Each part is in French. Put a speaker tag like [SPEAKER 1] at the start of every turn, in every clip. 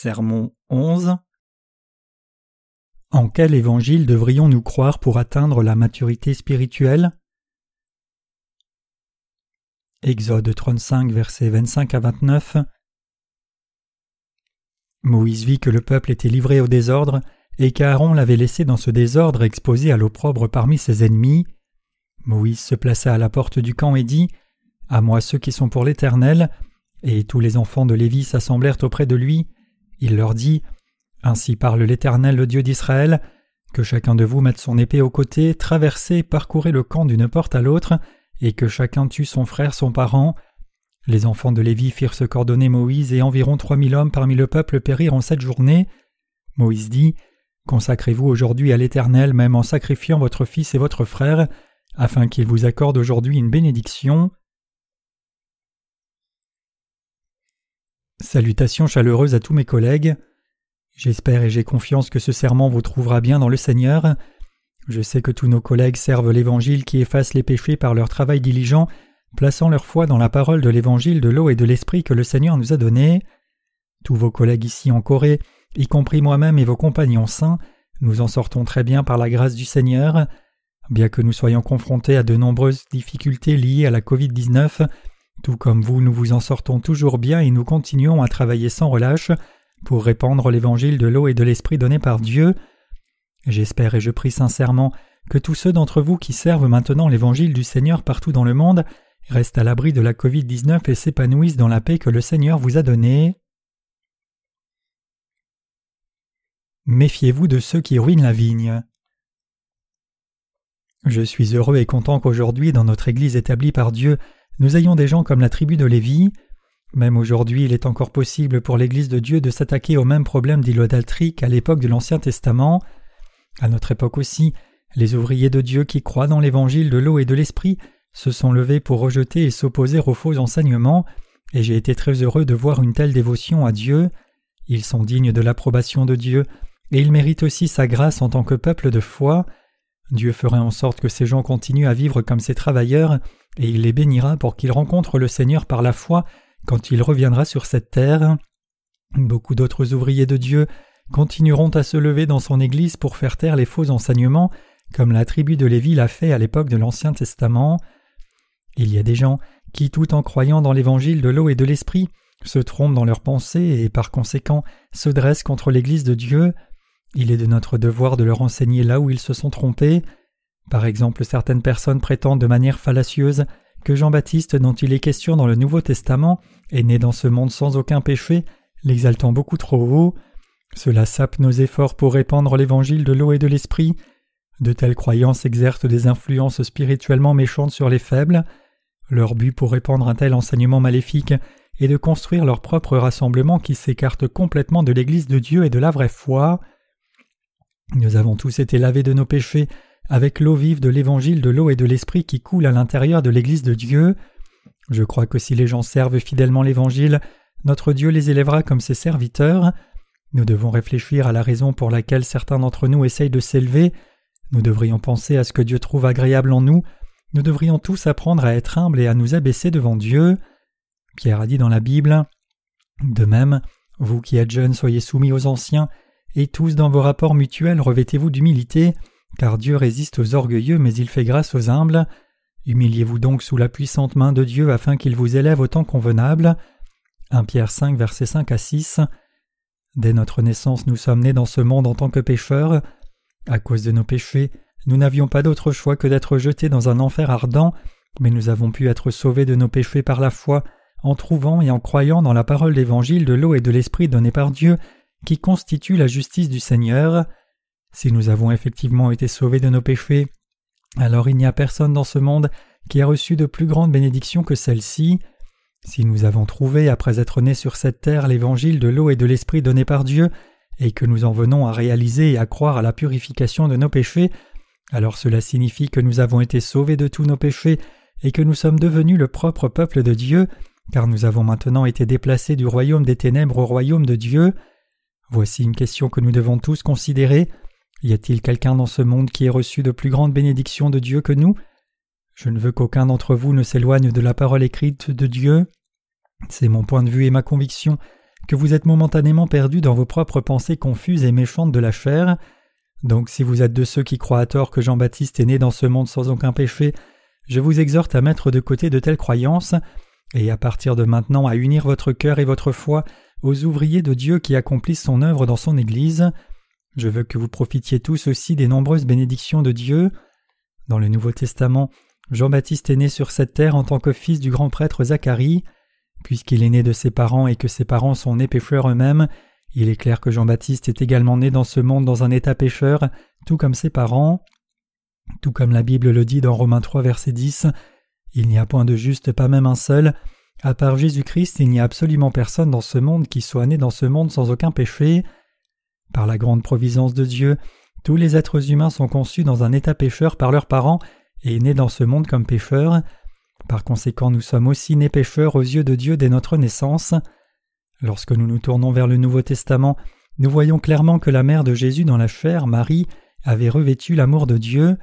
[SPEAKER 1] Sermon 11 En quel évangile devrions-nous croire pour atteindre la maturité spirituelle? Exode 35, versets 25 à 29 Moïse vit que le peuple était livré au désordre et qu'Aaron l'avait laissé dans ce désordre exposé à l'opprobre parmi ses ennemis. Moïse se plaça à la porte du camp et dit À moi ceux qui sont pour l'Éternel. Et tous les enfants de Lévi s'assemblèrent auprès de lui. Il leur dit Ainsi parle l'Éternel, le Dieu d'Israël, que chacun de vous mette son épée au côté, traversez, parcourez le camp d'une porte à l'autre, et que chacun tue son frère, son parent. Les enfants de Lévi firent ce qu'ordonnait Moïse, et environ trois mille hommes parmi le peuple périrent en cette journée. Moïse dit Consacrez-vous aujourd'hui à l'Éternel, même en sacrifiant votre fils et votre frère, afin qu'il vous accorde aujourd'hui une bénédiction. Salutations chaleureuses à tous mes collègues. J'espère et j'ai confiance que ce serment vous trouvera bien dans le Seigneur. Je sais que tous nos collègues servent l'Évangile qui efface les péchés par leur travail diligent, plaçant leur foi dans la parole de l'Évangile de l'eau et de l'Esprit que le Seigneur nous a donné. Tous vos collègues ici en Corée, y compris moi-même et vos compagnons saints, nous en sortons très bien par la grâce du Seigneur. Bien que nous soyons confrontés à de nombreuses difficultés liées à la Covid-19, tout comme vous, nous vous en sortons toujours bien et nous continuons à travailler sans relâche pour répandre l'évangile de l'eau et de l'esprit donné par Dieu. J'espère et je prie sincèrement que tous ceux d'entre vous qui servent maintenant l'évangile du Seigneur partout dans le monde restent à l'abri de la Covid-19 et s'épanouissent dans la paix que le Seigneur vous a donnée. Méfiez-vous de ceux qui ruinent la vigne. Je suis heureux et content qu'aujourd'hui, dans notre Église établie par Dieu, nous ayons des gens comme la tribu de Lévi. Même aujourd'hui, il est encore possible pour l'Église de Dieu de s'attaquer au même problème d'idolâtrie qu'à l'époque de l'Ancien Testament. À notre époque aussi, les ouvriers de Dieu qui croient dans l'évangile de l'eau et de l'esprit se sont levés pour rejeter et s'opposer aux faux enseignements, et j'ai été très heureux de voir une telle dévotion à Dieu. Ils sont dignes de l'approbation de Dieu, et ils méritent aussi sa grâce en tant que peuple de foi. Dieu fera en sorte que ces gens continuent à vivre comme ses travailleurs, et il les bénira pour qu'ils rencontrent le Seigneur par la foi quand il reviendra sur cette terre. Beaucoup d'autres ouvriers de Dieu continueront à se lever dans son Église pour faire taire les faux enseignements, comme la tribu de Lévi l'a fait à l'époque de l'Ancien Testament. Il y a des gens qui, tout en croyant dans l'évangile de l'eau et de l'esprit, se trompent dans leurs pensées et par conséquent se dressent contre l'Église de Dieu. Il est de notre devoir de leur enseigner là où ils se sont trompés. Par exemple, certaines personnes prétendent de manière fallacieuse que Jean-Baptiste dont il est question dans le Nouveau Testament est né dans ce monde sans aucun péché, l'exaltant beaucoup trop haut. Cela sape nos efforts pour répandre l'évangile de l'eau et de l'esprit. De telles croyances exercent des influences spirituellement méchantes sur les faibles. Leur but pour répandre un tel enseignement maléfique est de construire leur propre rassemblement qui s'écarte complètement de l'Église de Dieu et de la vraie foi. Nous avons tous été lavés de nos péchés avec l'eau vive de l'évangile de l'eau et de l'esprit qui coule à l'intérieur de l'Église de Dieu. Je crois que si les gens servent fidèlement l'Évangile, notre Dieu les élèvera comme ses serviteurs. Nous devons réfléchir à la raison pour laquelle certains d'entre nous essayent de s'élever. Nous devrions penser à ce que Dieu trouve agréable en nous. Nous devrions tous apprendre à être humbles et à nous abaisser devant Dieu. Pierre a dit dans la Bible De même, vous qui êtes jeunes, soyez soumis aux anciens, et tous dans vos rapports mutuels revêtez-vous d'humilité, car Dieu résiste aux orgueilleux, mais il fait grâce aux humbles. Humiliez-vous donc sous la puissante main de Dieu afin qu'il vous élève au temps convenable. 1 Pierre 5, versets 5 à 6. Dès notre naissance, nous sommes nés dans ce monde en tant que pécheurs. À cause de nos péchés, nous n'avions pas d'autre choix que d'être jetés dans un enfer ardent, mais nous avons pu être sauvés de nos péchés par la foi, en trouvant et en croyant dans la parole d'évangile de l'eau et de l'esprit donnée par Dieu, qui constitue la justice du Seigneur. Si nous avons effectivement été sauvés de nos péchés, alors il n'y a personne dans ce monde qui a reçu de plus grandes bénédictions que celle-ci. Si nous avons trouvé, après être nés sur cette terre, l'évangile de l'eau et de l'esprit donné par Dieu, et que nous en venons à réaliser et à croire à la purification de nos péchés, alors cela signifie que nous avons été sauvés de tous nos péchés et que nous sommes devenus le propre peuple de Dieu, car nous avons maintenant été déplacés du royaume des ténèbres au royaume de Dieu. Voici une question que nous devons tous considérer. Y a-t-il quelqu'un dans ce monde qui ait reçu de plus grandes bénédictions de Dieu que nous? Je ne veux qu'aucun d'entre vous ne s'éloigne de la parole écrite de Dieu. C'est mon point de vue et ma conviction que vous êtes momentanément perdu dans vos propres pensées confuses et méchantes de la chair. Donc si vous êtes de ceux qui croient à tort que Jean-Baptiste est né dans ce monde sans aucun péché, je vous exhorte à mettre de côté de telles croyances, et à partir de maintenant à unir votre cœur et votre foi aux ouvriers de Dieu qui accomplissent son œuvre dans son Église. Je veux que vous profitiez tous aussi des nombreuses bénédictions de Dieu. Dans le Nouveau Testament, Jean-Baptiste est né sur cette terre en tant que fils du grand prêtre Zacharie. Puisqu'il est né de ses parents et que ses parents sont nés pécheurs eux-mêmes, il est clair que Jean-Baptiste est également né dans ce monde dans un état pécheur, tout comme ses parents. Tout comme la Bible le dit dans Romains 3 verset 10, il n'y a point de juste, pas même un seul. À part Jésus-Christ, il n'y a absolument personne dans ce monde qui soit né dans ce monde sans aucun péché. Par la grande providence de Dieu, tous les êtres humains sont conçus dans un état pécheur par leurs parents et nés dans ce monde comme pécheurs. Par conséquent, nous sommes aussi nés pécheurs aux yeux de Dieu dès notre naissance. Lorsque nous nous tournons vers le Nouveau Testament, nous voyons clairement que la mère de Jésus dans la chair, Marie, avait revêtu l'amour de Dieu.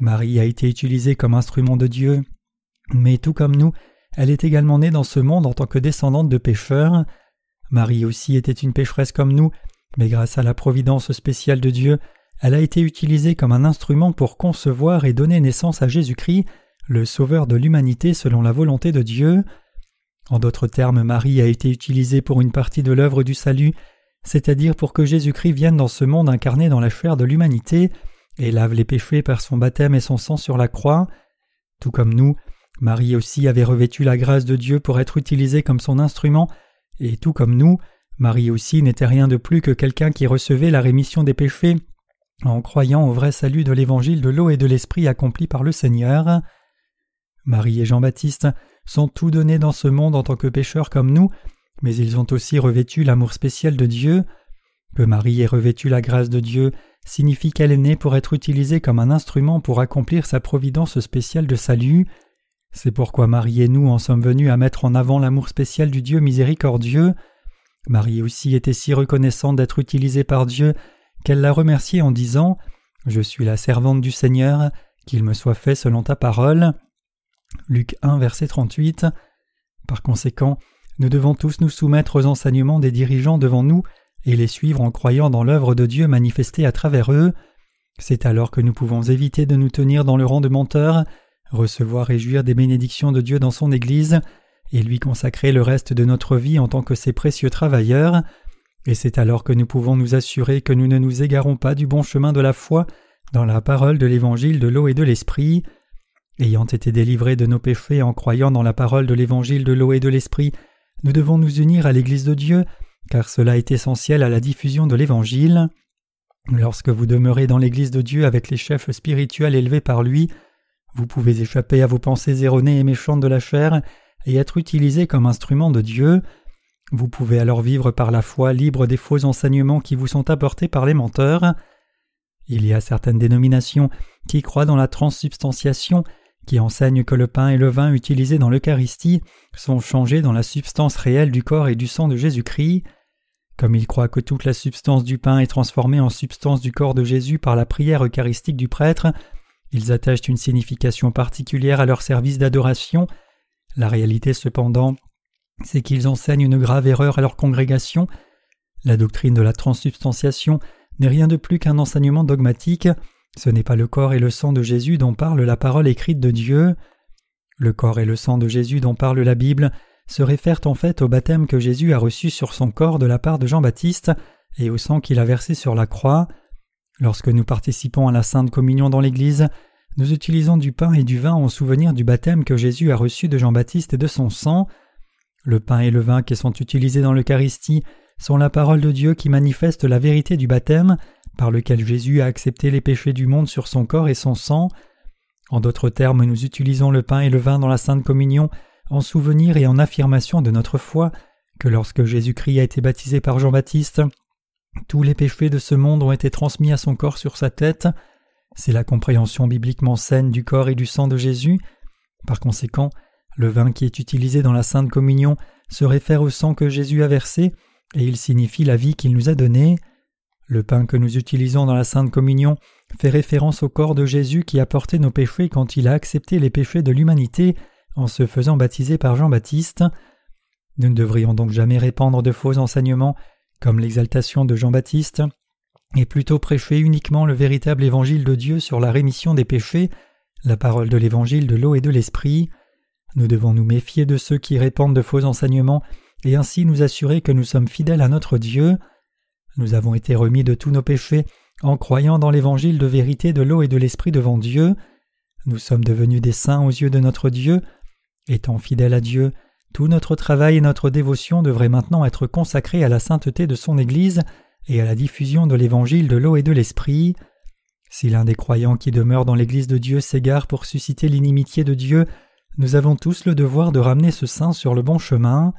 [SPEAKER 1] Marie a été utilisée comme instrument de Dieu, mais tout comme nous, elle est également née dans ce monde en tant que descendante de pécheurs. Marie aussi était une pécheresse comme nous, mais grâce à la providence spéciale de Dieu, elle a été utilisée comme un instrument pour concevoir et donner naissance à Jésus-Christ, le Sauveur de l'humanité selon la volonté de Dieu. En d'autres termes, Marie a été utilisée pour une partie de l'œuvre du salut, c'est-à-dire pour que Jésus-Christ vienne dans ce monde incarné dans la chair de l'humanité et lave les péchés par son baptême et son sang sur la croix. Tout comme nous, Marie aussi avait revêtu la grâce de Dieu pour être utilisée comme son instrument, et tout comme nous, Marie aussi n'était rien de plus que quelqu'un qui recevait la rémission des péchés en croyant au vrai salut de l'évangile de l'eau et de l'esprit accompli par le Seigneur. Marie et Jean-Baptiste sont tous donnés dans ce monde en tant que pécheurs comme nous, mais ils ont aussi revêtu l'amour spécial de Dieu. Que Marie ait revêtu la grâce de Dieu signifie qu'elle est née pour être utilisée comme un instrument pour accomplir sa providence spéciale de salut. C'est pourquoi Marie et nous en sommes venus à mettre en avant l'amour spécial du Dieu miséricordieux. Marie aussi était si reconnaissante d'être utilisée par Dieu qu'elle l'a remercié en disant Je suis la servante du Seigneur, qu'il me soit fait selon ta parole. Luc 1, verset 38. Par conséquent, nous devons tous nous soumettre aux enseignements des dirigeants devant nous et les suivre en croyant dans l'œuvre de Dieu manifestée à travers eux. C'est alors que nous pouvons éviter de nous tenir dans le rang de menteurs, recevoir et jouir des bénédictions de Dieu dans son Église, et lui consacrer le reste de notre vie en tant que ses précieux travailleurs, et c'est alors que nous pouvons nous assurer que nous ne nous égarons pas du bon chemin de la foi dans la parole de l'Évangile de l'eau et de l'Esprit. Ayant été délivrés de nos péchés en croyant dans la parole de l'évangile de l'eau et de l'esprit, nous devons nous unir à l'Église de Dieu, car cela est essentiel à la diffusion de l'évangile. Lorsque vous demeurez dans l'Église de Dieu avec les chefs spirituels élevés par lui, vous pouvez échapper à vos pensées erronées et méchantes de la chair et être utilisé comme instrument de Dieu. Vous pouvez alors vivre par la foi libre des faux enseignements qui vous sont apportés par les menteurs. Il y a certaines dénominations qui croient dans la transsubstantiation qui enseigne que le pain et le vin utilisés dans l'Eucharistie sont changés dans la substance réelle du corps et du sang de Jésus-Christ. Comme ils croient que toute la substance du pain est transformée en substance du corps de Jésus par la prière eucharistique du prêtre, ils attachent une signification particulière à leur service d'adoration. La réalité cependant, c'est qu'ils enseignent une grave erreur à leur congrégation. La doctrine de la transsubstantiation n'est rien de plus qu'un enseignement dogmatique ce n'est pas le corps et le sang de Jésus dont parle la parole écrite de Dieu. Le corps et le sang de Jésus dont parle la Bible se réfèrent en fait au baptême que Jésus a reçu sur son corps de la part de Jean-Baptiste et au sang qu'il a versé sur la croix. Lorsque nous participons à la Sainte Communion dans l'Église, nous utilisons du pain et du vin en souvenir du baptême que Jésus a reçu de Jean-Baptiste et de son sang. Le pain et le vin qui sont utilisés dans l'Eucharistie sont la parole de Dieu qui manifeste la vérité du baptême par lequel Jésus a accepté les péchés du monde sur son corps et son sang. En d'autres termes, nous utilisons le pain et le vin dans la Sainte Communion en souvenir et en affirmation de notre foi que lorsque Jésus-Christ a été baptisé par Jean-Baptiste, tous les péchés de ce monde ont été transmis à son corps sur sa tête. C'est la compréhension bibliquement saine du corps et du sang de Jésus. Par conséquent, le vin qui est utilisé dans la Sainte Communion se réfère au sang que Jésus a versé, et il signifie la vie qu'il nous a donnée. Le pain que nous utilisons dans la Sainte Communion fait référence au corps de Jésus qui a porté nos péchés quand il a accepté les péchés de l'humanité en se faisant baptiser par Jean-Baptiste. Nous ne devrions donc jamais répandre de faux enseignements comme l'exaltation de Jean-Baptiste, et plutôt prêcher uniquement le véritable évangile de Dieu sur la rémission des péchés, la parole de l'évangile de l'eau et de l'esprit. Nous devons nous méfier de ceux qui répandent de faux enseignements et ainsi nous assurer que nous sommes fidèles à notre Dieu. Nous avons été remis de tous nos péchés en croyant dans l'évangile de vérité de l'eau et de l'esprit devant Dieu. Nous sommes devenus des saints aux yeux de notre Dieu. Étant fidèles à Dieu, tout notre travail et notre dévotion devraient maintenant être consacrés à la sainteté de son Église et à la diffusion de l'évangile de l'eau et de l'esprit. Si l'un des croyants qui demeure dans l'Église de Dieu s'égare pour susciter l'inimitié de Dieu, nous avons tous le devoir de ramener ce saint sur le bon chemin.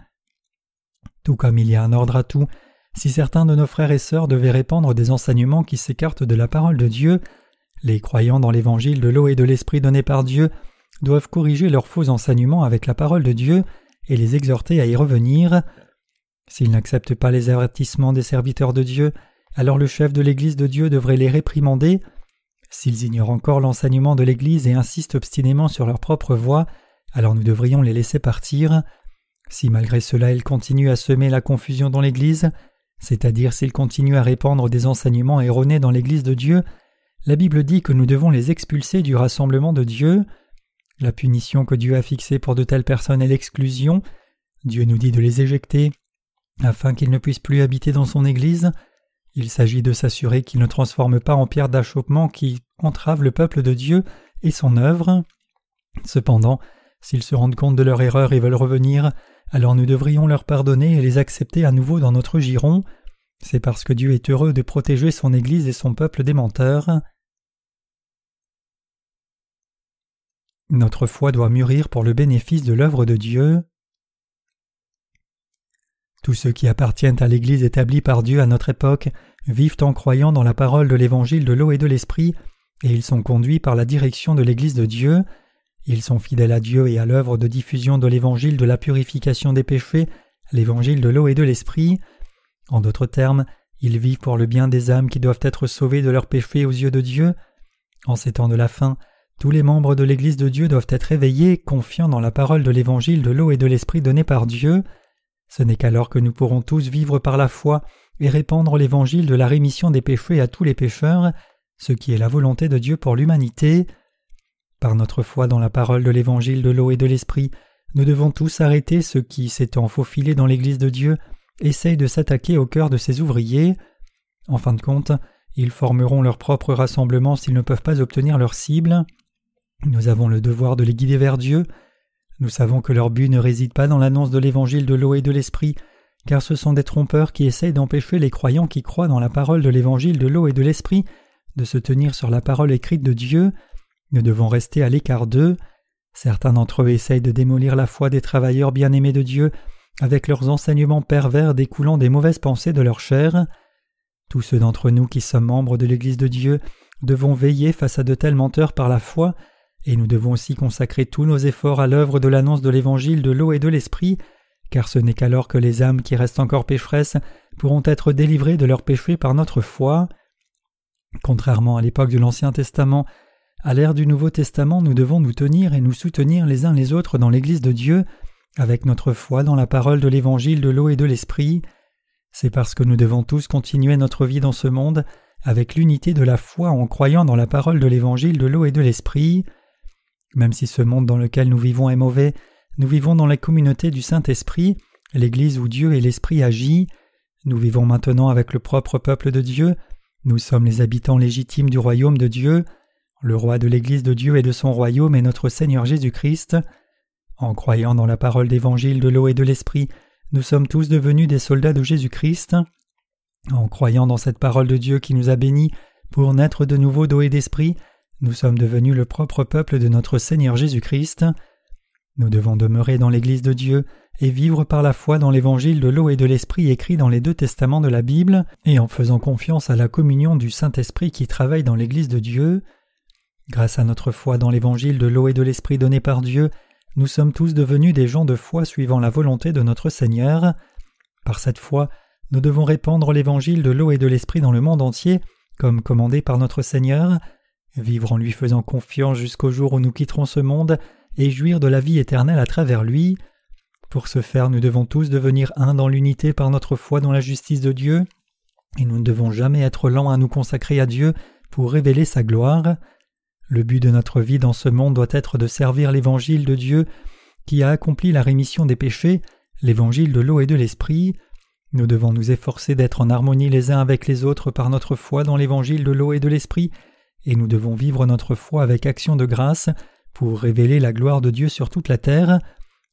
[SPEAKER 1] Tout comme il y a un ordre à tout, si certains de nos frères et sœurs devaient répandre des enseignements qui s'écartent de la parole de Dieu, les croyants dans l'évangile de l'eau et de l'esprit donné par Dieu doivent corriger leurs faux enseignements avec la parole de Dieu et les exhorter à y revenir. S'ils n'acceptent pas les avertissements des serviteurs de Dieu, alors le chef de l'Église de Dieu devrait les réprimander. S'ils ignorent encore l'enseignement de l'Église et insistent obstinément sur leur propre voie, alors nous devrions les laisser partir. Si malgré cela ils continuent à semer la confusion dans l'Église, c'est-à-dire s'ils continuent à répandre des enseignements erronés dans l'Église de Dieu, la Bible dit que nous devons les expulser du rassemblement de Dieu. La punition que Dieu a fixée pour de telles personnes est l'exclusion. Dieu nous dit de les éjecter afin qu'ils ne puissent plus habiter dans son Église. Il s'agit de s'assurer qu'ils ne transforment pas en pierre d'achoppement qui entrave le peuple de Dieu et son œuvre. Cependant, s'ils se rendent compte de leur erreur et veulent revenir, alors nous devrions leur pardonner et les accepter à nouveau dans notre giron. C'est parce que Dieu est heureux de protéger son Église et son peuple des menteurs. Notre foi doit mûrir pour le bénéfice de l'œuvre de Dieu. Tous ceux qui appartiennent à l'Église établie par Dieu à notre époque vivent en croyant dans la parole de l'Évangile de l'eau et de l'Esprit, et ils sont conduits par la direction de l'Église de Dieu. Ils sont fidèles à Dieu et à l'œuvre de diffusion de l'évangile de la purification des péchés, l'évangile de l'eau et de l'esprit. En d'autres termes, ils vivent pour le bien des âmes qui doivent être sauvées de leurs péchés aux yeux de Dieu. En ces temps de la fin, tous les membres de l'Église de Dieu doivent être éveillés, confiants dans la parole de l'évangile de l'eau et de l'esprit donné par Dieu. Ce n'est qu'alors que nous pourrons tous vivre par la foi et répandre l'évangile de la rémission des péchés à tous les pécheurs, ce qui est la volonté de Dieu pour l'humanité. Par notre foi dans la parole de l'évangile de l'eau et de l'esprit, nous devons tous arrêter ceux qui, s'étant faufilés dans l'Église de Dieu, essayent de s'attaquer au cœur de ses ouvriers. En fin de compte, ils formeront leur propre rassemblement s'ils ne peuvent pas obtenir leur cible. Nous avons le devoir de les guider vers Dieu. Nous savons que leur but ne réside pas dans l'annonce de l'évangile de l'eau et de l'esprit, car ce sont des trompeurs qui essayent d'empêcher les croyants qui croient dans la parole de l'évangile de l'eau et de l'esprit de se tenir sur la parole écrite de Dieu. Nous devons rester à l'écart d'eux. Certains d'entre eux essayent de démolir la foi des travailleurs bien-aimés de Dieu avec leurs enseignements pervers découlant des mauvaises pensées de leur chair. Tous ceux d'entre nous qui sommes membres de l'Église de Dieu devons veiller face à de tels menteurs par la foi, et nous devons aussi consacrer tous nos efforts à l'œuvre de l'annonce de l'Évangile de l'eau et de l'Esprit, car ce n'est qu'alors que les âmes qui restent encore pécheresses pourront être délivrées de leurs péchés par notre foi. Contrairement à l'époque de l'Ancien Testament, à l'ère du Nouveau Testament, nous devons nous tenir et nous soutenir les uns les autres dans l'Église de Dieu, avec notre foi dans la parole de l'Évangile de l'eau et de l'Esprit. C'est parce que nous devons tous continuer notre vie dans ce monde avec l'unité de la foi en croyant dans la parole de l'Évangile de l'eau et de l'Esprit. Même si ce monde dans lequel nous vivons est mauvais, nous vivons dans la communauté du Saint-Esprit, l'Église où Dieu et l'Esprit agit. Nous vivons maintenant avec le propre peuple de Dieu. Nous sommes les habitants légitimes du royaume de Dieu. Le roi de l'Église de Dieu et de son royaume est notre Seigneur Jésus-Christ. En croyant dans la parole d'évangile de l'eau et de l'esprit, nous sommes tous devenus des soldats de Jésus-Christ. En croyant dans cette parole de Dieu qui nous a bénis pour naître de nouveau d'eau et d'esprit, nous sommes devenus le propre peuple de notre Seigneur Jésus-Christ. Nous devons demeurer dans l'Église de Dieu et vivre par la foi dans l'évangile de l'eau et de l'esprit écrit dans les deux testaments de la Bible, et en faisant confiance à la communion du Saint-Esprit qui travaille dans l'Église de Dieu. Grâce à notre foi dans l'évangile de l'eau et de l'esprit donné par Dieu, nous sommes tous devenus des gens de foi suivant la volonté de notre Seigneur. Par cette foi, nous devons répandre l'évangile de l'eau et de l'esprit dans le monde entier, comme commandé par notre Seigneur, vivre en lui faisant confiance jusqu'au jour où nous quitterons ce monde et jouir de la vie éternelle à travers lui. Pour ce faire, nous devons tous devenir un dans l'unité par notre foi dans la justice de Dieu, et nous ne devons jamais être lents à nous consacrer à Dieu pour révéler sa gloire. Le but de notre vie dans ce monde doit être de servir l'Évangile de Dieu qui a accompli la rémission des péchés, l'Évangile de l'eau et de l'Esprit. Nous devons nous efforcer d'être en harmonie les uns avec les autres par notre foi dans l'Évangile de l'eau et de l'Esprit, et nous devons vivre notre foi avec action de grâce pour révéler la gloire de Dieu sur toute la terre.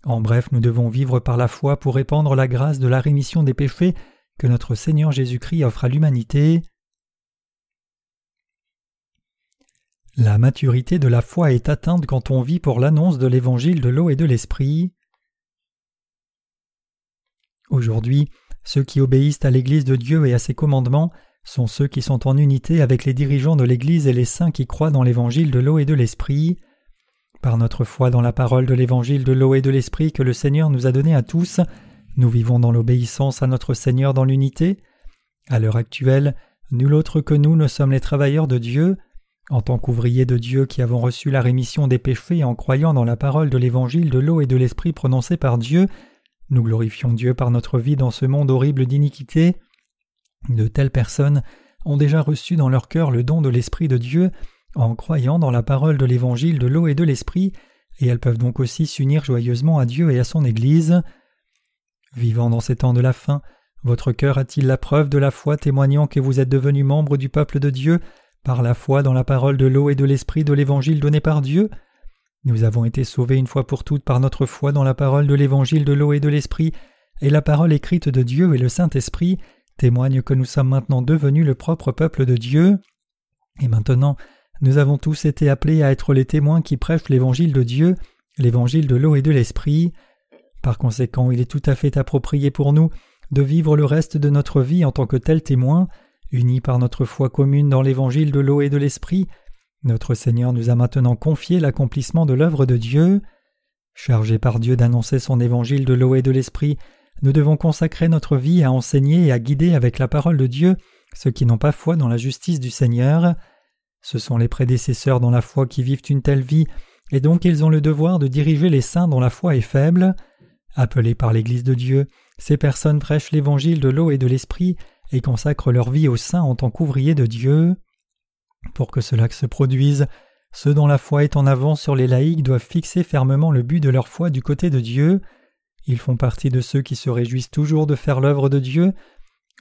[SPEAKER 1] En bref, nous devons vivre par la foi pour répandre la grâce de la rémission des péchés que notre Seigneur Jésus-Christ offre à l'humanité. La maturité de la foi est atteinte quand on vit pour l'annonce de l'évangile de l'eau et de l'esprit. Aujourd'hui, ceux qui obéissent à l'Église de Dieu et à ses commandements sont ceux qui sont en unité avec les dirigeants de l'Église et les saints qui croient dans l'évangile de l'eau et de l'esprit. Par notre foi dans la parole de l'évangile de l'eau et de l'esprit que le Seigneur nous a donné à tous, nous vivons dans l'obéissance à notre Seigneur dans l'unité. À l'heure actuelle, nul autre que nous ne sommes les travailleurs de Dieu. En tant qu'ouvriers de Dieu qui avons reçu la rémission des péchés en croyant dans la parole de l'évangile de l'eau et de l'esprit prononcée par Dieu, nous glorifions Dieu par notre vie dans ce monde horrible d'iniquité. De telles personnes ont déjà reçu dans leur cœur le don de l'Esprit de Dieu en croyant dans la parole de l'Évangile de l'eau et de l'Esprit, et elles peuvent donc aussi s'unir joyeusement à Dieu et à son Église. Vivant dans ces temps de la fin, votre cœur a-t-il la preuve de la foi témoignant que vous êtes devenu membre du peuple de Dieu par la foi dans la parole de l'eau et de l'Esprit de l'Évangile donné par Dieu? Nous avons été sauvés une fois pour toutes par notre foi dans la parole de l'Évangile de l'eau et de l'Esprit, et la parole écrite de Dieu et le Saint-Esprit témoignent que nous sommes maintenant devenus le propre peuple de Dieu. Et maintenant, nous avons tous été appelés à être les témoins qui prêchent l'évangile de Dieu, l'évangile de l'eau et de l'esprit. Par conséquent, il est tout à fait approprié pour nous de vivre le reste de notre vie en tant que tels témoins, unis par notre foi commune dans l'évangile de l'eau et de l'esprit. Notre Seigneur nous a maintenant confié l'accomplissement de l'œuvre de Dieu. Chargés par Dieu d'annoncer son évangile de l'eau et de l'esprit, nous devons consacrer notre vie à enseigner et à guider avec la parole de Dieu ceux qui n'ont pas foi dans la justice du Seigneur. Ce sont les prédécesseurs dans la foi qui vivent une telle vie, et donc ils ont le devoir de diriger les saints dont la foi est faible. Appelés par l'Église de Dieu, ces personnes prêchent l'évangile de l'eau et de l'esprit et consacrent leur vie aux saints en tant qu'ouvriers de Dieu. Pour que cela se produise, ceux dont la foi est en avance sur les laïcs doivent fixer fermement le but de leur foi du côté de Dieu. Ils font partie de ceux qui se réjouissent toujours de faire l'œuvre de Dieu.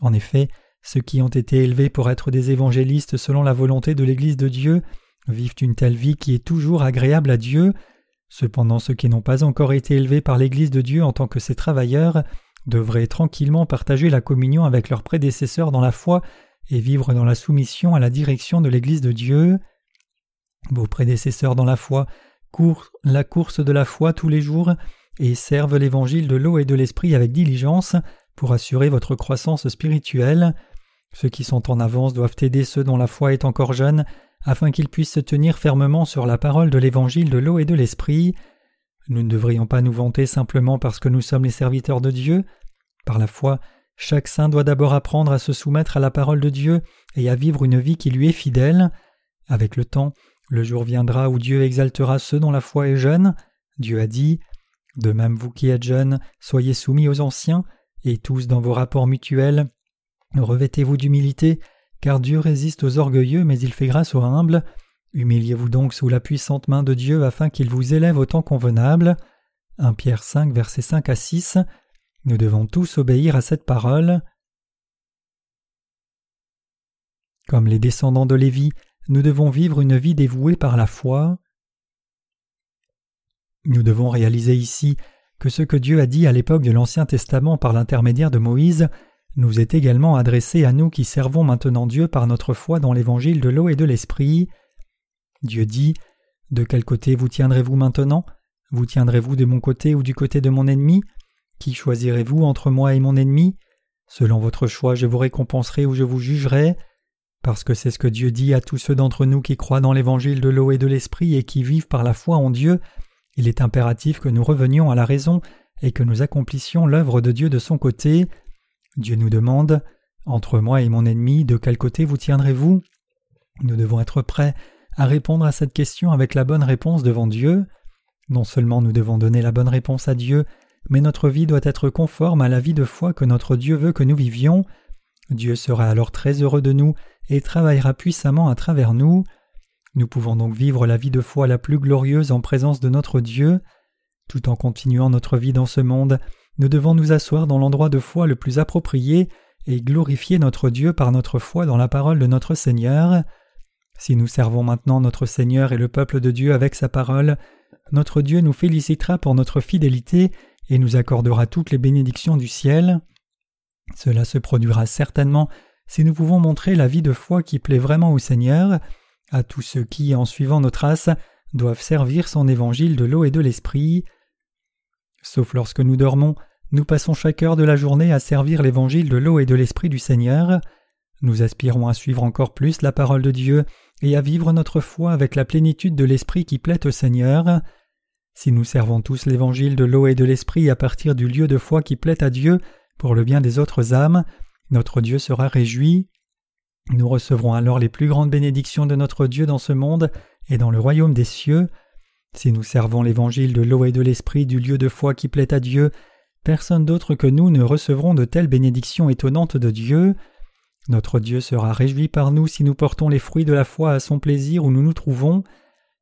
[SPEAKER 1] En effet, ceux qui ont été élevés pour être des évangélistes selon la volonté de l'Église de Dieu vivent une telle vie qui est toujours agréable à Dieu. Cependant, ceux qui n'ont pas encore été élevés par l'Église de Dieu en tant que ses travailleurs devraient tranquillement partager la communion avec leurs prédécesseurs dans la foi et vivre dans la soumission à la direction de l'Église de Dieu. Vos prédécesseurs dans la foi courent la course de la foi tous les jours et servent l'évangile de l'eau et de l'esprit avec diligence pour assurer votre croissance spirituelle. Ceux qui sont en avance doivent aider ceux dont la foi est encore jeune, afin qu'ils puissent se tenir fermement sur la parole de l'évangile de l'eau et de l'esprit. Nous ne devrions pas nous vanter simplement parce que nous sommes les serviteurs de Dieu. Par la foi, chaque saint doit d'abord apprendre à se soumettre à la parole de Dieu et à vivre une vie qui lui est fidèle. Avec le temps, le jour viendra où Dieu exaltera ceux dont la foi est jeune. Dieu a dit De même vous qui êtes jeunes, soyez soumis aux anciens, et tous dans vos rapports mutuels, Revêtez-vous d'humilité, car Dieu résiste aux orgueilleux, mais il fait grâce aux humbles. Humiliez-vous donc sous la puissante main de Dieu afin qu'il vous élève au temps convenable. 1 Pierre 5, versets 5 à 6. Nous devons tous obéir à cette parole. Comme les descendants de Lévi, nous devons vivre une vie dévouée par la foi. Nous devons réaliser ici que ce que Dieu a dit à l'époque de l'Ancien Testament par l'intermédiaire de Moïse nous est également adressé à nous qui servons maintenant Dieu par notre foi dans l'évangile de l'eau et de l'esprit. Dieu dit De quel côté vous tiendrez-vous maintenant? Vous tiendrez-vous de mon côté ou du côté de mon ennemi? Qui choisirez-vous entre moi et mon ennemi? Selon votre choix, je vous récompenserai ou je vous jugerai. Parce que c'est ce que Dieu dit à tous ceux d'entre nous qui croient dans l'évangile de l'eau et de l'esprit et qui vivent par la foi en Dieu, il est impératif que nous revenions à la raison et que nous accomplissions l'œuvre de Dieu de son côté. Dieu nous demande Entre moi et mon ennemi, de quel côté vous tiendrez-vous? Nous devons être prêts à répondre à cette question avec la bonne réponse devant Dieu. Non seulement nous devons donner la bonne réponse à Dieu, mais notre vie doit être conforme à la vie de foi que notre Dieu veut que nous vivions. Dieu sera alors très heureux de nous et travaillera puissamment à travers nous. Nous pouvons donc vivre la vie de foi la plus glorieuse en présence de notre Dieu. Tout en continuant notre vie dans ce monde, nous devons nous asseoir dans l'endroit de foi le plus approprié et glorifier notre Dieu par notre foi dans la parole de notre Seigneur. Si nous servons maintenant notre Seigneur et le peuple de Dieu avec sa parole, notre Dieu nous félicitera pour notre fidélité et nous accordera toutes les bénédictions du ciel. Cela se produira certainement si nous pouvons montrer la vie de foi qui plaît vraiment au Seigneur, à tous ceux qui, en suivant nos traces, doivent servir son évangile de l'eau et de l'esprit. Sauf lorsque nous dormons, nous passons chaque heure de la journée à servir l'évangile de l'eau et de l'esprit du Seigneur. Nous aspirons à suivre encore plus la parole de Dieu et à vivre notre foi avec la plénitude de l'esprit qui plaît au Seigneur. Si nous servons tous l'évangile de l'eau et de l'esprit à partir du lieu de foi qui plaît à Dieu pour le bien des autres âmes, notre Dieu sera réjoui. Nous recevrons alors les plus grandes bénédictions de notre Dieu dans ce monde et dans le royaume des cieux. Si nous servons l'évangile de l'eau et de l'esprit du lieu de foi qui plaît à Dieu, personne d'autre que nous ne recevront de telles bénédictions étonnantes de Dieu. Notre Dieu sera réjoui par nous si nous portons les fruits de la foi à son plaisir où nous nous trouvons.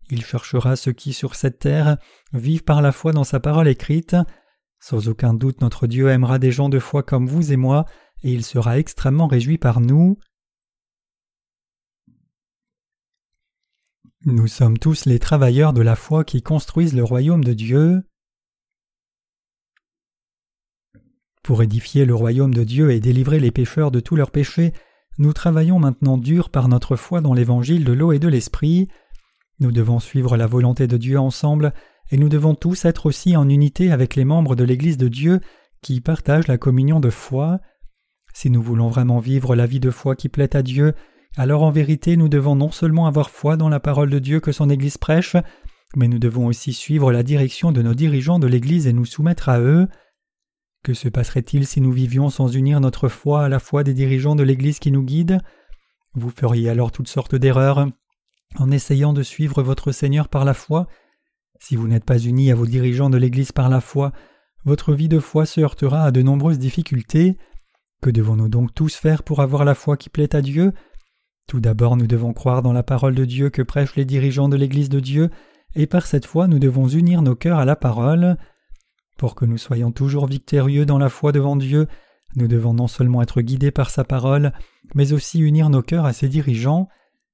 [SPEAKER 1] Il cherchera ceux qui, sur cette terre, vivent par la foi dans sa parole écrite. Sans aucun doute, notre Dieu aimera des gens de foi comme vous et moi, et il sera extrêmement réjoui par nous. Nous sommes tous les travailleurs de la foi qui construisent le royaume de Dieu. Pour édifier le royaume de Dieu et délivrer les pécheurs de tous leurs péchés, nous travaillons maintenant dur par notre foi dans l'évangile de l'eau et de l'esprit. Nous devons suivre la volonté de Dieu ensemble, et nous devons tous être aussi en unité avec les membres de l'Église de Dieu qui partagent la communion de foi. Si nous voulons vraiment vivre la vie de foi qui plaît à Dieu, alors en vérité nous devons non seulement avoir foi dans la parole de Dieu que son Église prêche, mais nous devons aussi suivre la direction de nos dirigeants de l'Église et nous soumettre à eux. Que se passerait-il si nous vivions sans unir notre foi à la foi des dirigeants de l'Église qui nous guident? Vous feriez alors toutes sortes d'erreurs en essayant de suivre votre Seigneur par la foi? Si vous n'êtes pas unis à vos dirigeants de l'Église par la foi, votre vie de foi se heurtera à de nombreuses difficultés. Que devons-nous donc tous faire pour avoir la foi qui plaît à Dieu? Tout d'abord nous devons croire dans la parole de Dieu que prêchent les dirigeants de l'Église de Dieu, et par cette foi nous devons unir nos cœurs à la parole. Pour que nous soyons toujours victorieux dans la foi devant Dieu, nous devons non seulement être guidés par sa parole, mais aussi unir nos cœurs à ses dirigeants.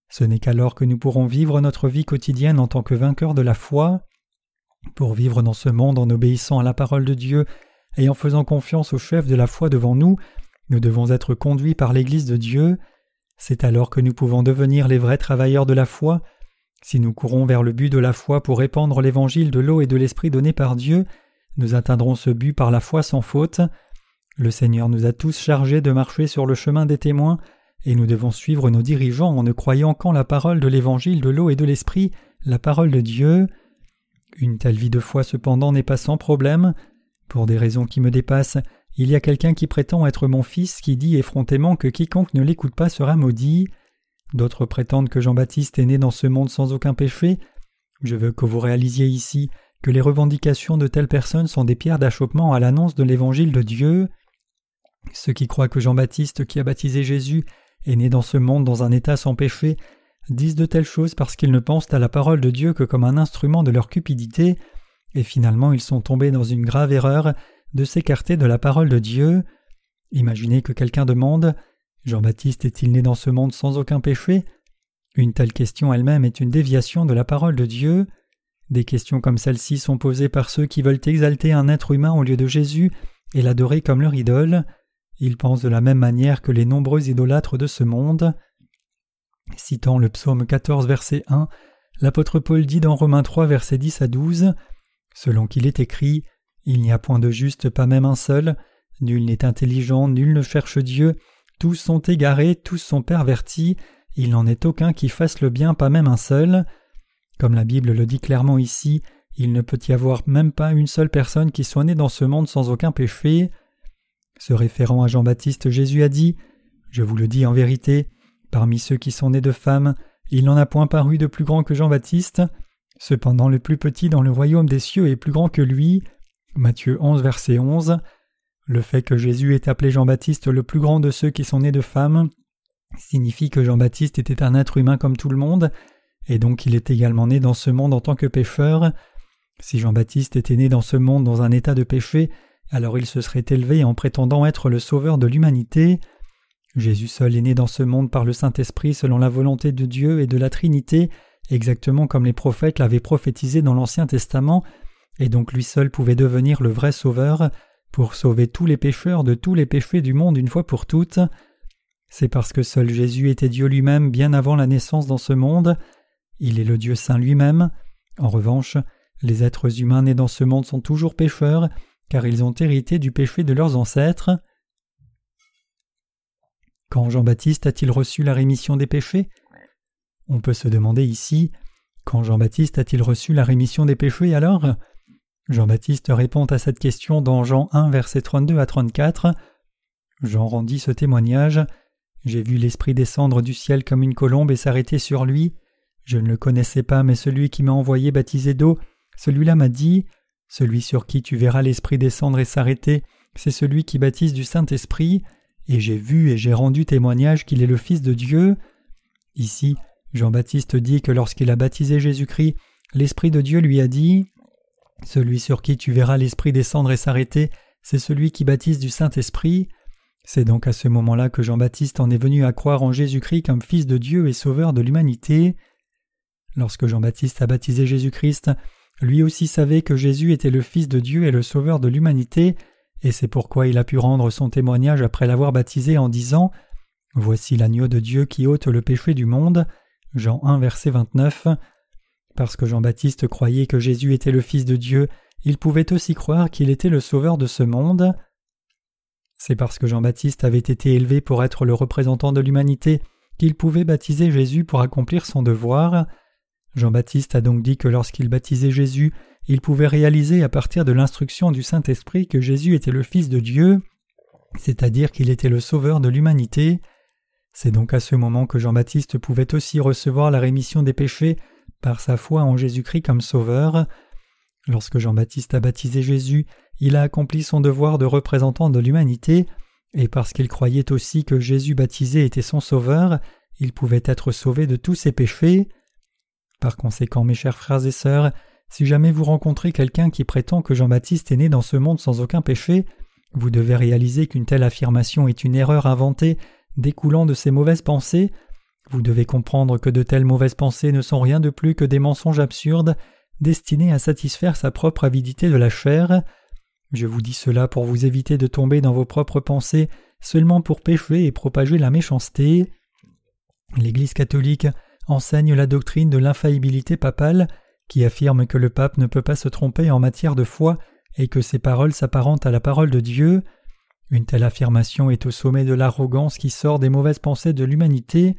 [SPEAKER 1] Ce n'est qu'alors que nous pourrons vivre notre vie quotidienne en tant que vainqueurs de la foi. Pour vivre dans ce monde en obéissant à la parole de Dieu et en faisant confiance au chef de la foi devant nous, nous devons être conduits par l'Église de Dieu. C'est alors que nous pouvons devenir les vrais travailleurs de la foi. Si nous courons vers le but de la foi pour répandre l'évangile de l'eau et de l'esprit donné par Dieu, nous atteindrons ce but par la foi sans faute. Le Seigneur nous a tous chargés de marcher sur le chemin des témoins et nous devons suivre nos dirigeants en ne croyant qu'en la parole de l'évangile de l'eau et de l'esprit, la parole de Dieu. Une telle vie de foi cependant n'est pas sans problème. Pour des raisons qui me dépassent, il y a quelqu'un qui prétend être mon fils qui dit effrontément que quiconque ne l'écoute pas sera maudit. D'autres prétendent que Jean-Baptiste est né dans ce monde sans aucun péché. Je veux que vous réalisiez ici que les revendications de telles personnes sont des pierres d'achoppement à l'annonce de l'évangile de Dieu. Ceux qui croient que Jean-Baptiste qui a baptisé Jésus est né dans ce monde dans un état sans péché, disent de telles choses parce qu'ils ne pensent à la parole de Dieu que comme un instrument de leur cupidité, et finalement ils sont tombés dans une grave erreur de s'écarter de la parole de Dieu. Imaginez que quelqu'un demande Jean-Baptiste est-il né dans ce monde sans aucun péché? Une telle question elle-même est une déviation de la parole de Dieu. Des questions comme celle-ci sont posées par ceux qui veulent exalter un être humain au lieu de Jésus et l'adorer comme leur idole. Ils pensent de la même manière que les nombreux idolâtres de ce monde. Citant le psaume 14, verset 1, l'apôtre Paul dit dans Romains 3, verset 10 à 12 Selon qu'il est écrit Il n'y a point de juste, pas même un seul, nul n'est intelligent, nul ne cherche Dieu, tous sont égarés, tous sont pervertis, il n'en est aucun qui fasse le bien, pas même un seul. Comme la Bible le dit clairement ici, il ne peut y avoir même pas une seule personne qui soit née dans ce monde sans aucun péché. Se référant à Jean-Baptiste, Jésus a dit Je vous le dis en vérité, parmi ceux qui sont nés de femmes, il n'en a point paru de plus grand que Jean-Baptiste. Cependant, le plus petit dans le royaume des cieux est plus grand que lui. Matthieu 11, verset 11. Le fait que Jésus ait appelé Jean-Baptiste le plus grand de ceux qui sont nés de femmes signifie que Jean-Baptiste était un être humain comme tout le monde, et donc il est également né dans ce monde en tant que pécheur. Si Jean-Baptiste était né dans ce monde dans un état de péché, alors il se serait élevé en prétendant être le sauveur de l'humanité. Jésus seul est né dans ce monde par le Saint-Esprit selon la volonté de Dieu et de la Trinité, exactement comme les prophètes l'avaient prophétisé dans l'Ancien Testament, et donc lui seul pouvait devenir le vrai sauveur pour sauver tous les pécheurs de tous les péchés du monde une fois pour toutes. C'est parce que seul Jésus était Dieu lui-même bien avant la naissance dans ce monde. Il est le Dieu saint lui-même. En revanche, les êtres humains nés dans ce monde sont toujours pécheurs, car ils ont hérité du péché de leurs ancêtres. Quand Jean-Baptiste a-t-il reçu la rémission des péchés? On peut se demander ici quand Jean-Baptiste a-t-il reçu la rémission des péchés alors? Jean-Baptiste répond à cette question dans Jean 1 versets 32 à 34. Jean rendit ce témoignage. J'ai vu l'Esprit descendre du ciel comme une colombe et s'arrêter sur lui. Je ne le connaissais pas, mais celui qui m'a envoyé baptiser d'eau, celui-là m'a dit Celui sur qui tu verras l'Esprit descendre et s'arrêter, c'est celui qui baptise du Saint-Esprit et j'ai vu et j'ai rendu témoignage qu'il est le Fils de Dieu. Ici, Jean-Baptiste dit que lorsqu'il a baptisé Jésus-Christ, l'Esprit de Dieu lui a dit Celui sur qui tu verras l'Esprit descendre et s'arrêter, c'est celui qui baptise du Saint-Esprit. C'est donc à ce moment-là que Jean-Baptiste en est venu à croire en Jésus-Christ comme Fils de Dieu et Sauveur de l'humanité. Lorsque Jean-Baptiste a baptisé Jésus-Christ, lui aussi savait que Jésus était le Fils de Dieu et le Sauveur de l'humanité, et c'est pourquoi il a pu rendre son témoignage après l'avoir baptisé en disant Voici l'agneau de Dieu qui ôte le péché du monde. Jean 1, verset 29. Parce que Jean-Baptiste croyait que Jésus était le Fils de Dieu, il pouvait aussi croire qu'il était le Sauveur de ce monde. C'est parce que Jean-Baptiste avait été élevé pour être le représentant de l'humanité qu'il pouvait baptiser Jésus pour accomplir son devoir. Jean-Baptiste a donc dit que lorsqu'il baptisait Jésus, il pouvait réaliser à partir de l'instruction du Saint-Esprit que Jésus était le Fils de Dieu, c'est-à-dire qu'il était le Sauveur de l'humanité. C'est donc à ce moment que Jean-Baptiste pouvait aussi recevoir la rémission des péchés par sa foi en Jésus-Christ comme Sauveur. Lorsque Jean-Baptiste a baptisé Jésus, il a accompli son devoir de représentant de l'humanité, et parce qu'il croyait aussi que Jésus baptisé était son Sauveur, il pouvait être sauvé de tous ses péchés. Par conséquent, mes chers frères et sœurs, si jamais vous rencontrez quelqu'un qui prétend que Jean-Baptiste est né dans ce monde sans aucun péché, vous devez réaliser qu'une telle affirmation est une erreur inventée découlant de ses mauvaises pensées. Vous devez comprendre que de telles mauvaises pensées ne sont rien de plus que des mensonges absurdes destinés à satisfaire sa propre avidité de la chair. Je vous dis cela pour vous éviter de tomber dans vos propres pensées seulement pour pécher et propager la méchanceté. L'Église catholique enseigne la doctrine de l'infaillibilité papale qui affirme que le pape ne peut pas se tromper en matière de foi et que ses paroles s'apparentent à la parole de Dieu. Une telle affirmation est au sommet de l'arrogance qui sort des mauvaises pensées de l'humanité.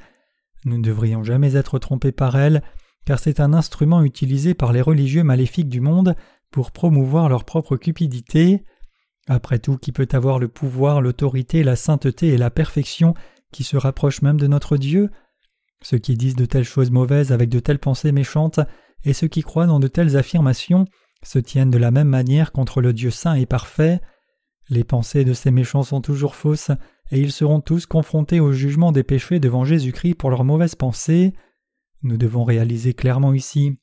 [SPEAKER 1] Nous ne devrions jamais être trompés par elle, car c'est un instrument utilisé par les religieux maléfiques du monde pour promouvoir leur propre cupidité. Après tout, qui peut avoir le pouvoir, l'autorité, la sainteté et la perfection qui se rapprochent même de notre Dieu? Ceux qui disent de telles choses mauvaises avec de telles pensées méchantes et ceux qui croient dans de telles affirmations se tiennent de la même manière contre le Dieu saint et parfait. Les pensées de ces méchants sont toujours fausses, et ils seront tous confrontés au jugement des péchés devant Jésus-Christ pour leurs mauvaises pensées. Nous devons réaliser clairement ici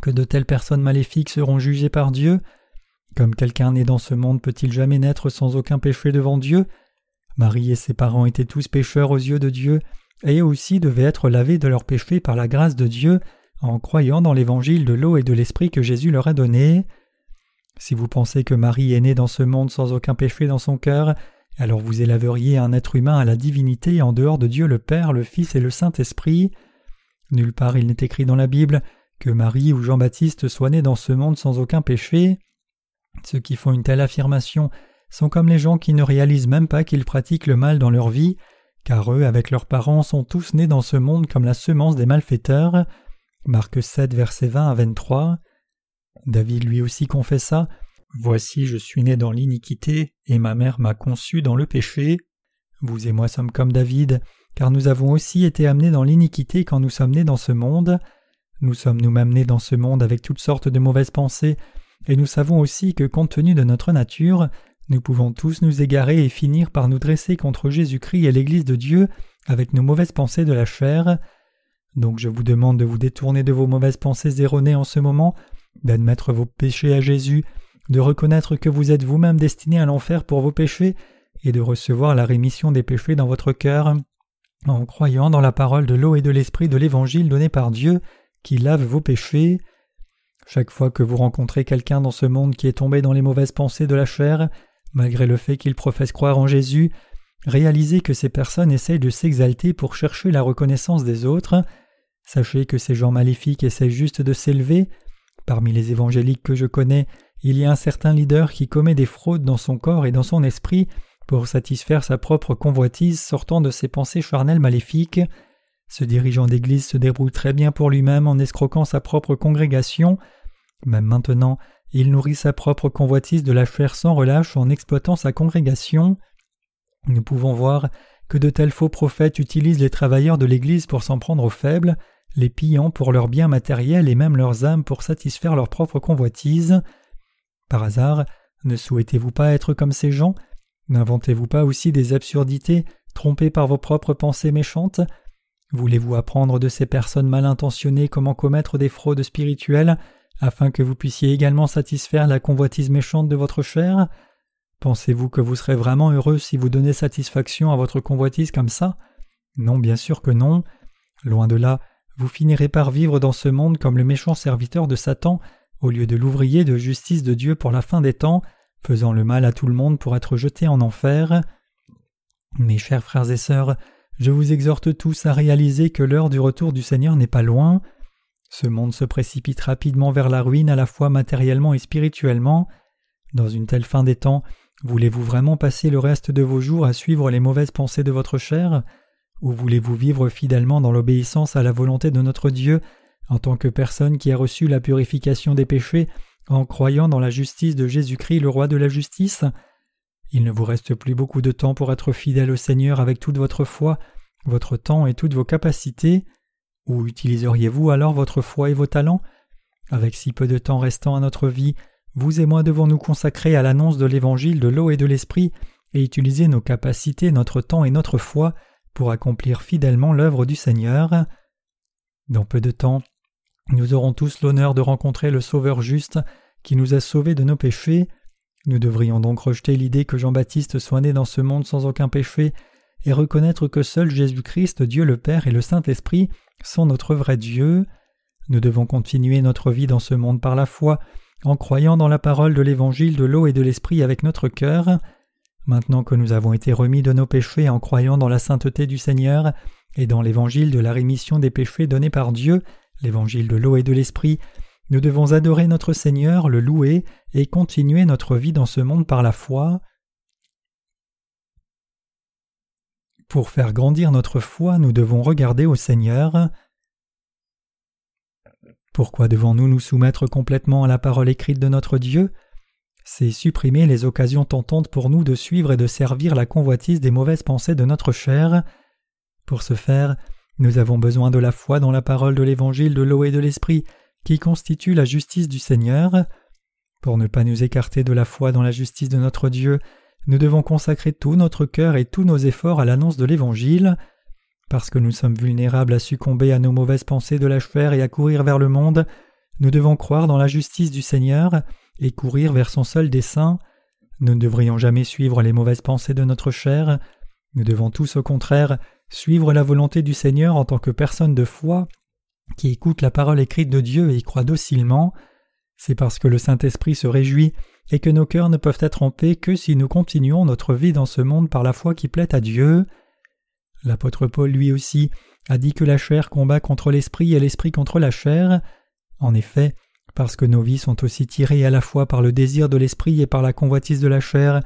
[SPEAKER 1] que de telles personnes maléfiques seront jugées par Dieu. Comme quelqu'un né dans ce monde peut-il jamais naître sans aucun péché devant Dieu? Marie et ses parents étaient tous pécheurs aux yeux de Dieu, et aussi devaient être lavés de leurs péchés par la grâce de Dieu, en croyant dans l'évangile de l'eau et de l'esprit que Jésus leur a donné. Si vous pensez que Marie est née dans ce monde sans aucun péché dans son cœur, alors vous élèveriez un être humain à la divinité en dehors de Dieu le Père, le Fils et le Saint-Esprit. Nulle part il n'est écrit dans la Bible que Marie ou Jean-Baptiste soient nés dans ce monde sans aucun péché. Ceux qui font une telle affirmation sont comme les gens qui ne réalisent même pas qu'ils pratiquent le mal dans leur vie, car eux, avec leurs parents, sont tous nés dans ce monde comme la semence des malfaiteurs. Marc 7, verset 20 à 23. David lui aussi confessa Voici, je suis né dans l'iniquité, et ma mère m'a conçu dans le péché. Vous et moi sommes comme David, car nous avons aussi été amenés dans l'iniquité quand nous sommes nés dans ce monde. Nous sommes nous-mêmes nés dans ce monde avec toutes sortes de mauvaises pensées, et nous savons aussi que compte tenu de notre nature, nous pouvons tous nous égarer et finir par nous dresser contre Jésus-Christ et l'Église de Dieu avec nos mauvaises pensées de la chair. Donc je vous demande de vous détourner de vos mauvaises pensées erronées en ce moment, d'admettre vos péchés à Jésus, de reconnaître que vous êtes vous-même destiné à l'enfer pour vos péchés, et de recevoir la rémission des péchés dans votre cœur, en croyant dans la parole de l'eau et de l'esprit de l'Évangile donné par Dieu, qui lave vos péchés. Chaque fois que vous rencontrez quelqu'un dans ce monde qui est tombé dans les mauvaises pensées de la chair, malgré le fait qu'il professe croire en Jésus, réalisez que ces personnes essayent de s'exalter pour chercher la reconnaissance des autres. Sachez que ces gens maléfiques essaient juste de s'élever. Parmi les évangéliques que je connais, il y a un certain leader qui commet des fraudes dans son corps et dans son esprit pour satisfaire sa propre convoitise sortant de ses pensées charnelles maléfiques. Ce dirigeant d'église se débrouille très bien pour lui-même en escroquant sa propre congrégation. Même maintenant, il nourrit sa propre convoitise de la chair sans relâche en exploitant sa congrégation. Nous pouvons voir que de tels faux prophètes utilisent les travailleurs de l'Église pour s'en prendre aux faibles, les pillant pour leurs biens matériels et même leurs âmes pour satisfaire leur propre convoitise. Par hasard, ne souhaitez-vous pas être comme ces gens? N'inventez-vous pas aussi des absurdités, trompées par vos propres pensées méchantes? Voulez-vous apprendre de ces personnes mal intentionnées comment commettre des fraudes spirituelles afin que vous puissiez également satisfaire la convoitise méchante de votre chair? Pensez-vous que vous serez vraiment heureux si vous donnez satisfaction à votre convoitise comme ça? Non, bien sûr que non. Loin de là, vous finirez par vivre dans ce monde comme le méchant serviteur de Satan, au lieu de l'ouvrier de justice de Dieu pour la fin des temps, faisant le mal à tout le monde pour être jeté en enfer. Mes chers frères et sœurs, je vous exhorte tous à réaliser que l'heure du retour du Seigneur n'est pas loin. Ce monde se précipite rapidement vers la ruine à la fois matériellement et spirituellement. Dans une telle fin des temps, voulez-vous vraiment passer le reste de vos jours à suivre les mauvaises pensées de votre chair? Ou voulez-vous vivre fidèlement dans l'obéissance à la volonté de notre Dieu en tant que personne qui a reçu la purification des péchés en croyant dans la justice de Jésus-Christ, le roi de la justice Il ne vous reste plus beaucoup de temps pour être fidèle au Seigneur avec toute votre foi, votre temps et toutes vos capacités. Où utiliseriez-vous alors votre foi et vos talents? Avec si peu de temps restant à notre vie, vous et moi devons nous consacrer à l'annonce de l'évangile de l'eau et de l'esprit et utiliser nos capacités, notre temps et notre foi pour accomplir fidèlement l'œuvre du Seigneur. Dans peu de temps, nous aurons tous l'honneur de rencontrer le Sauveur juste qui nous a sauvés de nos péchés. Nous devrions donc rejeter l'idée que Jean-Baptiste soit né dans ce monde sans aucun péché et reconnaître que seul Jésus-Christ, Dieu le Père et le Saint-Esprit sont notre vrai Dieu. Nous devons continuer notre vie dans ce monde par la foi, en croyant dans la parole de l'Évangile de l'eau et de l'Esprit avec notre cœur. Maintenant que nous avons été remis de nos péchés en croyant dans la sainteté du Seigneur et dans l'Évangile de la rémission des péchés donné par Dieu, l'Évangile de l'eau et de l'Esprit, nous devons adorer notre Seigneur, le louer et continuer notre vie dans ce monde par la foi. Pour faire grandir notre foi, nous devons regarder au Seigneur. Pourquoi devons-nous nous soumettre complètement à la parole écrite de notre Dieu? C'est supprimer les occasions tentantes pour nous de suivre et de servir la convoitise des mauvaises pensées de notre chair. Pour ce faire, nous avons besoin de la foi dans la parole de l'Évangile de l'eau et de l'Esprit, qui constitue la justice du Seigneur. Pour ne pas nous écarter de la foi dans la justice de notre Dieu, nous devons consacrer tout notre cœur et tous nos efforts à l'annonce de l'Évangile. Parce que nous sommes vulnérables à succomber à nos mauvaises pensées de la chair et à courir vers le monde, nous devons croire dans la justice du Seigneur et courir vers son seul dessein. Nous ne devrions jamais suivre les mauvaises pensées de notre chair. Nous devons tous au contraire suivre la volonté du Seigneur en tant que personne de foi qui écoute la parole écrite de Dieu et y croit docilement. C'est parce que le Saint-Esprit se réjouit et que nos cœurs ne peuvent être en paix que si nous continuons notre vie dans ce monde par la foi qui plaît à Dieu. L'apôtre Paul lui aussi a dit que la chair combat contre l'esprit et l'esprit contre la chair. En effet, parce que nos vies sont aussi tirées à la fois par le désir de l'esprit et par la convoitise de la chair,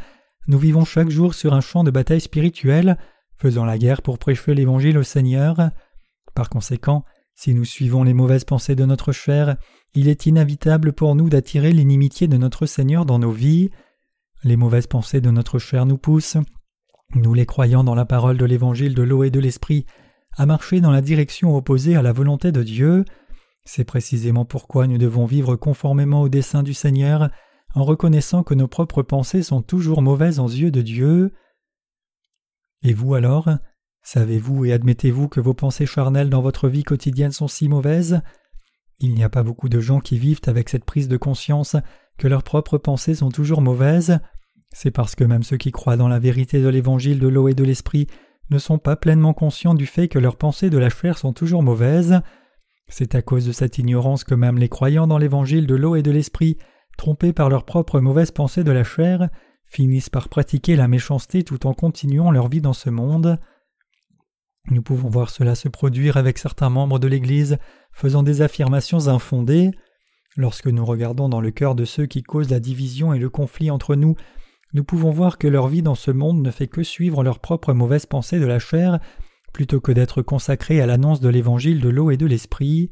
[SPEAKER 1] nous vivons chaque jour sur un champ de bataille spirituelle, faisant la guerre pour prêcher l'Évangile au Seigneur. Par conséquent, si nous suivons les mauvaises pensées de notre chair, il est inévitable pour nous d'attirer l'inimitié de notre Seigneur dans nos vies. Les mauvaises pensées de notre chair nous poussent, nous les croyants dans la parole de l'Évangile de l'eau et de l'Esprit, à marcher dans la direction opposée à la volonté de Dieu. C'est précisément pourquoi nous devons vivre conformément au dessein du Seigneur, en reconnaissant que nos propres pensées sont toujours mauvaises aux yeux de Dieu. Et vous alors? Savez-vous et admettez-vous que vos pensées charnelles dans votre vie quotidienne sont si mauvaises? Il n'y a pas beaucoup de gens qui vivent avec cette prise de conscience que leurs propres pensées sont toujours mauvaises. C'est parce que même ceux qui croient dans la vérité de l'évangile de l'eau et de l'esprit ne sont pas pleinement conscients du fait que leurs pensées de la chair sont toujours mauvaises. C'est à cause de cette ignorance que même les croyants dans l'évangile de l'eau et de l'esprit, trompés par leurs propres mauvaises pensées de la chair, finissent par pratiquer la méchanceté tout en continuant leur vie dans ce monde. Nous pouvons voir cela se produire avec certains membres de l'Église faisant des affirmations infondées. Lorsque nous regardons dans le cœur de ceux qui causent la division et le conflit entre nous, nous pouvons voir que leur vie dans ce monde ne fait que suivre leurs propres mauvaises pensées de la chair, plutôt que d'être consacrées à l'annonce de l'évangile de l'eau et de l'esprit.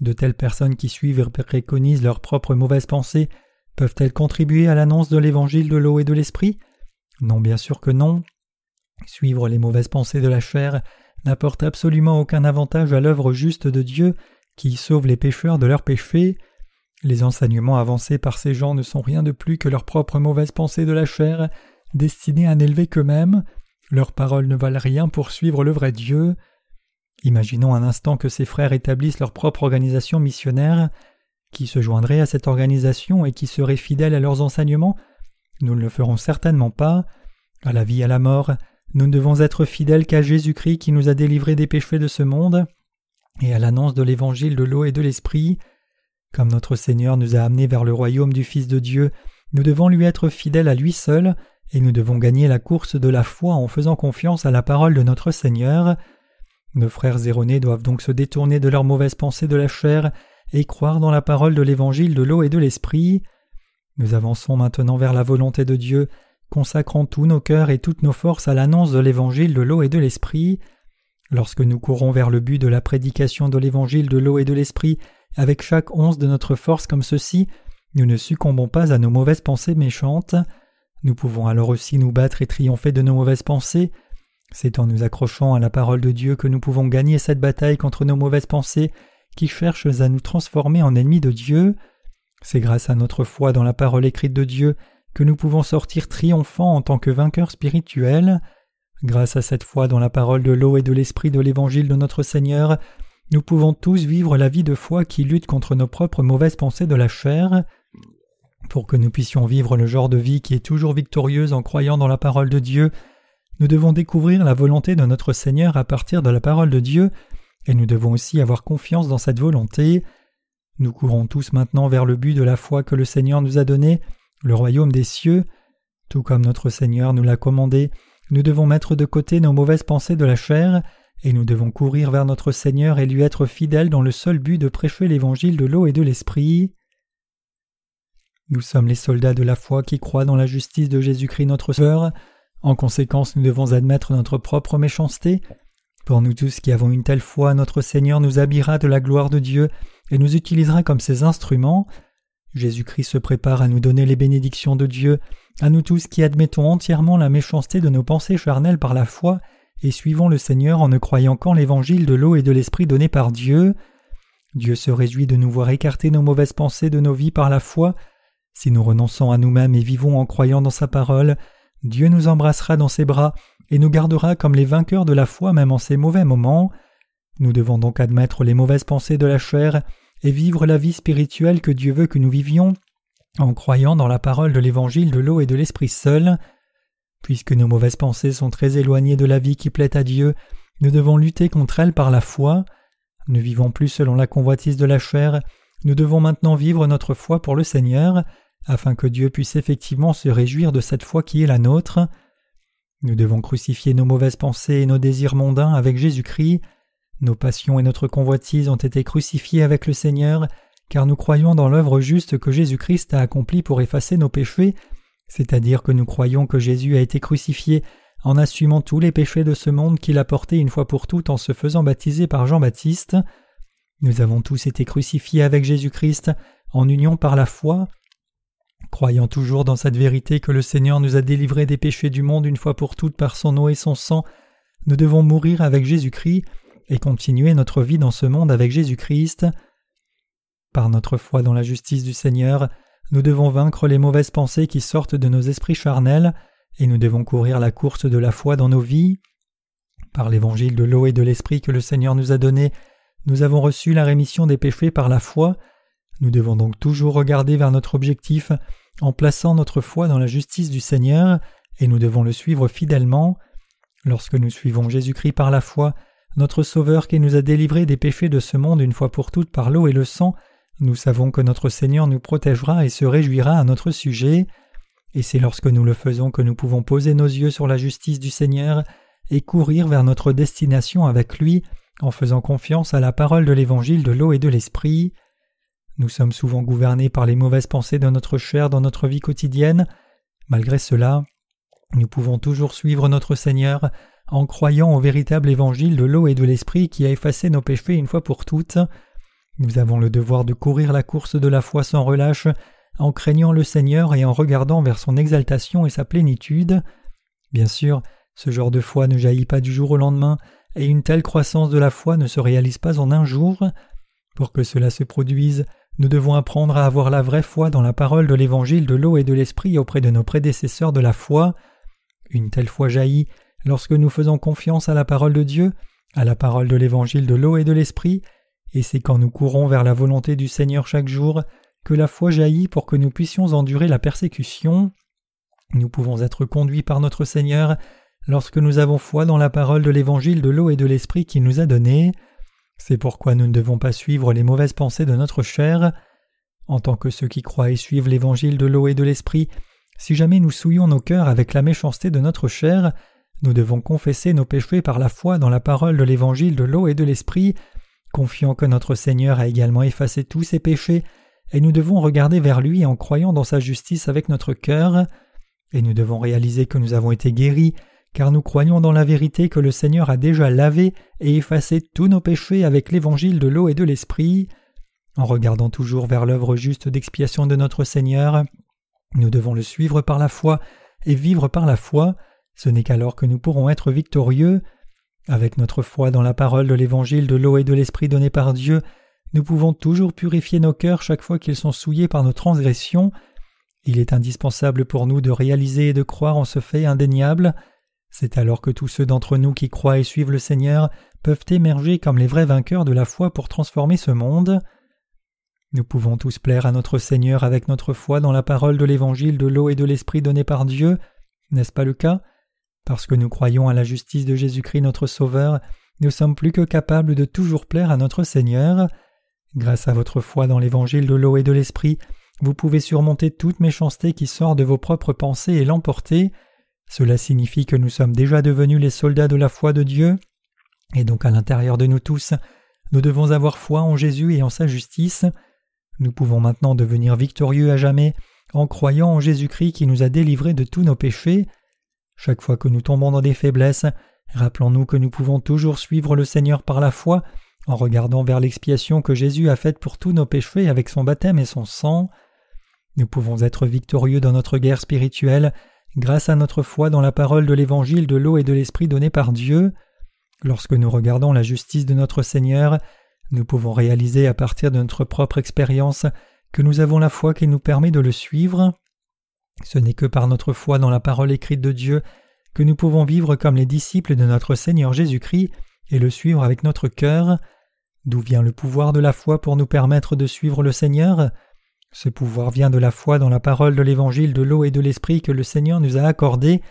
[SPEAKER 1] De telles personnes qui suivent et préconisent leurs propres mauvaises pensées peuvent-elles contribuer à l'annonce de l'évangile de l'eau et de l'esprit? Non, bien sûr que non. Suivre les mauvaises pensées de la chair n'apporte absolument aucun avantage à l'œuvre juste de Dieu qui sauve les pécheurs de leurs péchés. Les enseignements avancés par ces gens ne sont rien de plus que leurs propres mauvaises pensées de la chair, destinées à n'élever qu'eux-mêmes. Leurs paroles ne valent rien pour suivre le vrai Dieu. Imaginons un instant que ces frères établissent leur propre organisation missionnaire. Qui se joindrait à cette organisation et qui serait fidèle à leurs enseignements Nous ne le ferons certainement pas. À la vie et à la mort, nous ne devons être fidèles qu'à Jésus-Christ qui nous a délivrés des péchés de ce monde et à l'annonce de l'évangile de l'eau et de l'esprit. Comme notre Seigneur nous a amenés vers le royaume du Fils de Dieu, nous devons lui être fidèles à lui seul, et nous devons gagner la course de la foi en faisant confiance à la parole de notre Seigneur. Nos frères erronés doivent donc se détourner de leurs mauvaises pensées de la chair et croire dans la parole de l'évangile de l'eau et de l'esprit. Nous avançons maintenant vers la volonté de Dieu, consacrant tous nos cœurs et toutes nos forces à l'annonce de l'évangile de l'eau et de l'esprit. Lorsque nous courons vers le but de la prédication de l'évangile de l'eau et de l'esprit avec chaque once de notre force comme ceci, nous ne succombons pas à nos mauvaises pensées méchantes. Nous pouvons alors aussi nous battre et triompher de nos mauvaises pensées. C'est en nous accrochant à la parole de Dieu que nous pouvons gagner cette bataille contre nos mauvaises pensées qui cherchent à nous transformer en ennemis de Dieu. C'est grâce à notre foi dans la parole écrite de Dieu que nous pouvons sortir triomphants en tant que vainqueurs spirituels. Grâce à cette foi dans la parole de l'eau et de l'esprit de l'évangile de notre Seigneur, nous pouvons tous vivre la vie de foi qui lutte contre nos propres mauvaises pensées de la chair. Pour que nous puissions vivre le genre de vie qui est toujours victorieuse en croyant dans la parole de Dieu, nous devons découvrir la volonté de notre Seigneur à partir de la parole de Dieu, et nous devons aussi avoir confiance dans cette volonté. Nous courons tous maintenant vers le but de la foi que le Seigneur nous a donné, le royaume des cieux. Tout comme notre Seigneur nous l'a commandé, nous devons mettre de côté nos mauvaises pensées de la chair, et nous devons courir vers notre Seigneur et lui être fidèles dans le seul but de prêcher l'évangile de l'eau et de l'esprit. Nous sommes les soldats de la foi qui croient dans la justice de Jésus-Christ notre Sauveur. En conséquence, nous devons admettre notre propre méchanceté. Pour nous tous qui avons une telle foi, notre Seigneur nous habillera de la gloire de Dieu et nous utilisera comme ses instruments. Jésus-Christ se prépare à nous donner les bénédictions de Dieu, à nous tous qui admettons entièrement la méchanceté de nos pensées charnelles par la foi et suivons le Seigneur en ne croyant qu'en l'évangile de l'eau et de l'esprit donné par Dieu. Dieu se réjouit de nous voir écarter nos mauvaises pensées de nos vies par la foi. Si nous renonçons à nous-mêmes et vivons en croyant dans sa parole, Dieu nous embrassera dans ses bras et nous gardera comme les vainqueurs de la foi même en ces mauvais moments. Nous devons donc admettre les mauvaises pensées de la chair et vivre la vie spirituelle que Dieu veut que nous vivions en croyant dans la parole de l'évangile de l'eau et de l'esprit seul. Puisque nos mauvaises pensées sont très éloignées de la vie qui plaît à Dieu, nous devons lutter contre elles par la foi. Ne vivons plus selon la convoitise de la chair, nous devons maintenant vivre notre foi pour le Seigneur, afin que Dieu puisse effectivement se réjouir de cette foi qui est la nôtre. Nous devons crucifier nos mauvaises pensées et nos désirs mondains avec Jésus-Christ. Nos passions et notre convoitise ont été crucifiées avec le Seigneur, car nous croyons dans l'œuvre juste que Jésus-Christ a accomplie pour effacer nos péchés, c'est-à-dire que nous croyons que Jésus a été crucifié en assumant tous les péchés de ce monde qu'il a portés une fois pour toutes en se faisant baptiser par Jean-Baptiste. Nous avons tous été crucifiés avec Jésus-Christ en union par la foi. Croyant toujours dans cette vérité que le Seigneur nous a délivrés des péchés du monde une fois pour toutes par son eau et son sang, nous devons mourir avec Jésus-Christ et continuer notre vie dans ce monde avec Jésus-Christ. Par notre foi dans la justice du Seigneur, nous devons vaincre les mauvaises pensées qui sortent de nos esprits charnels, et nous devons courir la course de la foi dans nos vies. Par l'évangile de l'eau et de l'esprit que le Seigneur nous a donné, nous avons reçu la rémission des péchés par la foi. Nous devons donc toujours regarder vers notre objectif en plaçant notre foi dans la justice du Seigneur, et nous devons le suivre fidèlement. Lorsque nous suivons Jésus-Christ par la foi, notre Sauveur qui nous a délivrés des péchés de ce monde une fois pour toutes par l'eau et le sang, nous savons que notre Seigneur nous protégera et se réjouira à notre sujet. Et c'est lorsque nous le faisons que nous pouvons poser nos yeux sur la justice du Seigneur et courir vers notre destination avec lui en faisant confiance à la parole de l'évangile de l'eau et de l'esprit. Nous sommes souvent gouvernés par les mauvaises pensées de notre chair dans notre vie quotidienne. Malgré cela, nous pouvons toujours suivre notre Seigneur en croyant au véritable évangile de l'eau et de l'esprit qui a effacé nos péchés une fois pour toutes. Nous avons le devoir de courir la course de la foi sans relâche, en craignant le Seigneur et en regardant vers son exaltation et sa plénitude. Bien sûr, ce genre de foi ne jaillit pas du jour au lendemain, et une telle croissance de la foi ne se réalise pas en un jour. Pour que cela se produise, nous devons apprendre à avoir la vraie foi dans la parole de l'évangile de l'eau et de l'esprit auprès de nos prédécesseurs de la foi. Une telle foi jaillit lorsque nous faisons confiance à la parole de Dieu, à la parole de l'évangile de l'eau et de l'esprit, et c'est quand nous courons vers la volonté du Seigneur chaque jour que la foi jaillit pour que nous puissions endurer la persécution. Nous pouvons être conduits par notre Seigneur lorsque nous avons foi dans la parole de l'évangile de l'eau et de l'esprit qu'il nous a donné. C'est pourquoi nous ne devons pas suivre les mauvaises pensées de notre chair. En tant que ceux qui croient et suivent l'évangile de l'eau et de l'esprit, si jamais nous souillons nos cœurs avec la méchanceté de notre chair, nous devons confesser nos péchés par la foi dans la parole de l'évangile de l'eau et de l'esprit, confiant que notre Seigneur a également effacé tous ses péchés, et nous devons regarder vers lui en croyant dans sa justice avec notre cœur, et nous devons réaliser que nous avons été guéris, car nous croyons dans la vérité que le Seigneur a déjà lavé et effacé tous nos péchés avec l'évangile de l'eau et de l'esprit. En regardant toujours vers l'œuvre juste d'expiation de notre Seigneur, nous devons le suivre par la foi et vivre par la foi, ce n'est qu'alors que nous pourrons être victorieux. Avec notre foi dans la parole de l'évangile de l'eau et de l'esprit donné par Dieu, nous pouvons toujours purifier nos cœurs chaque fois qu'ils sont souillés par nos transgressions. Il est indispensable pour nous de réaliser et de croire en ce fait indéniable. C'est alors que tous ceux d'entre nous qui croient et suivent le Seigneur peuvent émerger comme les vrais vainqueurs de la foi pour transformer ce monde. Nous pouvons tous plaire à notre Seigneur avec notre foi dans la parole de l'évangile de l'eau et de l'esprit donné par Dieu, n'est-ce pas le cas? Parce que nous croyons à la justice de Jésus-Christ notre Sauveur, nous sommes plus que capables de toujours plaire à notre Seigneur. Grâce à votre foi dans l'évangile de l'eau et de l'esprit, vous pouvez surmonter toute méchanceté qui sort de vos propres pensées et l'emporter. Cela signifie que nous sommes déjà devenus les soldats de la foi de Dieu, et donc à l'intérieur de nous tous, nous devons avoir foi en Jésus et en sa justice. Nous pouvons maintenant devenir victorieux à jamais en croyant en Jésus-Christ qui nous a délivrés de tous nos péchés. Chaque fois que nous tombons dans des faiblesses, rappelons-nous que nous pouvons toujours suivre le Seigneur par la foi en regardant vers l'expiation que Jésus a faite pour tous nos péchés avec son baptême et son sang. Nous pouvons être victorieux dans notre guerre spirituelle grâce à notre foi dans la parole de l'évangile de l'eau et de l'esprit donné par Dieu. Lorsque nous regardons la justice de notre Seigneur, nous pouvons réaliser à partir de notre propre expérience que nous avons la foi qui nous permet de le suivre. Ce n'est que par notre foi dans la parole écrite de Dieu que nous pouvons vivre comme les disciples de notre Seigneur Jésus-Christ et le suivre avec notre cœur. D'où vient le pouvoir de la foi pour nous permettre de suivre le Seigneur? Ce pouvoir vient de la foi dans la parole de l'évangile de l'eau et de l'esprit que le Seigneur nous a accordé,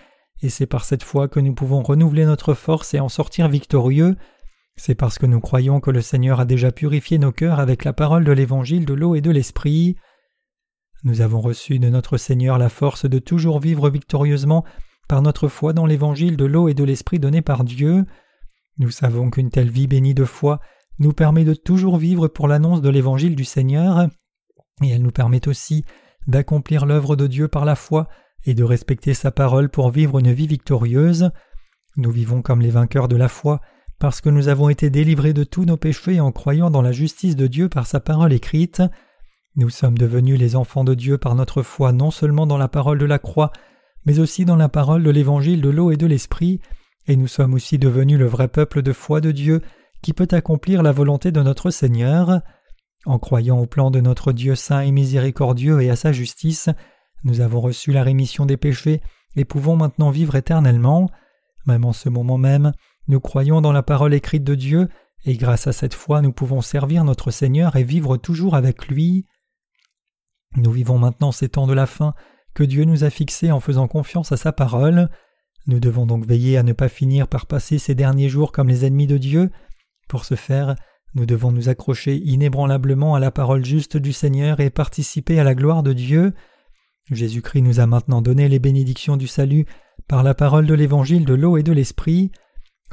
[SPEAKER 1] et c'est par cette foi que nous pouvons renouveler notre force et en sortir victorieux. C'est parce que nous croyons que le Seigneur a déjà purifié nos cœurs avec la parole de l'évangile de l'eau et de l'esprit. Nous avons reçu de notre Seigneur la force de toujours vivre victorieusement par notre foi dans l'évangile de l'eau et de l'esprit donné par Dieu. Nous savons qu'une telle vie bénie de foi nous permet de toujours vivre pour l'annonce de l'évangile du Seigneur et elle nous permet aussi d'accomplir l'œuvre de Dieu par la foi et de respecter sa parole pour vivre une vie victorieuse. Nous vivons comme les vainqueurs de la foi parce que nous avons été délivrés de tous nos péchés en croyant dans la justice de Dieu par sa parole écrite. Nous sommes devenus les enfants de Dieu par notre foi non seulement dans la parole de la croix, mais aussi dans la parole de l'évangile de l'eau et de l'esprit, et nous sommes aussi devenus le vrai peuple de foi de Dieu qui peut accomplir la volonté de notre Seigneur. En croyant au plan de notre Dieu saint et miséricordieux et à sa justice, nous avons reçu la rémission des péchés et pouvons maintenant vivre éternellement. Même en ce moment même, nous croyons dans la parole écrite de Dieu, et grâce à cette foi nous pouvons servir notre Seigneur et vivre toujours avec lui. Nous vivons maintenant ces temps de la fin que Dieu nous a fixés en faisant confiance à sa parole. Nous devons donc veiller à ne pas finir par passer ces derniers jours comme les ennemis de Dieu. Pour ce faire, nous devons nous accrocher inébranlablement à la parole juste du Seigneur et participer à la gloire de Dieu. Jésus-Christ nous a maintenant donné les bénédictions du salut par la parole de l'évangile de l'eau et de l'esprit.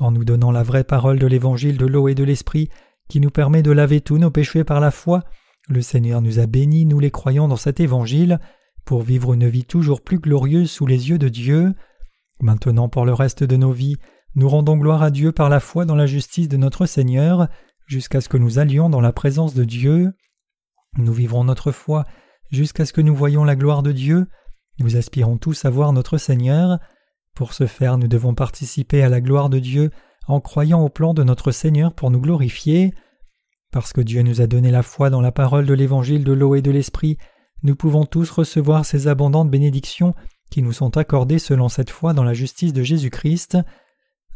[SPEAKER 1] En nous donnant la vraie parole de l'évangile de l'eau et de l'esprit, qui nous permet de laver tous nos péchés par la foi, le Seigneur nous a bénis, nous les croyants, dans cet évangile, pour vivre une vie toujours plus glorieuse sous les yeux de Dieu. Maintenant, pour le reste de nos vies, nous rendons gloire à Dieu par la foi dans la justice de notre Seigneur, jusqu'à ce que nous allions dans la présence de Dieu. Nous vivrons notre foi jusqu'à ce que nous voyions la gloire de Dieu. Nous aspirons tous à voir notre Seigneur. Pour ce faire, nous devons participer à la gloire de Dieu en croyant au plan de notre Seigneur pour nous glorifier. Parce que Dieu nous a donné la foi dans la parole de l'évangile de l'eau et de l'esprit, nous pouvons tous recevoir ces abondantes bénédictions qui nous sont accordées selon cette foi dans la justice de Jésus-Christ.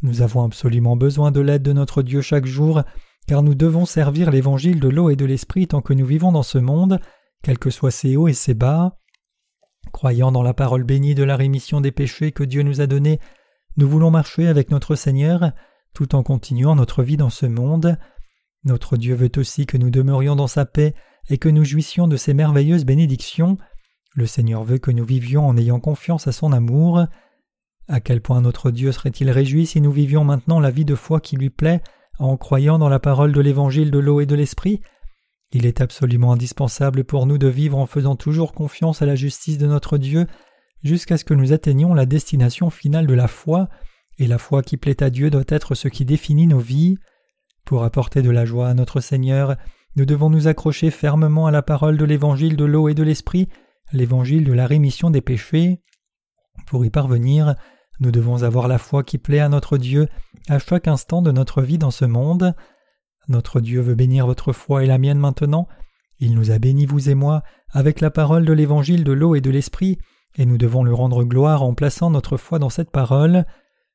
[SPEAKER 1] Nous avons absolument besoin de l'aide de notre Dieu chaque jour, car nous devons servir l'évangile de l'eau et de l'esprit tant que nous vivons dans ce monde, quels que soient ses hauts et ses bas. Croyant dans la parole bénie de la rémission des péchés que Dieu nous a donnée, nous voulons marcher avec notre Seigneur tout en continuant notre vie dans ce monde. Notre Dieu veut aussi que nous demeurions dans sa paix et que nous jouissions de ses merveilleuses bénédictions. Le Seigneur veut que nous vivions en ayant confiance à son amour. À quel point notre Dieu serait-il réjoui si nous vivions maintenant la vie de foi qui lui plaît en croyant dans la parole de l'évangile de l'eau et de l'esprit il est absolument indispensable pour nous de vivre en faisant toujours confiance à la justice de notre Dieu jusqu'à ce que nous atteignions la destination finale de la foi, et la foi qui plaît à Dieu doit être ce qui définit nos vies. Pour apporter de la joie à notre Seigneur, nous devons nous accrocher fermement à la parole de l'évangile de l'eau et de l'esprit, l'évangile de la rémission des péchés. Pour y parvenir, nous devons avoir la foi qui plaît à notre Dieu à chaque instant de notre vie dans ce monde. Notre Dieu veut bénir votre foi et la mienne maintenant. Il nous a bénis, vous et moi, avec la parole de l'évangile de l'eau et de l'esprit, et nous devons le rendre gloire en plaçant notre foi dans cette parole.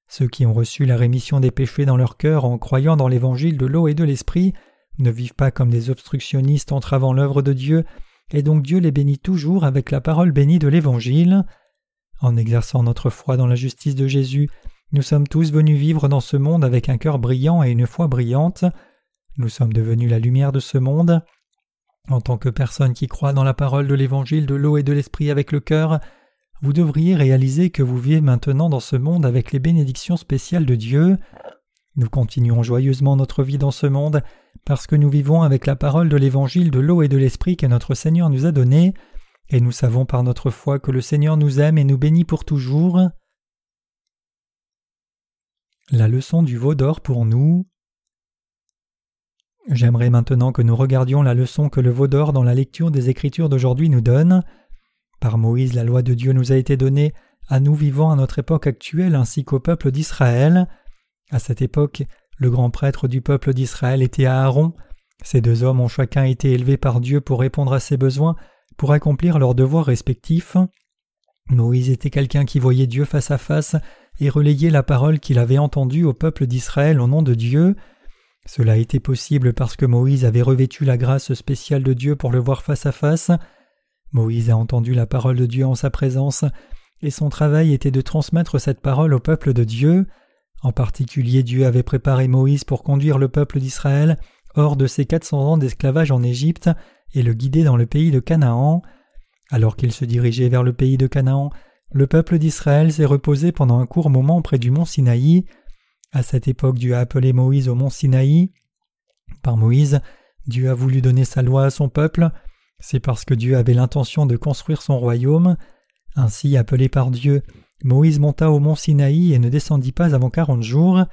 [SPEAKER 1] Ceux qui ont reçu la rémission des péchés dans leur cœur en croyant dans l'évangile de l'eau et de l'esprit ne vivent pas comme des obstructionnistes entravant l'œuvre de Dieu, et donc Dieu les bénit toujours avec la parole bénie de l'évangile. En exerçant notre foi dans la justice de Jésus, nous sommes tous venus vivre dans ce monde avec un cœur brillant et une foi brillante. Nous sommes devenus la lumière de ce monde. En tant que personne qui croit dans la parole de l'évangile de l'eau et de l'esprit avec le cœur, vous devriez réaliser que vous vivez maintenant dans ce monde avec les bénédictions spéciales de Dieu. Nous continuons joyeusement notre vie dans ce monde parce que nous vivons avec la parole de l'évangile de l'eau et de l'esprit que notre Seigneur nous a donné, et nous savons par notre foi que le Seigneur nous aime et nous bénit pour toujours. La leçon du veau d'or pour nous. J'aimerais maintenant que nous regardions la leçon que le veau d'or dans la lecture des Écritures d'aujourd'hui nous donne. Par Moïse, la loi de Dieu nous a été donnée, à nous vivant à notre époque actuelle ainsi qu'au peuple d'Israël. À cette époque, le grand prêtre du peuple d'Israël était Aaron. Ces deux hommes ont chacun été élevés par Dieu pour répondre à ses besoins, pour accomplir leurs devoirs respectifs. Moïse était quelqu'un qui voyait Dieu face à face et relayait la parole qu'il avait entendue au peuple d'Israël au nom de Dieu. Cela été possible parce que Moïse avait revêtu la grâce spéciale de Dieu pour le voir face à face. Moïse a entendu la parole de Dieu en sa présence, et son travail était de transmettre cette parole au peuple de Dieu. En particulier, Dieu avait préparé Moïse pour conduire le peuple d'Israël hors de ses quatre cents ans d'esclavage en Égypte et le guider dans le pays de Canaan. Alors qu'il se dirigeait vers le pays de Canaan, le peuple d'Israël s'est reposé pendant un court moment près du mont Sinaï. À cette époque, Dieu a appelé Moïse au mont Sinaï. Par Moïse, Dieu a voulu donner sa loi à son peuple. C'est parce que Dieu avait l'intention de construire son royaume. Ainsi, appelé par Dieu, Moïse monta au mont Sinaï et ne descendit pas avant quarante jours.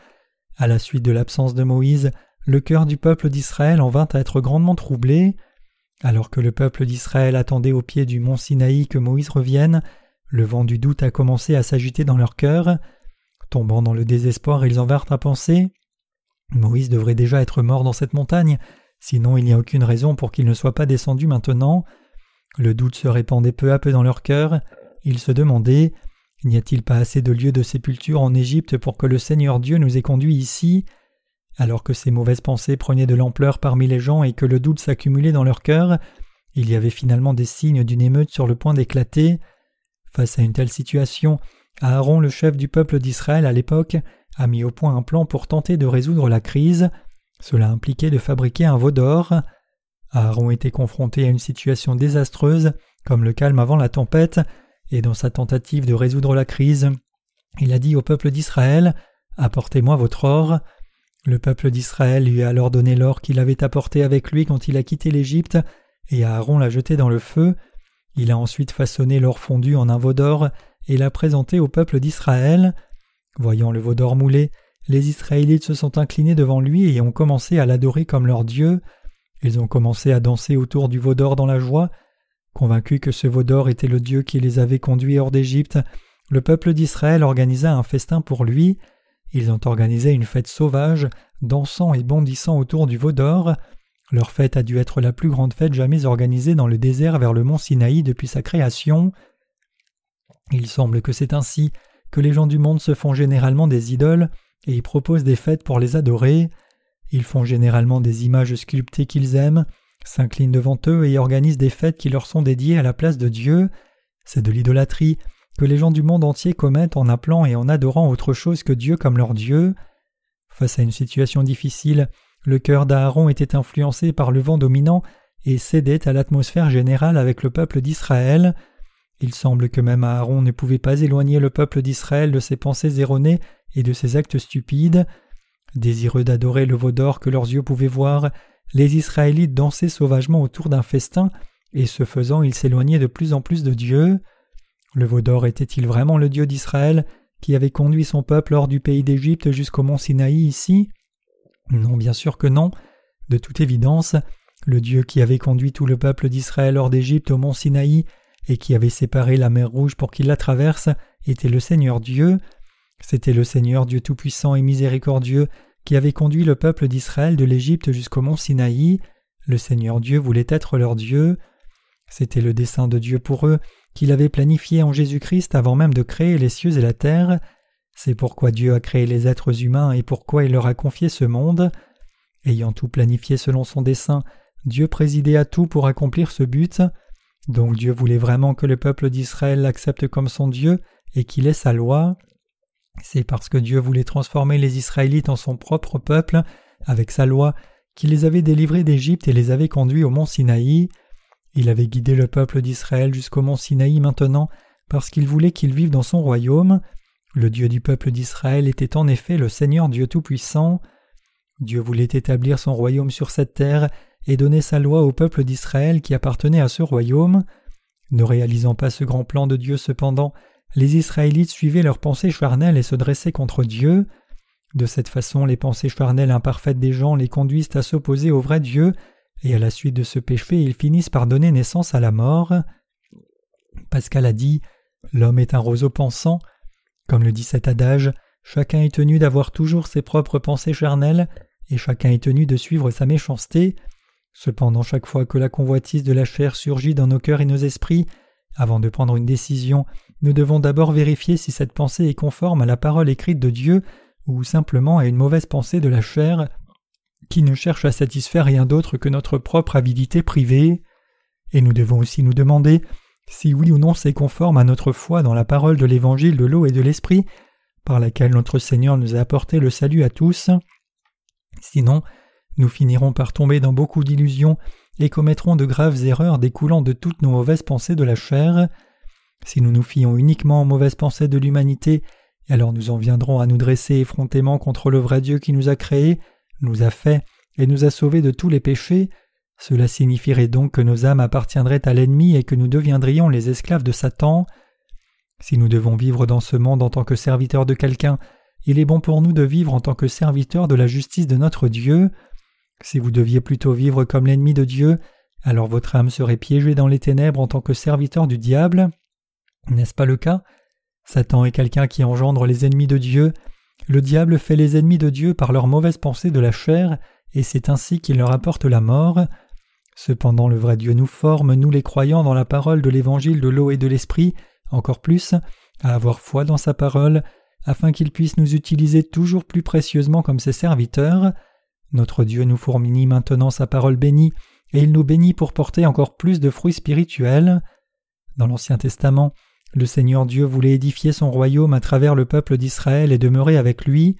[SPEAKER 1] À la suite de l'absence de Moïse, le cœur du peuple d'Israël en vint à être grandement troublé. Alors que le peuple d'Israël attendait au pied du mont Sinaï que Moïse revienne, le vent du doute a commencé à s'agiter dans leur cœur. Tombant dans le désespoir, ils en vinrent à penser Moïse devrait déjà être mort dans cette montagne. sinon il n'y a aucune raison pour qu'il ne soit pas descendu maintenant. Le doute se répandait peu à peu dans leur cœur. Ils se demandaient N'y a-t-il pas assez de lieux de sépulture en Égypte pour que le Seigneur Dieu nous ait conduits ici? Alors que ces mauvaises pensées prenaient de l'ampleur parmi les gens et que le doute s'accumulait dans leur cœur, il y avait finalement des signes d'une émeute sur le point d'éclater. Face à une telle situation, Aaron, le chef du peuple d'Israël à l'époque, a mis au point un plan pour tenter de résoudre la crise. Cela impliquait de fabriquer un veau d'or. Aaron était confronté à une situation désastreuse, comme le calme avant la tempête, et dans sa tentative de résoudre la crise, il a dit au peuple d'Israël Apportez-moi votre or. Le peuple d'Israël lui a alors donné l'or qu'il avait apporté avec lui quand il a quitté l'Égypte, et Aaron l'a jeté dans le feu. Il a ensuite façonné l'or fondu en un veau d'or et l'a présenté au peuple d'Israël. Voyant le veau d'or moulé, les Israélites se sont inclinés devant lui et ont commencé à l'adorer comme leur Dieu. Ils ont commencé à danser autour du veau d'or dans la joie. Convaincus que ce veau d'or était le Dieu qui les avait conduits hors d'Égypte, le peuple d'Israël organisa un festin pour lui. Ils ont organisé une fête sauvage, dansant et bondissant autour du veau d'or. Leur fête a dû être la plus grande fête jamais organisée dans le désert vers le mont Sinaï depuis sa création. Il semble que c'est ainsi que les gens du monde se font généralement des idoles et y proposent des fêtes pour les adorer. Ils font généralement des images sculptées qu'ils aiment, s'inclinent devant eux et organisent des fêtes qui leur sont dédiées à la place de Dieu. C'est de l'idolâtrie que les gens du monde entier commettent en appelant et en adorant autre chose que Dieu comme leur Dieu. Face à une situation difficile, le cœur d'Aaron était influencé par le vent dominant et cédait à l'atmosphère générale avec le peuple d'Israël. Il semble que même Aaron ne pouvait pas éloigner le peuple d'Israël de ses pensées erronées et de ses actes stupides. Désireux d'adorer le veau d'or que leurs yeux pouvaient voir, les Israélites dansaient sauvagement autour d'un festin, et ce faisant ils s'éloignaient de plus en plus de Dieu. Le veau d'or était-il vraiment le Dieu d'Israël qui avait conduit son peuple hors du pays d'Égypte jusqu'au mont Sinaï ici? Non, bien sûr que non. De toute évidence, le Dieu qui avait conduit tout le peuple d'Israël hors d'Égypte au mont Sinaï et qui avait séparé la mer Rouge pour qu'il la traverse était le Seigneur Dieu. C'était le Seigneur Dieu Tout-Puissant et Miséricordieux qui avait conduit le peuple d'Israël de l'Égypte jusqu'au mont Sinaï. Le Seigneur Dieu voulait être leur Dieu. C'était le dessein de Dieu pour eux qu'il avait planifié en Jésus-Christ avant même de créer les cieux et la terre. C'est pourquoi Dieu a créé les êtres humains et pourquoi il leur a confié ce monde. Ayant tout planifié selon son dessein, Dieu présidait à tout pour accomplir ce but. Donc Dieu voulait vraiment que le peuple d'Israël l'accepte comme son Dieu et qu'il ait sa loi. C'est parce que Dieu voulait transformer les Israélites en son propre peuple, avec sa loi, qu'il les avait délivrés d'Égypte et les avait conduits au mont Sinaï. Il avait guidé le peuple d'Israël jusqu'au mont Sinaï maintenant, parce qu'il voulait qu'ils vivent dans son royaume. Le Dieu du peuple d'Israël était en effet le Seigneur Dieu Tout-Puissant. Dieu voulait établir son royaume sur cette terre et donner sa loi au peuple d'Israël qui appartenait à ce royaume. Ne réalisant pas ce grand plan de Dieu cependant, les Israélites suivaient leurs pensées charnelles et se dressaient contre Dieu. De cette façon, les pensées charnelles imparfaites des gens les conduisent à s'opposer au vrai Dieu, et à la suite de ce péché, ils finissent par donner naissance à la mort. Pascal a dit L'homme est un roseau pensant. Comme le dit cet adage, chacun est tenu d'avoir toujours ses propres pensées charnelles, et chacun est tenu de suivre sa méchanceté. Cependant, chaque fois que la convoitise de la chair surgit dans nos cœurs et nos esprits, avant de prendre une décision, nous devons d'abord vérifier si cette pensée est conforme à la parole écrite de Dieu ou simplement à une mauvaise pensée de la chair qui ne cherche à satisfaire rien d'autre que notre propre avidité privée. Et nous devons aussi nous demander si oui ou non c'est conforme à notre foi dans la parole de l'évangile de l'eau et de l'esprit, par laquelle notre Seigneur nous a apporté le salut à tous. Sinon, nous finirons par tomber dans beaucoup d'illusions et commettrons de graves erreurs découlant de toutes nos mauvaises pensées de la chair. Si nous nous fions uniquement aux mauvaises pensées de l'humanité, alors nous en viendrons à nous dresser effrontément contre le vrai Dieu qui nous a créés, nous a fait et nous a sauvés de tous les péchés. Cela signifierait donc que nos âmes appartiendraient à l'ennemi et que nous deviendrions les esclaves de Satan. Si nous devons vivre dans ce monde en tant que serviteurs de quelqu'un, il est bon pour nous de vivre en tant que serviteurs de la justice de notre Dieu. Si vous deviez plutôt vivre comme l'ennemi de Dieu, alors votre âme serait piégée dans les ténèbres en tant que serviteur du diable. N'est-ce pas le cas? Satan est quelqu'un qui engendre les ennemis de Dieu. Le diable fait les ennemis de Dieu par leurs mauvaises pensées de la chair et c'est ainsi qu'il leur apporte la mort. Cependant le vrai Dieu nous forme, nous les croyants dans la parole de l'évangile de l'eau et de l'esprit, encore plus, à avoir foi dans sa parole, afin qu'il puisse nous utiliser toujours plus précieusement comme ses serviteurs. Notre Dieu nous fourmille maintenant sa parole bénie, et il nous bénit pour porter encore plus de fruits spirituels. Dans l'Ancien Testament, le Seigneur Dieu voulait édifier son royaume à travers le peuple d'Israël et demeurer avec lui.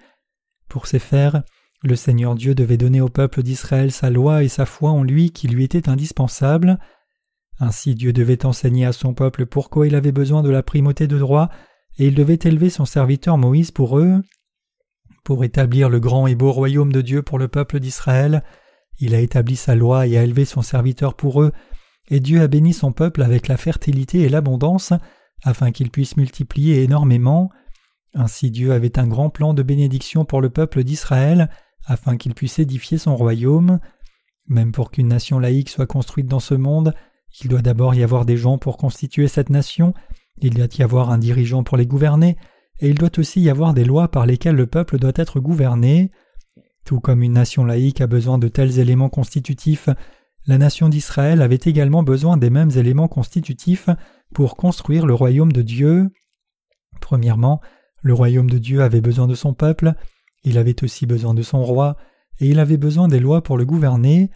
[SPEAKER 1] Pour ces faire, le Seigneur Dieu devait donner au peuple d'Israël sa loi et sa foi en lui qui lui était indispensable. Ainsi Dieu devait enseigner à son peuple pourquoi il avait besoin de la primauté de droit, et il devait élever son serviteur Moïse pour eux. Pour établir le grand et beau royaume de Dieu pour le peuple d'Israël, il a établi sa loi et a élevé son serviteur pour eux, et Dieu a béni son peuple avec la fertilité et l'abondance, afin qu'il puisse multiplier énormément. Ainsi Dieu avait un grand plan de bénédiction pour le peuple d'Israël, afin qu'il puisse édifier son royaume. Même pour qu'une nation laïque soit construite dans ce monde, il doit d'abord y avoir des gens pour constituer cette nation, il doit y avoir un dirigeant pour les gouverner, et il doit aussi y avoir des lois par lesquelles le peuple doit être gouverné. Tout comme une nation laïque a besoin de tels éléments constitutifs, la nation d'Israël avait également besoin des mêmes éléments constitutifs pour construire le royaume de Dieu. Premièrement, le royaume de Dieu avait besoin de son peuple, il avait aussi besoin de son roi, et il avait besoin des lois pour le gouverner.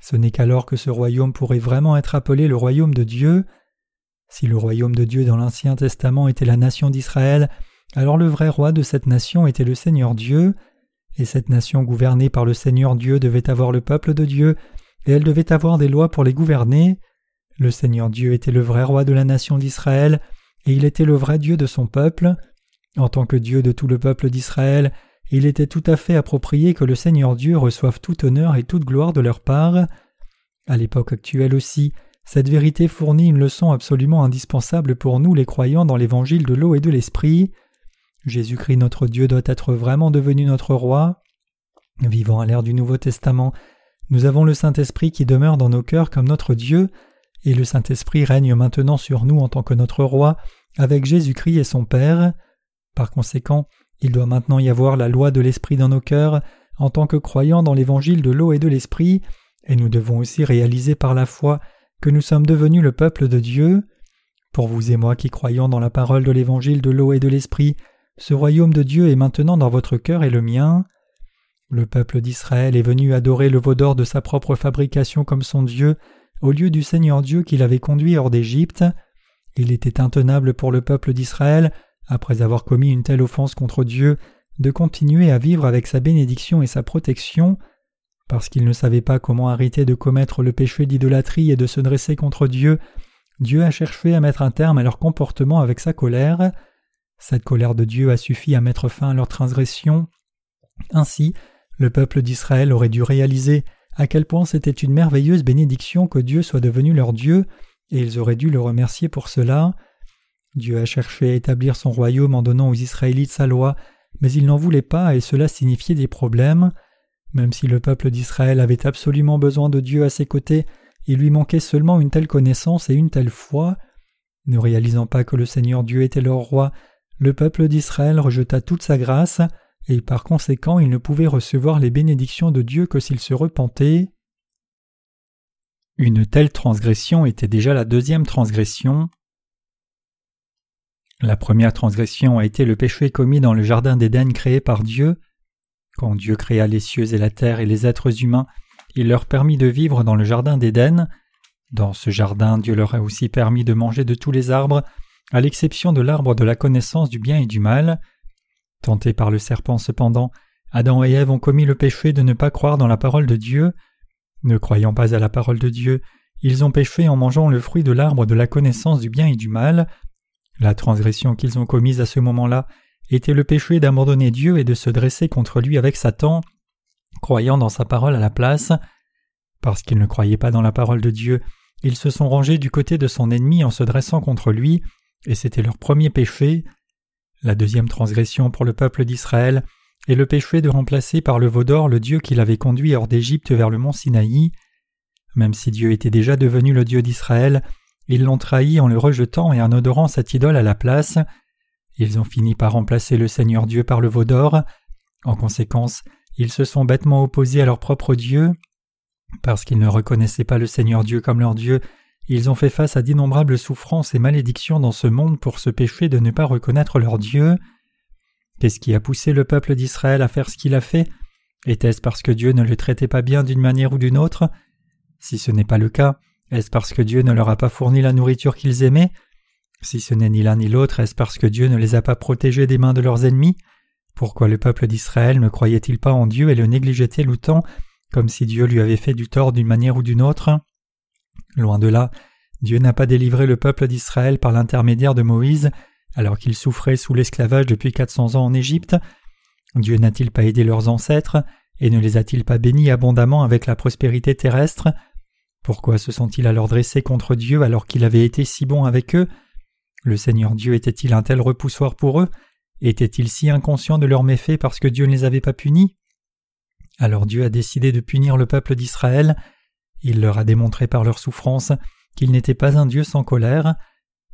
[SPEAKER 1] Ce n'est qu'alors que ce royaume pourrait vraiment être appelé le royaume de Dieu. Si le royaume de Dieu dans l'Ancien Testament était la nation d'Israël, alors le vrai roi de cette nation était le Seigneur Dieu, et cette nation gouvernée par le Seigneur Dieu devait avoir le peuple de Dieu, et elle devait avoir des lois pour les gouverner. Le Seigneur Dieu était le vrai roi de la nation d'Israël, et il était le vrai Dieu de son peuple. En tant que Dieu de tout le peuple d'Israël, il était tout à fait approprié que le Seigneur Dieu reçoive tout honneur et toute gloire de leur part. À l'époque actuelle aussi, cette vérité fournit une leçon absolument indispensable pour nous les croyants dans l'évangile de l'eau et de l'esprit. Jésus-Christ notre Dieu doit être vraiment devenu notre roi. Vivant à l'ère du Nouveau Testament, nous avons le Saint-Esprit qui demeure dans nos cœurs comme notre Dieu, et le Saint-Esprit règne maintenant sur nous en tant que notre roi, avec Jésus-Christ et son Père. Par conséquent, il doit maintenant y avoir la loi de l'Esprit dans nos cœurs, en tant que croyants dans l'évangile de l'eau et de l'Esprit, et nous devons aussi réaliser par la foi que nous sommes devenus le peuple de Dieu. Pour vous et moi qui croyons dans la parole de l'évangile de l'eau et de l'esprit, ce royaume de Dieu est maintenant dans votre cœur et le mien. Le peuple d'Israël est venu adorer le veau d'or de sa propre fabrication comme son Dieu, au lieu du Seigneur Dieu qui l'avait conduit hors d'Égypte. Il était intenable pour le peuple d'Israël, après avoir commis une telle offense contre Dieu, de continuer à vivre avec sa bénédiction et sa protection, parce qu'ils ne savaient pas comment arrêter de commettre le péché d'idolâtrie et de se dresser contre Dieu, Dieu a cherché à mettre un terme à leur comportement avec sa colère. Cette colère de Dieu a suffi à mettre fin à leur transgression. Ainsi, le peuple d'Israël aurait dû réaliser à quel point c'était une merveilleuse bénédiction que Dieu soit devenu leur Dieu, et ils auraient dû le remercier pour cela. Dieu a cherché à établir son royaume en donnant aux Israélites sa loi, mais ils n'en voulaient pas et cela signifiait des problèmes. Même si le peuple d'Israël avait absolument besoin de Dieu à ses côtés, il lui manquait seulement une telle connaissance et une telle foi. Ne réalisant pas que le Seigneur Dieu était leur roi, le peuple d'Israël rejeta toute sa grâce, et par conséquent il ne pouvait recevoir les bénédictions de Dieu que s'il se repentait. Une telle transgression était déjà la deuxième transgression. La première transgression a été le péché commis dans le jardin d'Éden créé par Dieu. Quand Dieu créa les cieux et la terre et les êtres humains, il leur permit de vivre dans le jardin d'Éden. Dans ce jardin, Dieu leur a aussi permis de manger de tous les arbres, à l'exception de l'arbre de la connaissance du bien et du mal. Tentés par le serpent cependant, Adam et Ève ont commis le péché de ne pas croire dans la parole de Dieu. Ne croyant pas à la parole de Dieu, ils ont péché en mangeant le fruit de l'arbre de la connaissance du bien et du mal. La transgression qu'ils ont commise à ce moment-là était le péché d'abandonner Dieu et de se dresser contre lui avec Satan, croyant dans sa parole à la place. Parce qu'ils ne croyaient pas dans la parole de Dieu, ils se sont rangés du côté de son ennemi en se dressant contre lui, et c'était leur premier péché. La deuxième transgression pour le peuple d'Israël est le péché de remplacer par le veau d'or le Dieu qui l'avait conduit hors d'Égypte vers le mont Sinaï. Même si Dieu était déjà devenu le Dieu d'Israël, ils l'ont trahi en le rejetant et en odorant cette idole à la place. Ils ont fini par remplacer le Seigneur Dieu par le veau d'or. En conséquence, ils se sont bêtement opposés à leur propre Dieu. Parce qu'ils ne reconnaissaient pas le Seigneur Dieu comme leur Dieu, ils ont fait face à d'innombrables souffrances et malédictions dans ce monde pour se pécher de ne pas reconnaître leur Dieu. Qu'est-ce qui a poussé le peuple d'Israël à faire ce qu'il a fait? Était-ce parce que Dieu ne le traitait pas bien d'une manière ou d'une autre? Si ce n'est pas le cas, est-ce parce que Dieu ne leur a pas fourni la nourriture qu'ils aimaient? Si ce n'est ni l'un ni l'autre, est-ce parce que Dieu ne les a pas protégés des mains de leurs ennemis? Pourquoi le peuple d'Israël ne croyait-il pas en Dieu et le négligeait-il autant, comme si Dieu lui avait fait du tort d'une manière ou d'une autre? Loin de là, Dieu n'a pas délivré le peuple d'Israël par l'intermédiaire de Moïse, alors qu'ils souffraient sous l'esclavage depuis quatre cents ans en Égypte. Dieu n'a-t-il pas aidé leurs ancêtres, et ne les a-t-il pas bénis abondamment avec la prospérité terrestre? Pourquoi se sont-ils alors dressés contre Dieu alors qu'il avait été si bon avec eux? Le Seigneur Dieu était-il un tel repoussoir pour eux? Était-il si inconscient de leurs méfaits parce que Dieu ne les avait pas punis? Alors Dieu a décidé de punir le peuple d'Israël. Il leur a démontré par leur souffrance qu'il n'était pas un Dieu sans colère.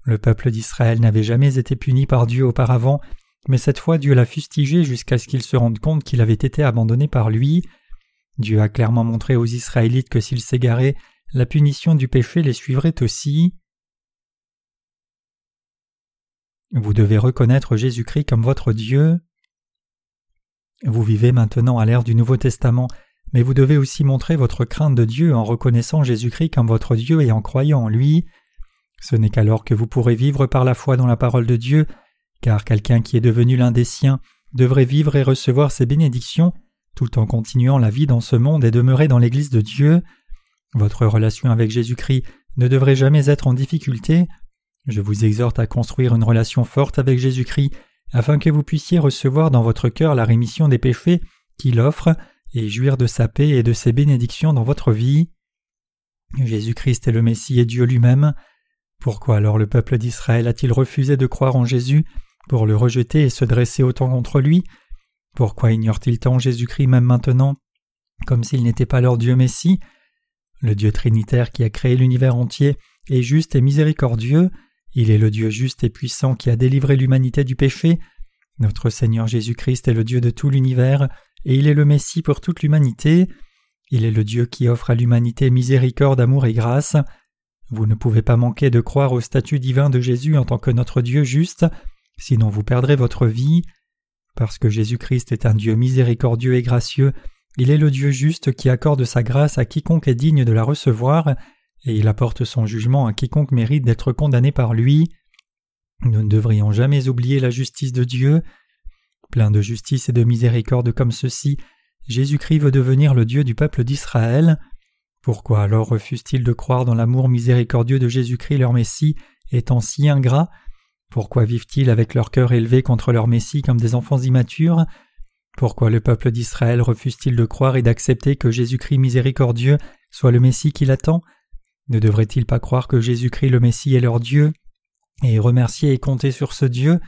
[SPEAKER 1] Le peuple d'Israël n'avait jamais été puni par Dieu auparavant, mais cette fois Dieu l'a fustigé jusqu'à ce qu'il se rende compte qu'il avait été abandonné par lui. Dieu a clairement montré aux Israélites que s'ils s'égaraient, la punition du péché les suivrait aussi. Vous devez reconnaître Jésus-Christ comme votre Dieu. Vous vivez maintenant à l'ère du Nouveau Testament, mais vous devez aussi montrer votre crainte de Dieu en reconnaissant Jésus-Christ comme votre Dieu et en croyant en lui. Ce n'est qu'alors que vous pourrez vivre par la foi dans la parole de Dieu, car quelqu'un qui est devenu l'un des siens devrait vivre et recevoir ses bénédictions tout en continuant la vie dans ce monde et demeurer dans l'Église de Dieu. Votre relation avec Jésus-Christ ne devrait jamais être en difficulté. Je vous exhorte à construire une relation forte avec Jésus-Christ afin que vous puissiez recevoir dans votre cœur la rémission des péchés qu'il offre et jouir de sa paix et de ses bénédictions dans votre vie. Jésus-Christ est le Messie et Dieu lui-même. Pourquoi alors le peuple d'Israël a-t-il refusé de croire en Jésus pour le rejeter et se dresser autant contre lui? Pourquoi ignore-t-il tant Jésus-Christ même maintenant, comme s'il n'était pas leur Dieu Messie? Le Dieu Trinitaire qui a créé l'univers entier est juste et miséricordieux, il est le Dieu juste et puissant qui a délivré l'humanité du péché. Notre Seigneur Jésus-Christ est le Dieu de tout l'univers, et il est le Messie pour toute l'humanité. Il est le Dieu qui offre à l'humanité miséricorde, amour et grâce. Vous ne pouvez pas manquer de croire au statut divin de Jésus en tant que notre Dieu juste, sinon vous perdrez votre vie. Parce que Jésus-Christ est un Dieu miséricordieux et gracieux, il est le Dieu juste qui accorde sa grâce à quiconque est digne de la recevoir, et il apporte son jugement à quiconque mérite d'être condamné par lui. Nous ne devrions jamais oublier la justice de Dieu. Plein de justice et de miséricorde comme ceci, Jésus-Christ veut devenir le Dieu du peuple d'Israël. Pourquoi alors refusent-ils de croire dans l'amour miséricordieux de Jésus-Christ leur Messie, étant si ingrats Pourquoi vivent-ils avec leur cœur élevé contre leur Messie comme des enfants immatures? Pourquoi le peuple d'Israël refuse-t-il de croire et d'accepter que Jésus-Christ miséricordieux soit le Messie qu'il attend Ne devrait-il pas croire que Jésus-Christ le Messie est leur Dieu? Et remercier et compter sur ce Dieu?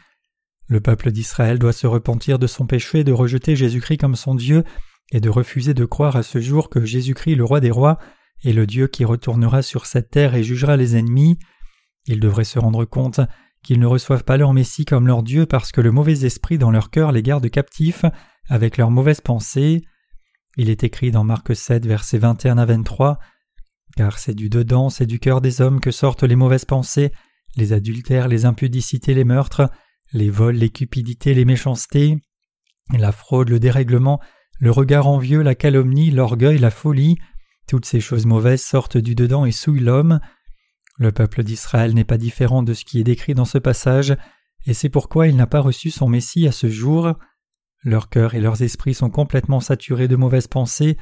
[SPEAKER 1] Le peuple d'Israël doit se repentir de son péché, de rejeter Jésus-Christ comme son Dieu et de refuser de croire à ce jour que Jésus-Christ, le roi des rois, est le Dieu qui retournera sur cette terre et jugera les ennemis. Ils devraient se rendre compte qu'ils ne reçoivent pas leur Messie comme leur Dieu parce que le mauvais esprit dans leur cœur les garde captifs avec leurs mauvaises pensées. Il est écrit dans Marc 7, versets 21 à 23 Car c'est du dedans, c'est du cœur des hommes que sortent les mauvaises pensées, les adultères, les impudicités, les meurtres, les vols, les cupidités, les méchancetés, la fraude, le dérèglement, le regard envieux, la calomnie, l'orgueil, la folie, toutes ces choses mauvaises sortent du dedans et souillent l'homme. Le peuple d'Israël n'est pas différent de ce qui est décrit dans ce passage, et c'est pourquoi il n'a pas reçu son Messie à ce jour. Leurs cœurs et leurs esprits sont complètement saturés de mauvaises pensées.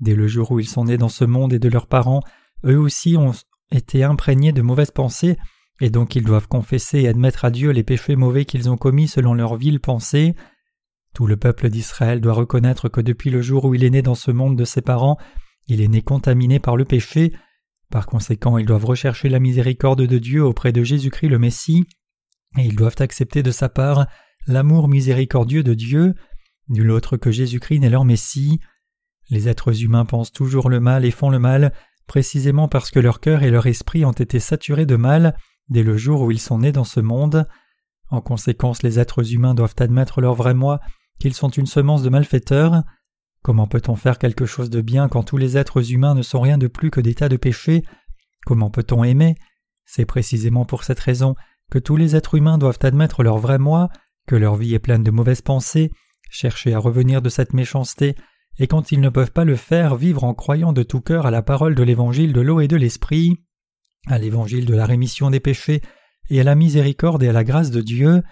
[SPEAKER 1] Dès le jour où ils sont nés dans ce monde et de leurs parents, eux aussi ont été imprégnés de mauvaises pensées, et donc ils doivent confesser et admettre à Dieu les péchés mauvais qu'ils ont commis selon leurs viles pensées. Tout le peuple d'Israël doit reconnaître que depuis le jour où il est né dans ce monde de ses parents, il est né contaminé par le péché. Par conséquent, ils doivent rechercher la miséricorde de Dieu auprès de Jésus-Christ le Messie, et ils doivent accepter de sa part l'amour miséricordieux de Dieu, nul autre que Jésus-Christ n'est leur Messie. Les êtres humains pensent toujours le mal et font le mal, précisément parce que leur cœur et leur esprit ont été saturés de mal dès le jour où ils sont nés dans ce monde. En conséquence, les êtres humains doivent admettre leur vrai moi qu'ils sont une semence de malfaiteurs. Comment peut-on faire quelque chose de bien quand tous les êtres humains ne sont rien de plus que des tas de péchés? Comment peut-on aimer? C'est précisément pour cette raison que tous les êtres humains doivent admettre leur vrai moi, que leur vie est pleine de mauvaises pensées, chercher à revenir de cette méchanceté, et quand ils ne peuvent pas le faire, vivre en croyant de tout cœur à la parole de l'évangile de l'eau et de l'esprit, à l'évangile de la rémission des péchés, et à la miséricorde et à la grâce de Dieu.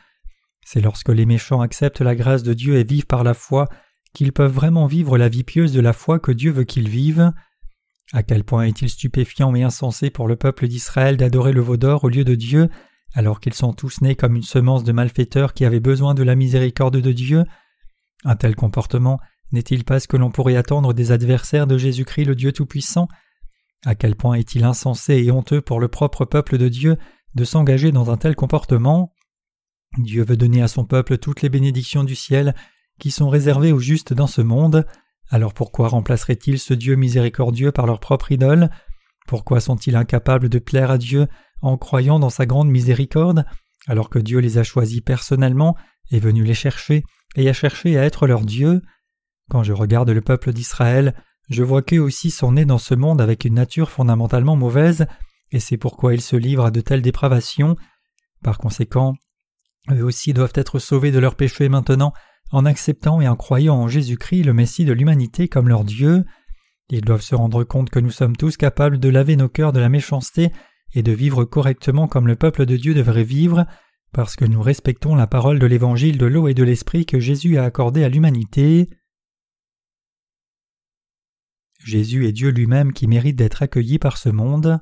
[SPEAKER 1] C'est lorsque les méchants acceptent la grâce de Dieu et vivent par la foi qu'ils peuvent vraiment vivre la vie pieuse de la foi que Dieu veut qu'ils vivent. À quel point est-il stupéfiant et insensé pour le peuple d'Israël d'adorer le veau d'or au lieu de Dieu, alors qu'ils sont tous nés comme une semence de malfaiteurs qui avaient besoin de la miséricorde de Dieu? Un tel comportement n'est-il pas ce que l'on pourrait attendre des adversaires de Jésus-Christ le Dieu Tout-Puissant? À quel point est-il insensé et honteux pour le propre peuple de Dieu de s'engager dans un tel comportement? Dieu veut donner à son peuple toutes les bénédictions du ciel qui sont réservés aux justes dans ce monde, alors pourquoi remplacerait-il ce Dieu miséricordieux par leur propre idole? Pourquoi sont-ils incapables de plaire à Dieu en croyant dans sa grande miséricorde, alors que Dieu les a choisis personnellement, est venu les chercher et a cherché à être leur Dieu. Quand je regarde le peuple d'Israël, je vois qu'eux aussi sont nés dans ce monde avec une nature fondamentalement mauvaise, et c'est pourquoi ils se livrent à de telles dépravations. Par conséquent, eux aussi doivent être sauvés de leurs péchés maintenant en acceptant et en croyant en Jésus-Christ, le Messie de l'humanité, comme leur Dieu. Ils doivent se rendre compte que nous sommes tous capables de laver nos cœurs de la méchanceté et de vivre correctement comme le peuple de Dieu devrait vivre, parce que nous respectons la parole de l'évangile de l'eau et de l'esprit que Jésus a accordé à l'humanité. Jésus est Dieu lui-même qui mérite d'être accueilli par ce monde.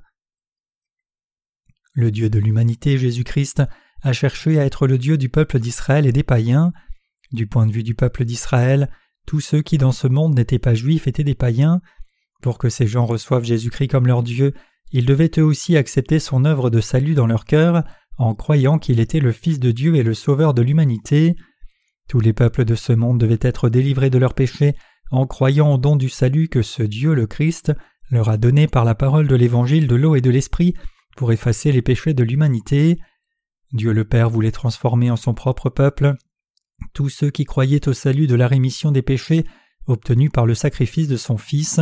[SPEAKER 1] Le Dieu de l'humanité, Jésus-Christ, a cherché à être le Dieu du peuple d'Israël et des païens. Du point de vue du peuple d'Israël, tous ceux qui dans ce monde n'étaient pas juifs étaient des païens. Pour que ces gens reçoivent Jésus-Christ comme leur Dieu, ils devaient eux aussi accepter son œuvre de salut dans leur cœur, en croyant qu'il était le Fils de Dieu et le Sauveur de l'humanité. Tous les peuples de ce monde devaient être délivrés de leurs péchés en croyant au don du salut que ce Dieu, le Christ, leur a donné par la parole de l'Évangile de l'eau et de l'Esprit pour effacer les péchés de l'humanité. Dieu le Père voulait transformer en son propre peuple tous ceux qui croyaient au salut de la rémission des péchés obtenus par le sacrifice de son Fils.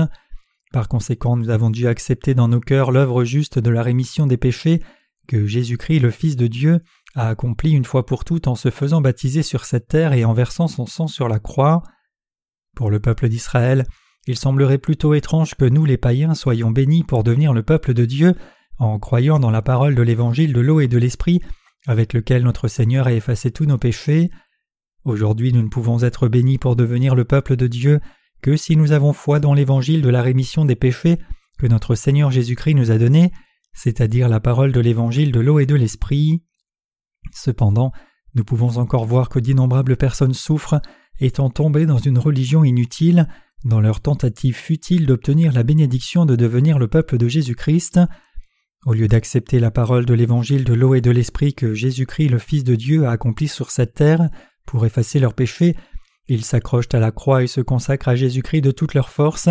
[SPEAKER 1] Par conséquent, nous avons dû accepter dans nos cœurs l'œuvre juste de la rémission des péchés que Jésus-Christ, le Fils de Dieu, a accompli une fois pour toutes en se faisant baptiser sur cette terre et en versant son sang sur la croix. Pour le peuple d'Israël, il semblerait plutôt étrange que nous, les païens, soyons bénis pour devenir le peuple de Dieu en croyant dans la parole de l'évangile de l'eau et de l'esprit avec lequel notre Seigneur a effacé tous nos péchés. Aujourd'hui nous ne pouvons être bénis pour devenir le peuple de Dieu que si nous avons foi dans l'évangile de la rémission des péchés que notre Seigneur Jésus-Christ nous a donné, c'est-à-dire la parole de l'évangile de l'eau et de l'esprit. Cependant, nous pouvons encore voir que d'innombrables personnes souffrent, étant tombées dans une religion inutile, dans leur tentative futile d'obtenir la bénédiction de devenir le peuple de Jésus-Christ. Au lieu d'accepter la parole de l'évangile de l'eau et de l'esprit que Jésus-Christ, le Fils de Dieu, a accompli sur cette terre, pour effacer leurs péchés, ils s'accrochent à la croix et se consacrent à Jésus-Christ de toute leur force.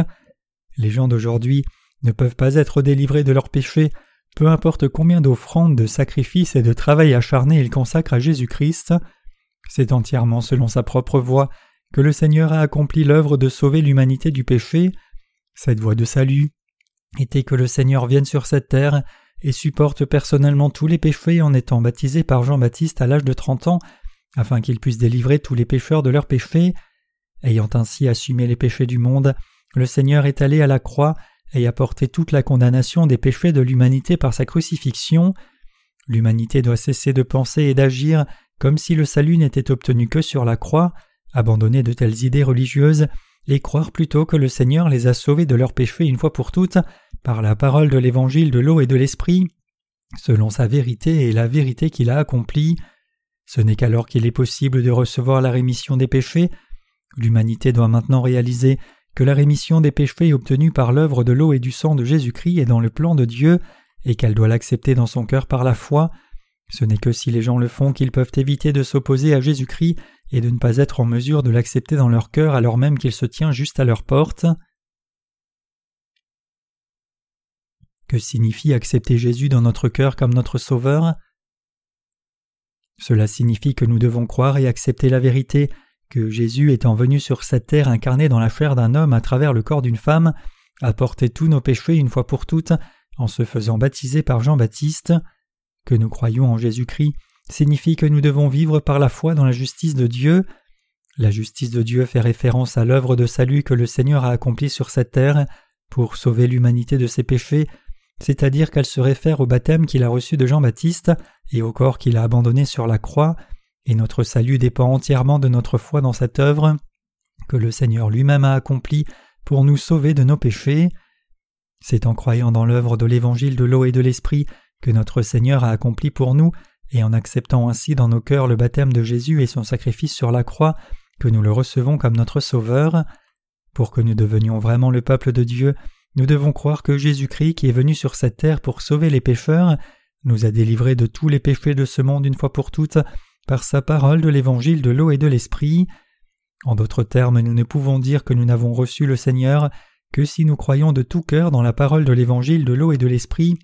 [SPEAKER 1] Les gens d'aujourd'hui ne peuvent pas être délivrés de leurs péchés, peu importe combien d'offrandes, de sacrifices et de travail acharné ils consacrent à Jésus-Christ. C'est entièrement selon sa propre voie que le Seigneur a accompli l'œuvre de sauver l'humanité du péché. Cette voie de salut était que le Seigneur vienne sur cette terre et supporte personnellement tous les péchés en étant baptisé par Jean-Baptiste à l'âge de trente ans afin qu'il puisse délivrer tous les pécheurs de leurs péchés. Ayant ainsi assumé les péchés du monde, le Seigneur est allé à la croix et a porté toute la condamnation des péchés de l'humanité par sa crucifixion. L'humanité doit cesser de penser et d'agir comme si le salut n'était obtenu que sur la croix, abandonner de telles idées religieuses et croire plutôt que le Seigneur les a sauvés de leurs péchés une fois pour toutes par la parole de l'évangile de l'eau et de l'esprit, selon sa vérité et la vérité qu'il a accomplie. Ce n'est qu'alors qu'il est possible de recevoir la rémission des péchés. L'humanité doit maintenant réaliser que la rémission des péchés obtenue par l'œuvre de l'eau et du sang de Jésus-Christ est dans le plan de Dieu et qu'elle doit l'accepter dans son cœur par la foi. Ce n'est que si les gens le font qu'ils peuvent éviter de s'opposer à Jésus-Christ et de ne pas être en mesure de l'accepter dans leur cœur alors même qu'il se tient juste à leur porte. Que signifie accepter Jésus dans notre cœur comme notre Sauveur? Cela signifie que nous devons croire et accepter la vérité que Jésus étant venu sur cette terre incarné dans la chair d'un homme à travers le corps d'une femme, a porté tous nos péchés une fois pour toutes en se faisant baptiser par Jean-Baptiste, que nous croyons en Jésus-Christ signifie que nous devons vivre par la foi dans la justice de Dieu. La justice de Dieu fait référence à l'œuvre de salut que le Seigneur a accomplie sur cette terre pour sauver l'humanité de ses péchés, c'est-à-dire qu'elle se réfère au baptême qu'il a reçu de Jean-Baptiste et au corps qu'il a abandonné sur la croix, et notre salut dépend entièrement de notre foi dans cette œuvre que le Seigneur lui-même a accomplie pour nous sauver de nos péchés. C'est en croyant dans l'œuvre de l'évangile de l'eau et de l'esprit que notre Seigneur a accompli pour nous, et en acceptant ainsi dans nos cœurs le baptême de Jésus et son sacrifice sur la croix, que nous le recevons comme notre Sauveur. Pour que nous devenions vraiment le peuple de Dieu, nous devons croire que Jésus-Christ, qui est venu sur cette terre pour sauver les pécheurs, nous a délivrés de tous les péchés de ce monde une fois pour toutes, par sa parole de l'évangile de l'eau et de l'esprit. En d'autres termes, nous ne pouvons dire que nous n'avons reçu le Seigneur que si nous croyons de tout cœur dans la parole de l'évangile de l'eau et de l'esprit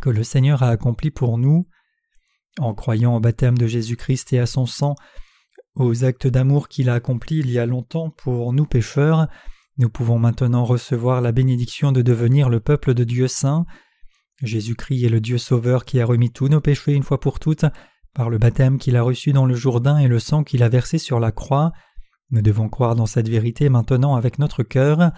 [SPEAKER 1] que le Seigneur a accompli pour nous. En croyant au baptême de Jésus-Christ et à son sang, aux actes d'amour qu'il a accomplis il y a longtemps pour nous pécheurs, nous pouvons maintenant recevoir la bénédiction de devenir le peuple de Dieu saint. Jésus-Christ est le Dieu sauveur qui a remis tous nos péchés une fois pour toutes par le baptême qu'il a reçu dans le Jourdain et le sang qu'il a versé sur la croix. Nous devons croire dans cette vérité maintenant avec notre cœur.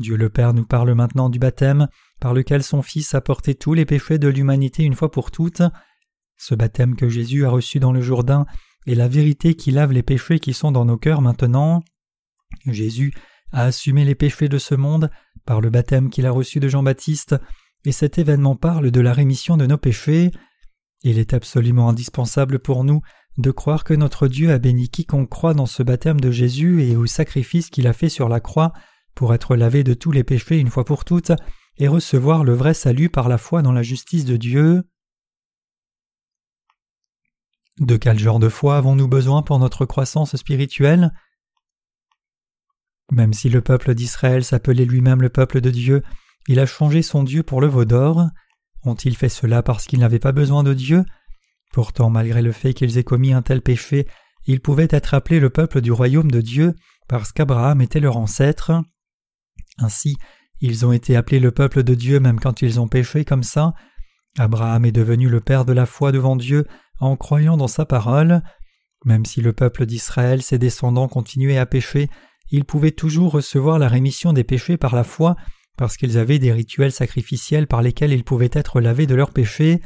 [SPEAKER 1] Dieu le Père nous parle maintenant du baptême par lequel son Fils a porté tous les péchés de l'humanité une fois pour toutes. Ce baptême que Jésus a reçu dans le Jourdain est la vérité qui lave les péchés qui sont dans nos cœurs maintenant. Jésus a assumé les péchés de ce monde par le baptême qu'il a reçu de Jean-Baptiste, et cet événement parle de la rémission de nos péchés. Il est absolument indispensable pour nous de croire que notre Dieu a béni quiconque croit dans ce baptême de Jésus et au sacrifice qu'il a fait sur la croix pour être lavé de tous les péchés une fois pour toutes et recevoir le vrai salut par la foi dans la justice de Dieu. De quel genre de foi avons-nous besoin pour notre croissance spirituelle? Même si le peuple d'Israël s'appelait lui-même le peuple de Dieu, il a changé son Dieu pour le veau d'or. Ont-ils fait cela parce qu'ils n'avaient pas besoin de Dieu? Pourtant, malgré le fait qu'ils aient commis un tel péché, ils pouvaient être appelés le peuple du royaume de Dieu parce qu'Abraham était leur ancêtre. Ainsi, ils ont été appelés le peuple de Dieu même quand ils ont péché comme ça. Abraham est devenu le père de la foi devant Dieu en croyant dans sa parole. Même si le peuple d'Israël, ses descendants, continuaient à pécher, ils pouvaient toujours recevoir la rémission des péchés par la foi, parce qu'ils avaient des rituels sacrificiels par lesquels ils pouvaient être lavés de leurs péchés.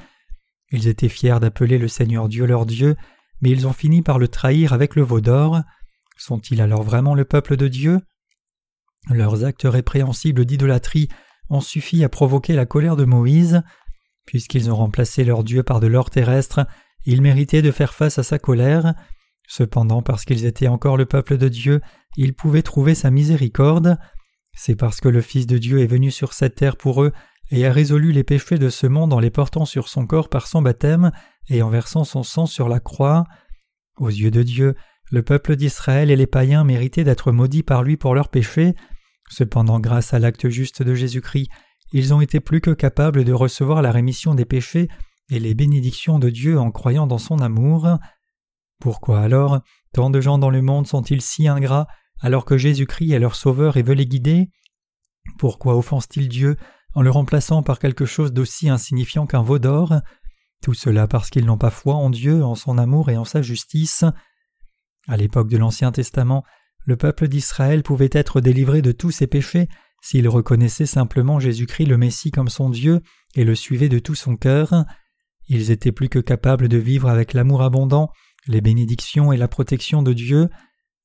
[SPEAKER 1] Ils étaient fiers d'appeler le Seigneur Dieu leur Dieu, mais ils ont fini par le trahir avec le veau d'or. Sont-ils alors vraiment le peuple de Dieu? Leurs actes répréhensibles d'idolâtrie ont suffi à provoquer la colère de Moïse. Puisqu'ils ont remplacé leur Dieu par de l'or terrestre, ils méritaient de faire face à sa colère. Cependant, parce qu'ils étaient encore le peuple de Dieu, ils pouvaient trouver sa miséricorde. C'est parce que le Fils de Dieu est venu sur cette terre pour eux et a résolu les péchés de ce monde en les portant sur son corps par son baptême et en versant son sang sur la croix. Aux yeux de Dieu, le peuple d'Israël et les païens méritaient d'être maudits par lui pour leurs péchés. Cependant, grâce à l'acte juste de Jésus-Christ, ils ont été plus que capables de recevoir la rémission des péchés et les bénédictions de Dieu en croyant dans son amour. Pourquoi alors tant de gens dans le monde sont-ils si ingrats alors que Jésus-Christ est leur sauveur et veut les guider? Pourquoi offensent-ils Dieu en le remplaçant par quelque chose d'aussi insignifiant qu'un veau d'or? Tout cela parce qu'ils n'ont pas foi en Dieu, en son amour et en sa justice. À l'époque de l'Ancien Testament, le peuple d'Israël pouvait être délivré de tous ses péchés s'il reconnaissait simplement Jésus-Christ le Messie comme son Dieu et le suivait de tout son cœur. Ils étaient plus que capables de vivre avec l'amour abondant, les bénédictions et la protection de Dieu.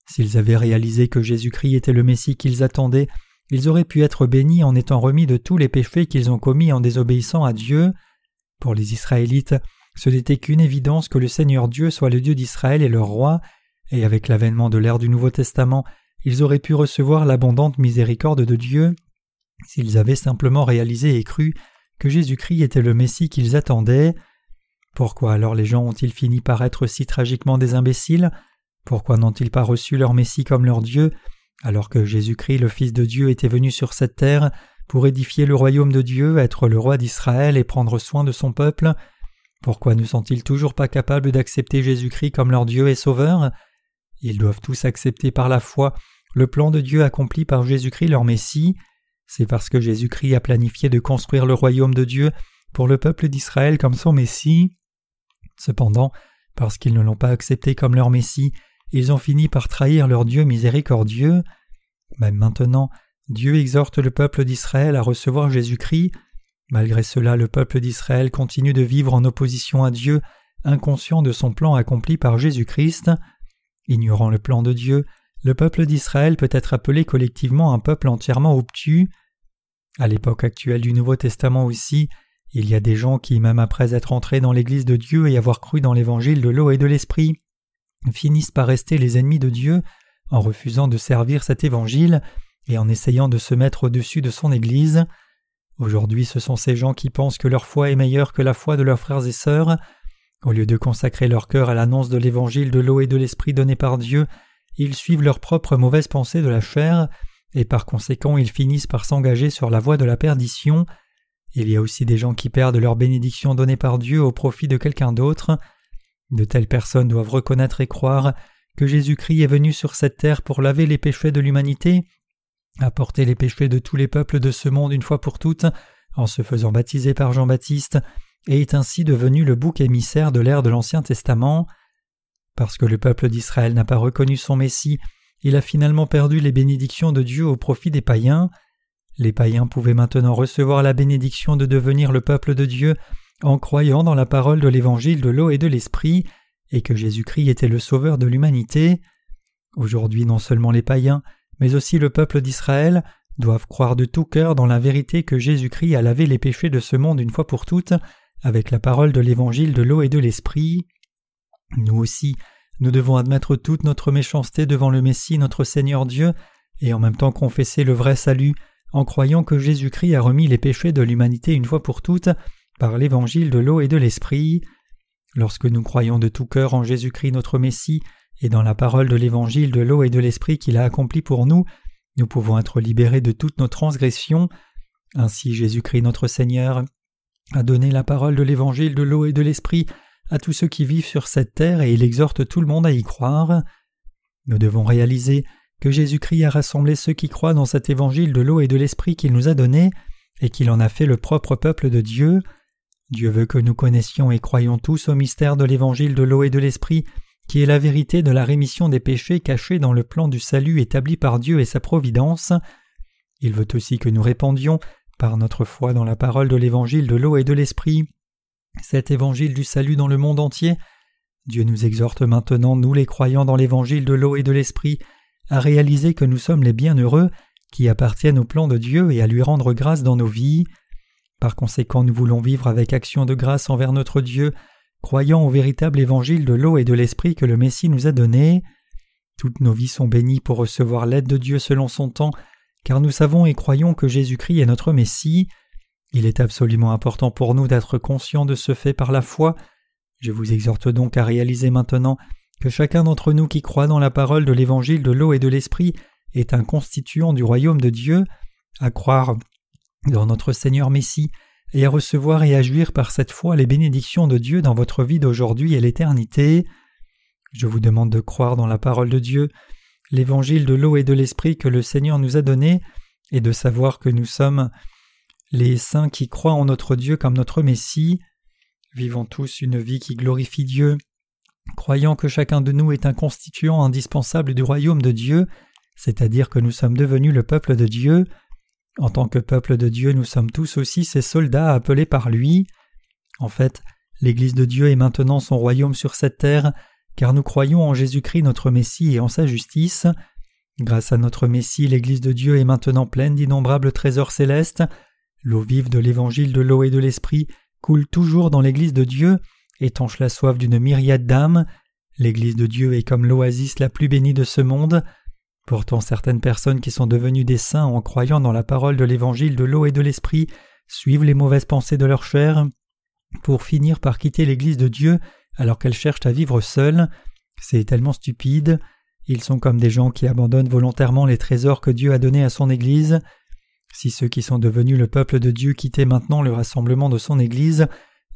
[SPEAKER 1] S'ils avaient réalisé que Jésus-Christ était le Messie qu'ils attendaient, ils auraient pu être bénis en étant remis de tous les péchés qu'ils ont commis en désobéissant à Dieu. Pour les Israélites, ce n'était qu'une évidence que le Seigneur Dieu soit le Dieu d'Israël et leur roi, et avec l'avènement de l'ère du Nouveau Testament, ils auraient pu recevoir l'abondante miséricorde de Dieu s'ils avaient simplement réalisé et cru que Jésus-Christ était le Messie qu'ils attendaient. Pourquoi alors les gens ont-ils fini par être si tragiquement des imbéciles? Pourquoi n'ont-ils pas reçu leur Messie comme leur Dieu, alors que Jésus-Christ, le Fils de Dieu, était venu sur cette terre pour édifier le royaume de Dieu, être le roi d'Israël et prendre soin de son peuple Pourquoi ne sont-ils toujours pas capables d'accepter Jésus-Christ comme leur Dieu et Sauveur? Ils doivent tous accepter par la foi le plan de Dieu accompli par Jésus-Christ leur Messie. C'est parce que Jésus-Christ a planifié de construire le royaume de Dieu pour le peuple d'Israël comme son Messie. Cependant, parce qu'ils ne l'ont pas accepté comme leur Messie, ils ont fini par trahir leur Dieu miséricordieux. Même maintenant, Dieu exhorte le peuple d'Israël à recevoir Jésus-Christ. Malgré cela, le peuple d'Israël continue de vivre en opposition à Dieu, inconscient de son plan accompli par Jésus-Christ. Ignorant le plan de Dieu, le peuple d'Israël peut être appelé collectivement un peuple entièrement obtus. À l'époque actuelle du Nouveau Testament aussi, il y a des gens qui, même après être entrés dans l'Église de Dieu et avoir cru dans l'Évangile de l'eau et de l'Esprit, finissent par rester les ennemis de Dieu en refusant de servir cet Évangile et en essayant de se mettre au-dessus de son Église. Aujourd'hui ce sont ces gens qui pensent que leur foi est meilleure que la foi de leurs frères et sœurs. Au lieu de consacrer leur cœur à l'annonce de l'Évangile de l'eau et de l'Esprit donné par Dieu, ils suivent leurs propres mauvaises pensées de la chair, et par conséquent ils finissent par s'engager sur la voie de la perdition. Il y a aussi des gens qui perdent leur bénédiction donnée par Dieu au profit de quelqu'un d'autre. De telles personnes doivent reconnaître et croire que Jésus-Christ est venu sur cette terre pour laver les péchés de l'humanité, apporter les péchés de tous les peuples de ce monde une fois pour toutes, en se faisant baptiser par Jean-Baptiste, et est ainsi devenu le bouc émissaire de l'ère de l'Ancien Testament. Parce que le peuple d'Israël n'a pas reconnu son Messie, il a finalement perdu les bénédictions de Dieu au profit des païens. Les païens pouvaient maintenant recevoir la bénédiction de devenir le peuple de Dieu en croyant dans la parole de l'évangile de l'eau et de l'esprit, et que Jésus-Christ était le sauveur de l'humanité. Aujourd'hui non seulement les païens, mais aussi le peuple d'Israël doivent croire de tout cœur dans la vérité que Jésus-Christ a lavé les péchés de ce monde une fois pour toutes, avec la parole de l'évangile de l'eau et de l'esprit. Nous aussi, nous devons admettre toute notre méchanceté devant le Messie notre Seigneur Dieu, et en même temps confesser le vrai salut en croyant que Jésus-Christ a remis les péchés de l'humanité une fois pour toutes par l'évangile de l'eau et de l'esprit. Lorsque nous croyons de tout cœur en Jésus-Christ notre Messie et dans la parole de l'évangile de l'eau et de l'esprit qu'il a accompli pour nous, nous pouvons être libérés de toutes nos transgressions. Ainsi Jésus-Christ notre Seigneur a donné la parole de l'évangile de l'eau et de l'esprit à tous ceux qui vivent sur cette terre et il exhorte tout le monde à y croire. Nous devons réaliser que Jésus-Christ a rassemblé ceux qui croient dans cet évangile de l'eau et de l'esprit qu'il nous a donné et qu'il en a fait le propre peuple de Dieu. Dieu veut que nous connaissions et croyions tous au mystère de l'évangile de l'eau et de l'esprit, qui est la vérité de la rémission des péchés cachés dans le plan du salut établi par Dieu et sa providence. Il veut aussi que nous répandions, par notre foi dans la parole de l'évangile de l'eau et de l'esprit, cet évangile du salut dans le monde entier. Dieu nous exhorte maintenant, nous les croyants dans l'évangile de l'eau et de l'esprit, à réaliser que nous sommes les bienheureux qui appartiennent au plan de Dieu et à lui rendre grâce dans nos vies. Par conséquent, nous voulons vivre avec action de grâce envers notre Dieu, croyant au véritable évangile de l'eau et de l'esprit que le Messie nous a donné. Toutes nos vies sont bénies pour recevoir l'aide de Dieu selon son temps, car nous savons et croyons que Jésus-Christ est notre Messie. Il est absolument important pour nous d'être conscients de ce fait par la foi. Je vous exhorte donc à réaliser maintenant que chacun d'entre nous qui croit dans la parole de l'évangile de l'eau et de l'esprit est un constituant du royaume de Dieu, à croire dans notre Seigneur Messie, et à recevoir et à jouir par cette foi les bénédictions de Dieu dans votre vie d'aujourd'hui et l'éternité. Je vous demande de croire dans la parole de Dieu, l'évangile de l'eau et de l'esprit que le Seigneur nous a donné, et de savoir que nous sommes les saints qui croient en notre Dieu comme notre Messie. Vivons tous une vie qui glorifie Dieu, croyant que chacun de nous est un constituant indispensable du royaume de Dieu, c'est-à-dire que nous sommes devenus le peuple de Dieu. En tant que peuple de Dieu, nous sommes tous aussi ses soldats appelés par lui. En fait, l'Église de Dieu est maintenant son royaume sur cette terre, car nous croyons en Jésus-Christ notre Messie et en sa justice. Grâce à notre Messie, l'Église de Dieu est maintenant pleine d'innombrables trésors célestes. L'eau vive de l'Évangile de l'eau et de l'Esprit coule toujours dans l'Église de Dieu, étanche la soif d'une myriade d'âmes. L'Église de Dieu est comme l'oasis la plus bénie de ce monde. Pourtant certaines personnes qui sont devenues des saints en croyant dans la parole de l'évangile de l'eau et de l'esprit suivent les mauvaises pensées de leur chair pour finir par quitter l'Église de Dieu alors qu'elles cherchent à vivre seules. C'est tellement stupide. Ils sont comme des gens qui abandonnent volontairement les trésors que Dieu a donnés à son Église. Si ceux qui sont devenus le peuple de Dieu quittaient maintenant le rassemblement de son Église,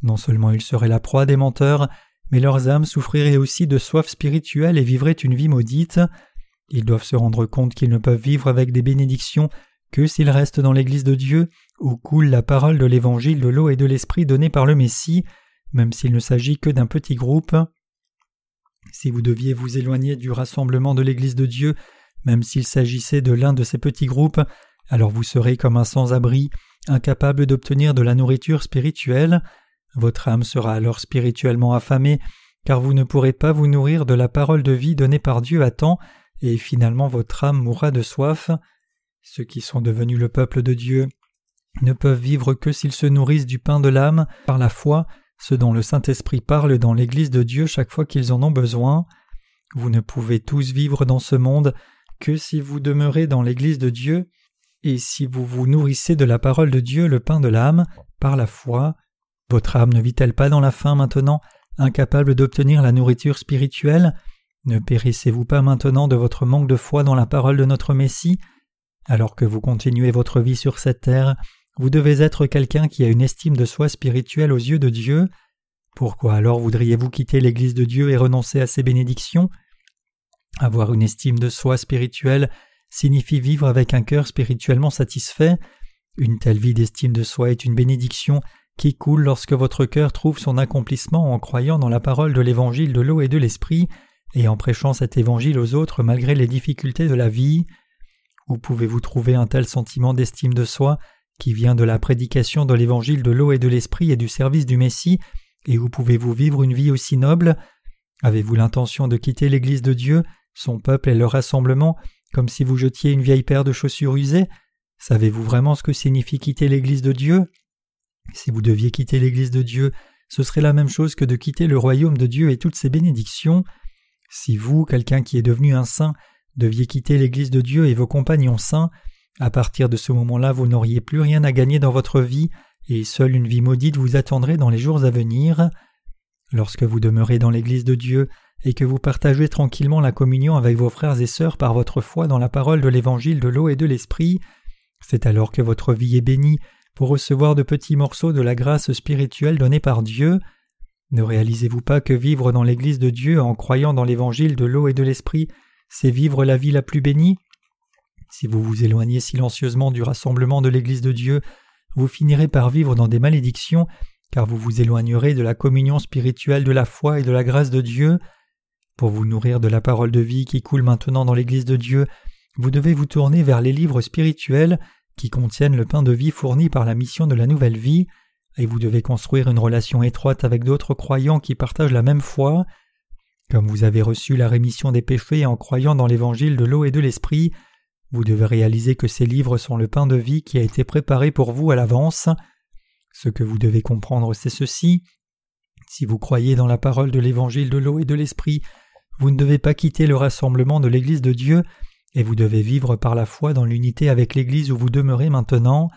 [SPEAKER 1] non seulement ils seraient la proie des menteurs, mais leurs âmes souffriraient aussi de soif spirituelle et vivraient une vie maudite. Ils doivent se rendre compte qu'ils ne peuvent vivre avec des bénédictions que s'ils restent dans l'Église de Dieu, où coule la parole de l'Évangile de l'eau et de l'Esprit donnée par le Messie, même s'il ne s'agit que d'un petit groupe. Si vous deviez vous éloigner du rassemblement de l'Église de Dieu, même s'il s'agissait de l'un de ces petits groupes, alors vous serez comme un sans-abri, incapable d'obtenir de la nourriture spirituelle. Votre âme sera alors spirituellement affamée, car vous ne pourrez pas vous nourrir de la parole de vie donnée par Dieu à temps, et finalement votre âme mourra de soif. Ceux qui sont devenus le peuple de Dieu ne peuvent vivre que s'ils se nourrissent du pain de l'âme par la foi, ce dont le Saint-Esprit parle dans l'Église de Dieu chaque fois qu'ils en ont besoin. Vous ne pouvez tous vivre dans ce monde que si vous demeurez dans l'Église de Dieu, et si vous vous nourrissez de la parole de Dieu, le pain de l'âme, par la foi. Votre âme ne vit-elle pas dans la faim maintenant, incapable d'obtenir la nourriture spirituelle? Ne périssez-vous pas maintenant de votre manque de foi dans la parole de notre Messie? Alors que vous continuez votre vie sur cette terre, vous devez être quelqu'un qui a une estime de soi spirituelle aux yeux de Dieu. Pourquoi alors voudriez-vous quitter l'Église de Dieu et renoncer à ses bénédictions? Avoir une estime de soi spirituelle signifie vivre avec un cœur spirituellement satisfait. Une telle vie d'estime de soi est une bénédiction qui coule lorsque votre cœur trouve son accomplissement en croyant dans la parole de l'Évangile de l'eau et de l'Esprit et en prêchant cet Évangile aux autres malgré les difficultés de la vie. Où pouvez-vous trouver un tel sentiment d'estime de soi? Qui vient de la prédication de l'évangile de l'eau et de l'esprit et du service du Messie, et où pouvez-vous vivre une vie aussi noble? Avez-vous l'intention de quitter l'Église de Dieu, son peuple et leur rassemblement, comme si vous jetiez une vieille paire de chaussures usées? Savez-vous vraiment ce que signifie quitter l'Église de Dieu? Si vous deviez quitter l'Église de Dieu, ce serait la même chose que de quitter le royaume de Dieu et toutes ses bénédictions. Si vous, quelqu'un qui est devenu un saint, deviez quitter l'Église de Dieu et vos compagnons saints, à partir de ce moment-là vous n'auriez plus rien à gagner dans votre vie, et seule une vie maudite vous attendrait dans les jours à venir. Lorsque vous demeurez dans l'Église de Dieu et que vous partagez tranquillement la communion avec vos frères et sœurs par votre foi dans la parole de l'Évangile de l'eau et de l'Esprit, c'est alors que votre vie est bénie pour recevoir de petits morceaux de la grâce spirituelle donnée par Dieu. Ne réalisez-vous pas que vivre dans l'Église de Dieu en croyant dans l'Évangile de l'eau et de l'Esprit c'est vivre la vie la plus bénie? Si vous vous éloignez silencieusement du rassemblement de l'Église de Dieu, vous finirez par vivre dans des malédictions, car vous vous éloignerez de la communion spirituelle de la foi et de la grâce de Dieu. Pour vous nourrir de la parole de vie qui coule maintenant dans l'Église de Dieu, vous devez vous tourner vers les livres spirituels qui contiennent le pain de vie fourni par la mission de la nouvelle vie, et vous devez construire une relation étroite avec d'autres croyants qui partagent la même foi. Comme vous avez reçu la rémission des péchés en croyant dans l'évangile de l'eau et de l'esprit, vous devez réaliser que ces livres sont le pain de vie qui a été préparé pour vous à l'avance. Ce que vous devez comprendre, c'est ceci. Si vous croyez dans la parole de l'évangile de l'eau et de l'esprit, vous ne devez pas quitter le rassemblement de l'Église de Dieu, et vous devez vivre par la foi dans l'unité avec l'Église où vous demeurez maintenant.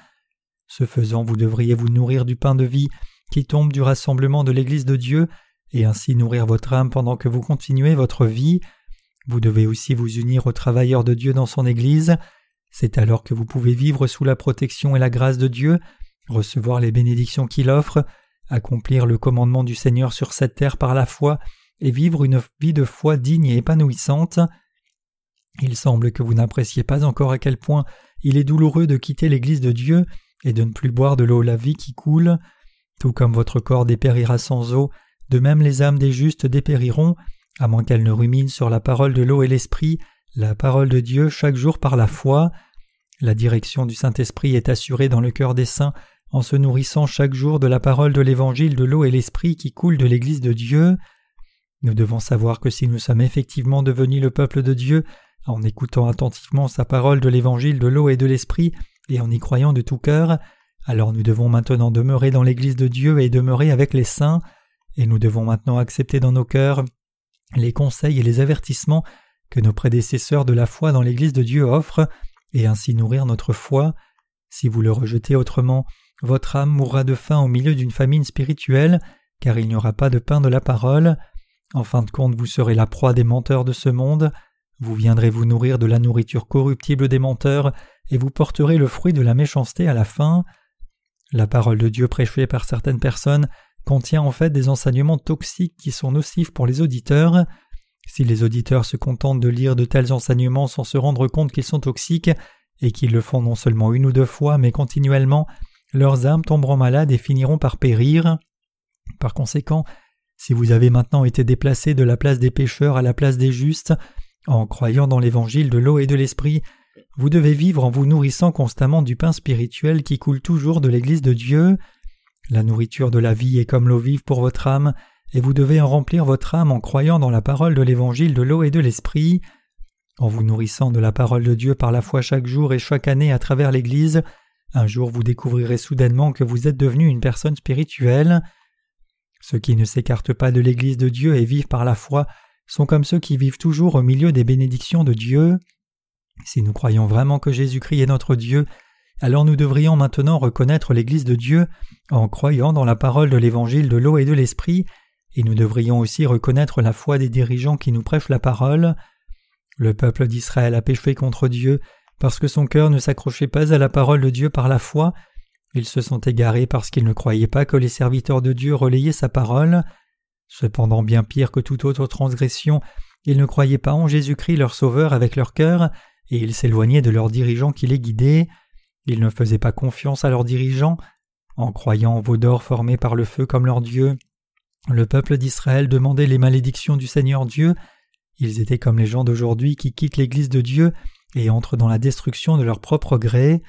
[SPEAKER 1] Ce faisant, vous devriez vous nourrir du pain de vie qui tombe du rassemblement de l'Église de Dieu, et ainsi nourrir votre âme pendant que vous continuez votre vie. Vous devez aussi vous unir aux travailleurs de Dieu dans son Église. C'est alors que vous pouvez vivre sous la protection et la grâce de Dieu, recevoir les bénédictions qu'il offre, accomplir le commandement du Seigneur sur cette terre par la foi, et vivre une vie de foi digne et épanouissante. Il semble que vous n'appréciez pas encore à quel point il est douloureux de quitter l'Église de Dieu et de ne plus boire de l'eau la vie qui coule. Tout comme votre corps dépérira sans eau, de même les âmes des justes dépériront, à moins qu'elles ne ruminent sur la parole de l'eau et l'esprit, la parole de Dieu chaque jour par la foi. La direction du Saint-Esprit est assurée dans le cœur des saints en se nourrissant chaque jour de la parole de l'Évangile de l'eau et l'Esprit qui coule de l'Église de Dieu. Nous devons savoir que si nous sommes effectivement devenus le peuple de Dieu, en écoutant attentivement sa parole de l'Évangile de l'eau et de l'Esprit, et en y croyant de tout cœur, alors nous devons maintenant demeurer dans l'Église de Dieu et demeurer avec les saints et nous devons maintenant accepter dans nos cœurs les conseils et les avertissements que nos prédécesseurs de la foi dans l'Église de Dieu offrent, et ainsi nourrir notre foi. Si vous le rejetez autrement, votre âme mourra de faim au milieu d'une famine spirituelle, car il n'y aura pas de pain de la parole. En fin de compte, vous serez la proie des menteurs de ce monde. Vous viendrez vous nourrir de la nourriture corruptible des menteurs, et vous porterez le fruit de la méchanceté à la fin. La parole de Dieu prêchée par certaines personnes contient en fait des enseignements toxiques qui sont nocifs pour les auditeurs. Si les auditeurs se contentent de lire de tels enseignements sans se rendre compte qu'ils sont toxiques, et qu'ils le font non seulement une ou deux fois, mais continuellement, leurs âmes tomberont malades et finiront par périr. Par conséquent, si vous avez maintenant été déplacé de la place des pécheurs à la place des justes, en croyant dans l'évangile de l'eau et de l'esprit, vous devez vivre en vous nourrissant constamment du pain spirituel qui coule toujours de l'Église de Dieu. La nourriture de la vie est comme l'eau vive pour votre âme, et vous devez en remplir votre âme en croyant dans la parole de l'évangile de l'eau et de l'esprit. En vous nourrissant de la parole de Dieu par la foi chaque jour et chaque année à travers l'Église, un jour vous découvrirez soudainement que vous êtes devenu une personne spirituelle. Ceux qui ne s'écartent pas de l'Église de Dieu et vivent par la foi sont comme ceux qui vivent toujours au milieu des bénédictions de Dieu. Si nous croyons vraiment que Jésus-Christ est notre Dieu, alors nous devrions maintenant reconnaître l'Église de Dieu en croyant dans la parole de l'Évangile de l'eau et de l'Esprit, et nous devrions aussi reconnaître la foi des dirigeants qui nous prêchent la parole. Le peuple d'Israël a péché contre Dieu parce que son cœur ne s'accrochait pas à la parole de Dieu par la foi. Ils se sont égarés parce qu'ils ne croyaient pas que les serviteurs de Dieu relayaient sa parole. Cependant, bien pire que toute autre transgression, ils ne croyaient pas en Jésus-Christ leur Sauveur avec leur cœur, et ils s'éloignaient de leurs dirigeants qui les guidaient. Ils ne faisaient pas confiance à leurs dirigeants. En croyant en veaux d'or formés par le feu comme leur Dieu, le peuple d'Israël demandait les malédictions du Seigneur Dieu, ils étaient comme les gens d'aujourd'hui qui quittent l'Église de Dieu et entrent dans la destruction de leur propre gré.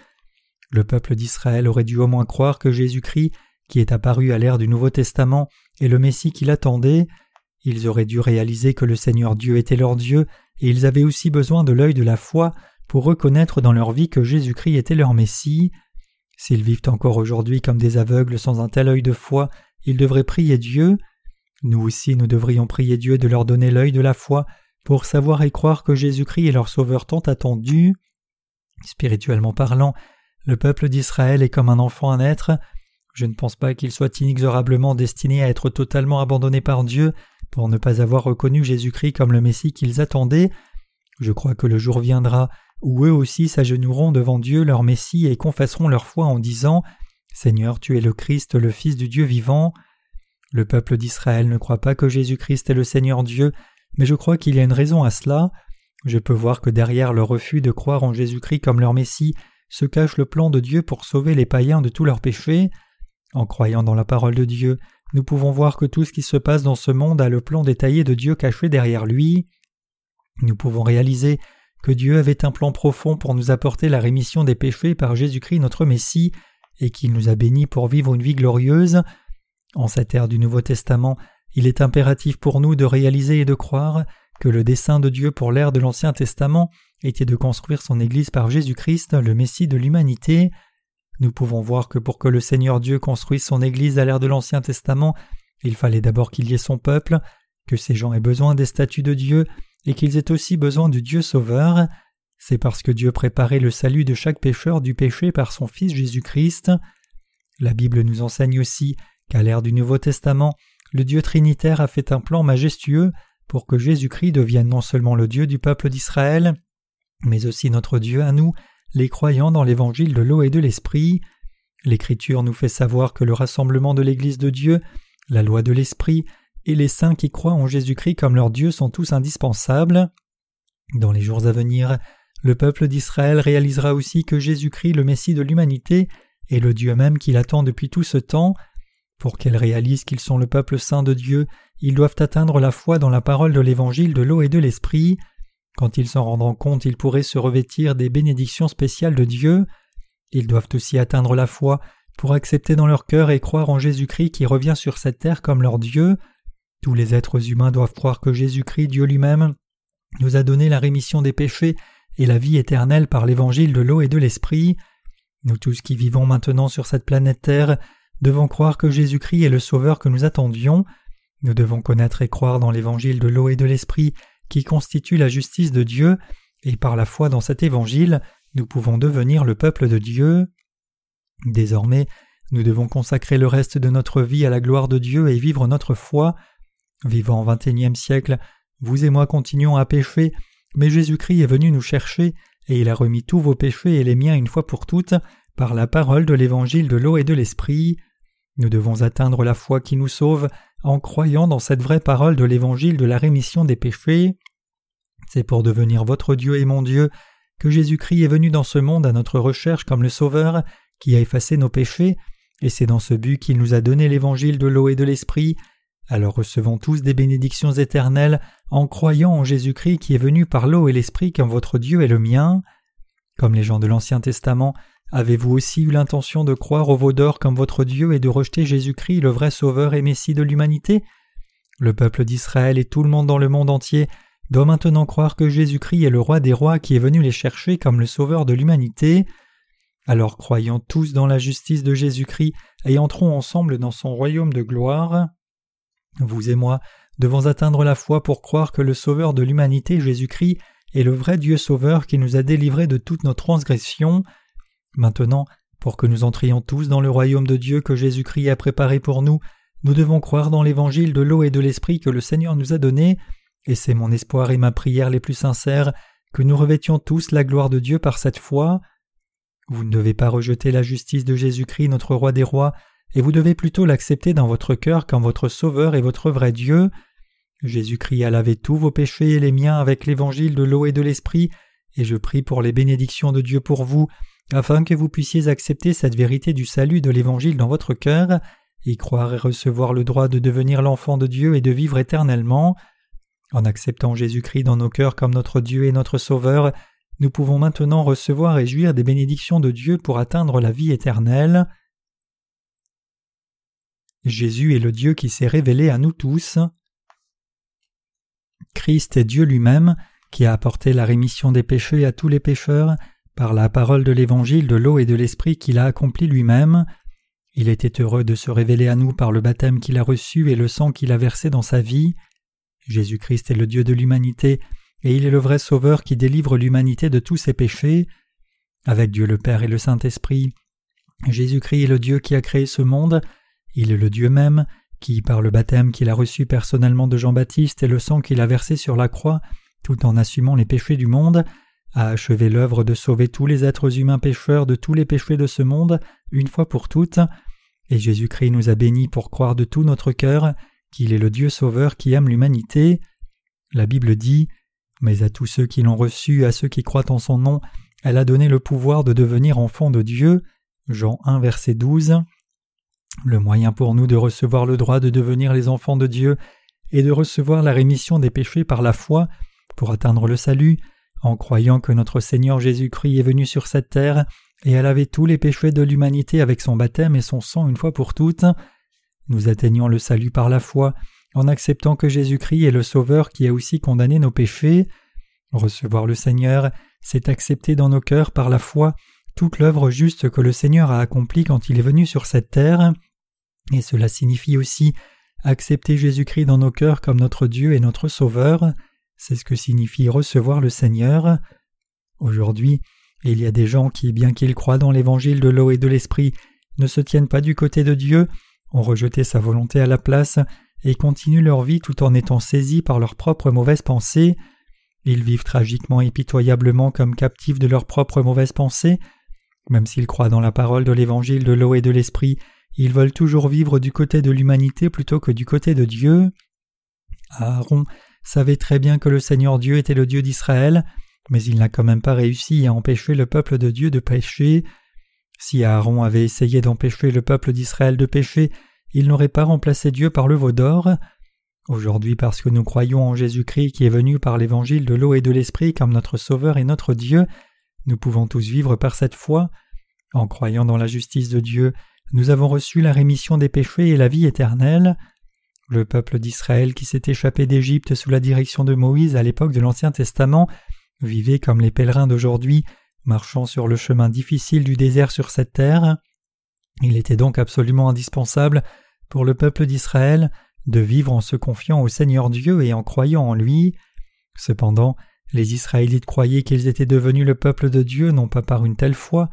[SPEAKER 1] Le peuple d'Israël aurait dû au moins croire que Jésus-Christ, qui est apparu à l'ère du Nouveau Testament, est le Messie qu'il attendait. Ils auraient dû réaliser que le Seigneur Dieu était leur Dieu, et ils avaient aussi besoin de l'œil de la foi pour reconnaître dans leur vie que Jésus-Christ était leur Messie. S'ils vivent encore aujourd'hui comme des aveugles sans un tel œil de foi, ils devraient prier Dieu. Nous aussi nous devrions prier Dieu de leur donner l'œil de la foi pour savoir et croire que Jésus-Christ est leur Sauveur tant attendu. Spirituellement parlant, le peuple d'Israël est comme un enfant à naître. Je ne pense pas qu'il soit inexorablement destiné à être totalement abandonné par Dieu pour ne pas avoir reconnu Jésus-Christ comme le Messie qu'ils attendaient. Je crois que le jour viendra où eux aussi s'agenouilleront devant Dieu leur Messie et confesseront leur foi en disant Seigneur, tu es le Christ, le Fils du Dieu vivant. Le peuple d'Israël ne croit pas que Jésus-Christ est le Seigneur Dieu, mais je crois qu'il y a une raison à cela. Je peux voir que derrière le refus de croire en Jésus-Christ comme leur Messie se cache le plan de Dieu pour sauver les païens de tous leurs péchés. En croyant dans la parole de Dieu, nous pouvons voir que tout ce qui se passe dans ce monde a le plan détaillé de Dieu caché derrière lui. Nous pouvons réaliser que Dieu avait un plan profond pour nous apporter la rémission des péchés par Jésus-Christ notre Messie, et qu'il nous a bénis pour vivre une vie glorieuse. En cette ère du Nouveau Testament, il est impératif pour nous de réaliser et de croire que le dessein de Dieu pour l'ère de l'Ancien Testament était de construire son Église par Jésus-Christ, le Messie de l'humanité. Nous pouvons voir que pour que le Seigneur Dieu construise son Église à l'ère de l'Ancien Testament, il fallait d'abord qu'il y ait son peuple, que ces gens aient besoin des statuts de Dieu, et qu'ils aient aussi besoin du Dieu Sauveur. C'est parce que Dieu préparait le salut de chaque pécheur du péché par son Fils Jésus-Christ. La Bible nous enseigne aussi qu'à l'ère du Nouveau Testament, le Dieu Trinitaire a fait un plan majestueux pour que Jésus-Christ devienne non seulement le Dieu du peuple d'Israël, mais aussi notre Dieu à nous, les croyants dans l'évangile de l'eau et de l'esprit. L'Écriture nous fait savoir que le rassemblement de l'Église de Dieu, la loi de l'Esprit et les saints qui croient en Jésus-Christ comme leur Dieu sont tous indispensables. Dans les jours à venir, le peuple d'Israël réalisera aussi que Jésus-Christ, le Messie de l'humanité, est le Dieu même qu'il attend depuis tout ce temps. Pour qu'elle réalise qu'ils sont le peuple saint de Dieu, ils doivent atteindre la foi dans la parole de l'évangile de l'eau et de l'esprit. Quand ils s'en rendront compte, ils pourraient se revêtir des bénédictions spéciales de Dieu. Ils doivent aussi atteindre la foi pour accepter dans leur cœur et croire en Jésus-Christ qui revient sur cette terre comme leur Dieu. Tous les êtres humains doivent croire que Jésus-Christ, Dieu lui-même, nous a donné la rémission des péchés et la vie éternelle par l'évangile de l'eau et de l'esprit. Nous tous qui vivons maintenant sur cette planète Terre devons croire que Jésus-Christ est le Sauveur que nous attendions. Nous devons connaître et croire dans l'évangile de l'eau et de l'esprit qui constitue la justice de Dieu, et par la foi dans cet évangile, nous pouvons devenir le peuple de Dieu. Désormais, nous devons consacrer le reste de notre vie à la gloire de Dieu et vivre notre foi. Vivant au XXIe siècle, vous et moi continuons à pécher, mais Jésus-Christ est venu nous chercher, et il a remis tous vos péchés et les miens une fois pour toutes par la parole de l'évangile de l'eau et de l'esprit. Nous devons atteindre la foi qui nous sauve en croyant dans cette vraie parole de l'évangile de la rémission des péchés. C'est pour devenir votre Dieu et mon Dieu que Jésus-Christ est venu dans ce monde à notre recherche comme le Sauveur qui a effacé nos péchés, et c'est dans ce but qu'il nous a donné l'évangile de l'eau et de l'esprit. Alors recevons tous des bénédictions éternelles en croyant en Jésus-Christ qui est venu par l'eau et l'esprit comme votre Dieu et le mien. Comme les gens de l'Ancien Testament, avez-vous aussi eu l'intention de croire au veau d'or comme votre Dieu et de rejeter Jésus-Christ, le vrai Sauveur et Messie de l'humanité? Le peuple d'Israël et tout le monde dans le monde entier doit maintenant croire que Jésus-Christ est le roi des rois qui est venu les chercher comme le Sauveur de l'humanité. Alors croyons tous dans la justice de Jésus-Christ et entrons ensemble dans son royaume de gloire. Vous et moi devons atteindre la foi pour croire que le Sauveur de l'humanité, Jésus-Christ, est le vrai Dieu Sauveur qui nous a délivrés de toutes nos transgressions. Maintenant, pour que nous entrions tous dans le royaume de Dieu que Jésus-Christ a préparé pour nous, nous devons croire dans l'évangile de l'eau et de l'esprit que le Seigneur nous a donné, et c'est mon espoir et ma prière les plus sincères que nous revêtions tous la gloire de Dieu par cette foi. Vous ne devez pas rejeter la justice de Jésus-Christ, notre roi des rois, et vous devez plutôt l'accepter dans votre cœur comme votre Sauveur et votre vrai Dieu. Jésus-Christ a lavé tous vos péchés et les miens avec l'évangile de l'eau et de l'esprit, et je prie pour les bénédictions de Dieu pour vous, afin que vous puissiez accepter cette vérité du salut de l'évangile dans votre cœur, y croire et recevoir le droit de devenir l'enfant de Dieu et de vivre éternellement. En acceptant Jésus-Christ dans nos cœurs comme notre Dieu et notre Sauveur, nous pouvons maintenant recevoir et jouir des bénédictions de Dieu pour atteindre la vie éternelle. Jésus est le Dieu qui s'est révélé à nous tous. Christ est Dieu lui-même, qui a apporté la rémission des péchés à tous les pécheurs par la parole de l'évangile de l'eau et de l'esprit qu'il a accompli lui-même. Il était heureux de se révéler à nous par le baptême qu'il a reçu et le sang qu'il a versé dans sa vie. Jésus-Christ est le Dieu de l'humanité, et il est le vrai Sauveur qui délivre l'humanité de tous ses péchés. Avec Dieu le Père et le Saint-Esprit, Jésus-Christ est le Dieu qui a créé ce monde, il est le Dieu même, qui, par le baptême qu'il a reçu personnellement de Jean-Baptiste et le sang qu'il a versé sur la croix, tout en assumant les péchés du monde, a achevé l'œuvre de sauver tous les êtres humains pécheurs de tous les péchés de ce monde, une fois pour toutes, et Jésus-Christ nous a bénis pour croire de tout notre cœur qu'il est le Dieu sauveur qui aime l'humanité. La Bible dit Mais à tous ceux qui l'ont reçu, à ceux qui croient en son nom, elle a donné le pouvoir de devenir enfants de Dieu. Jean 1 verset 12. Le moyen pour nous de recevoir le droit de devenir les enfants de Dieu est de recevoir la rémission des péchés par la foi pour atteindre le salut, en croyant que notre Seigneur Jésus-Christ est venu sur cette terre et a lavé tous les péchés de l'humanité avec son baptême et son sang une fois pour toutes. Nous atteignons le salut par la foi en acceptant que Jésus-Christ est le Sauveur qui a aussi condamné nos péchés. Recevoir le Seigneur, c'est accepter dans nos cœurs par la foi toute l'œuvre juste que le Seigneur a accomplie quand il est venu sur cette terre. Et cela signifie aussi accepter Jésus-Christ dans nos cœurs comme notre Dieu et notre Sauveur. C'est ce que signifie recevoir le Seigneur. Aujourd'hui, il y a des gens qui, bien qu'ils croient dans l'évangile de l'eau et de l'esprit, ne se tiennent pas du côté de Dieu, ont rejeté sa volonté à la place et continuent leur vie tout en étant saisis par leurs propres mauvaises pensées. Ils vivent tragiquement et pitoyablement comme captifs de leurs propres mauvaises pensées. Même s'ils croient dans la parole de l'évangile de l'eau et de l'esprit, ils veulent toujours vivre du côté de l'humanité plutôt que du côté de Dieu. Aaron savait très bien que le Seigneur Dieu était le Dieu d'Israël, mais il n'a quand même pas réussi à empêcher le peuple de Dieu de pécher. Si Aaron avait essayé d'empêcher le peuple d'Israël de pécher, il n'aurait pas remplacé Dieu par le veau d'or. Aujourd'hui, parce que nous croyons en Jésus-Christ qui est venu par l'évangile de l'eau et de l'esprit comme notre Sauveur et notre Dieu, nous pouvons tous vivre par cette foi. En croyant dans la justice de Dieu, nous avons reçu la rémission des péchés et la vie éternelle. Le peuple d'Israël qui s'est échappé d'Égypte sous la direction de Moïse à l'époque de l'Ancien Testament vivait comme les pèlerins d'aujourd'hui, marchant sur le chemin difficile du désert sur cette terre. Il était donc absolument indispensable pour le peuple d'Israël de vivre en se confiant au Seigneur Dieu et en croyant en lui. Cependant, les Israélites croyaient qu'ils étaient devenus le peuple de Dieu non pas par une telle foi,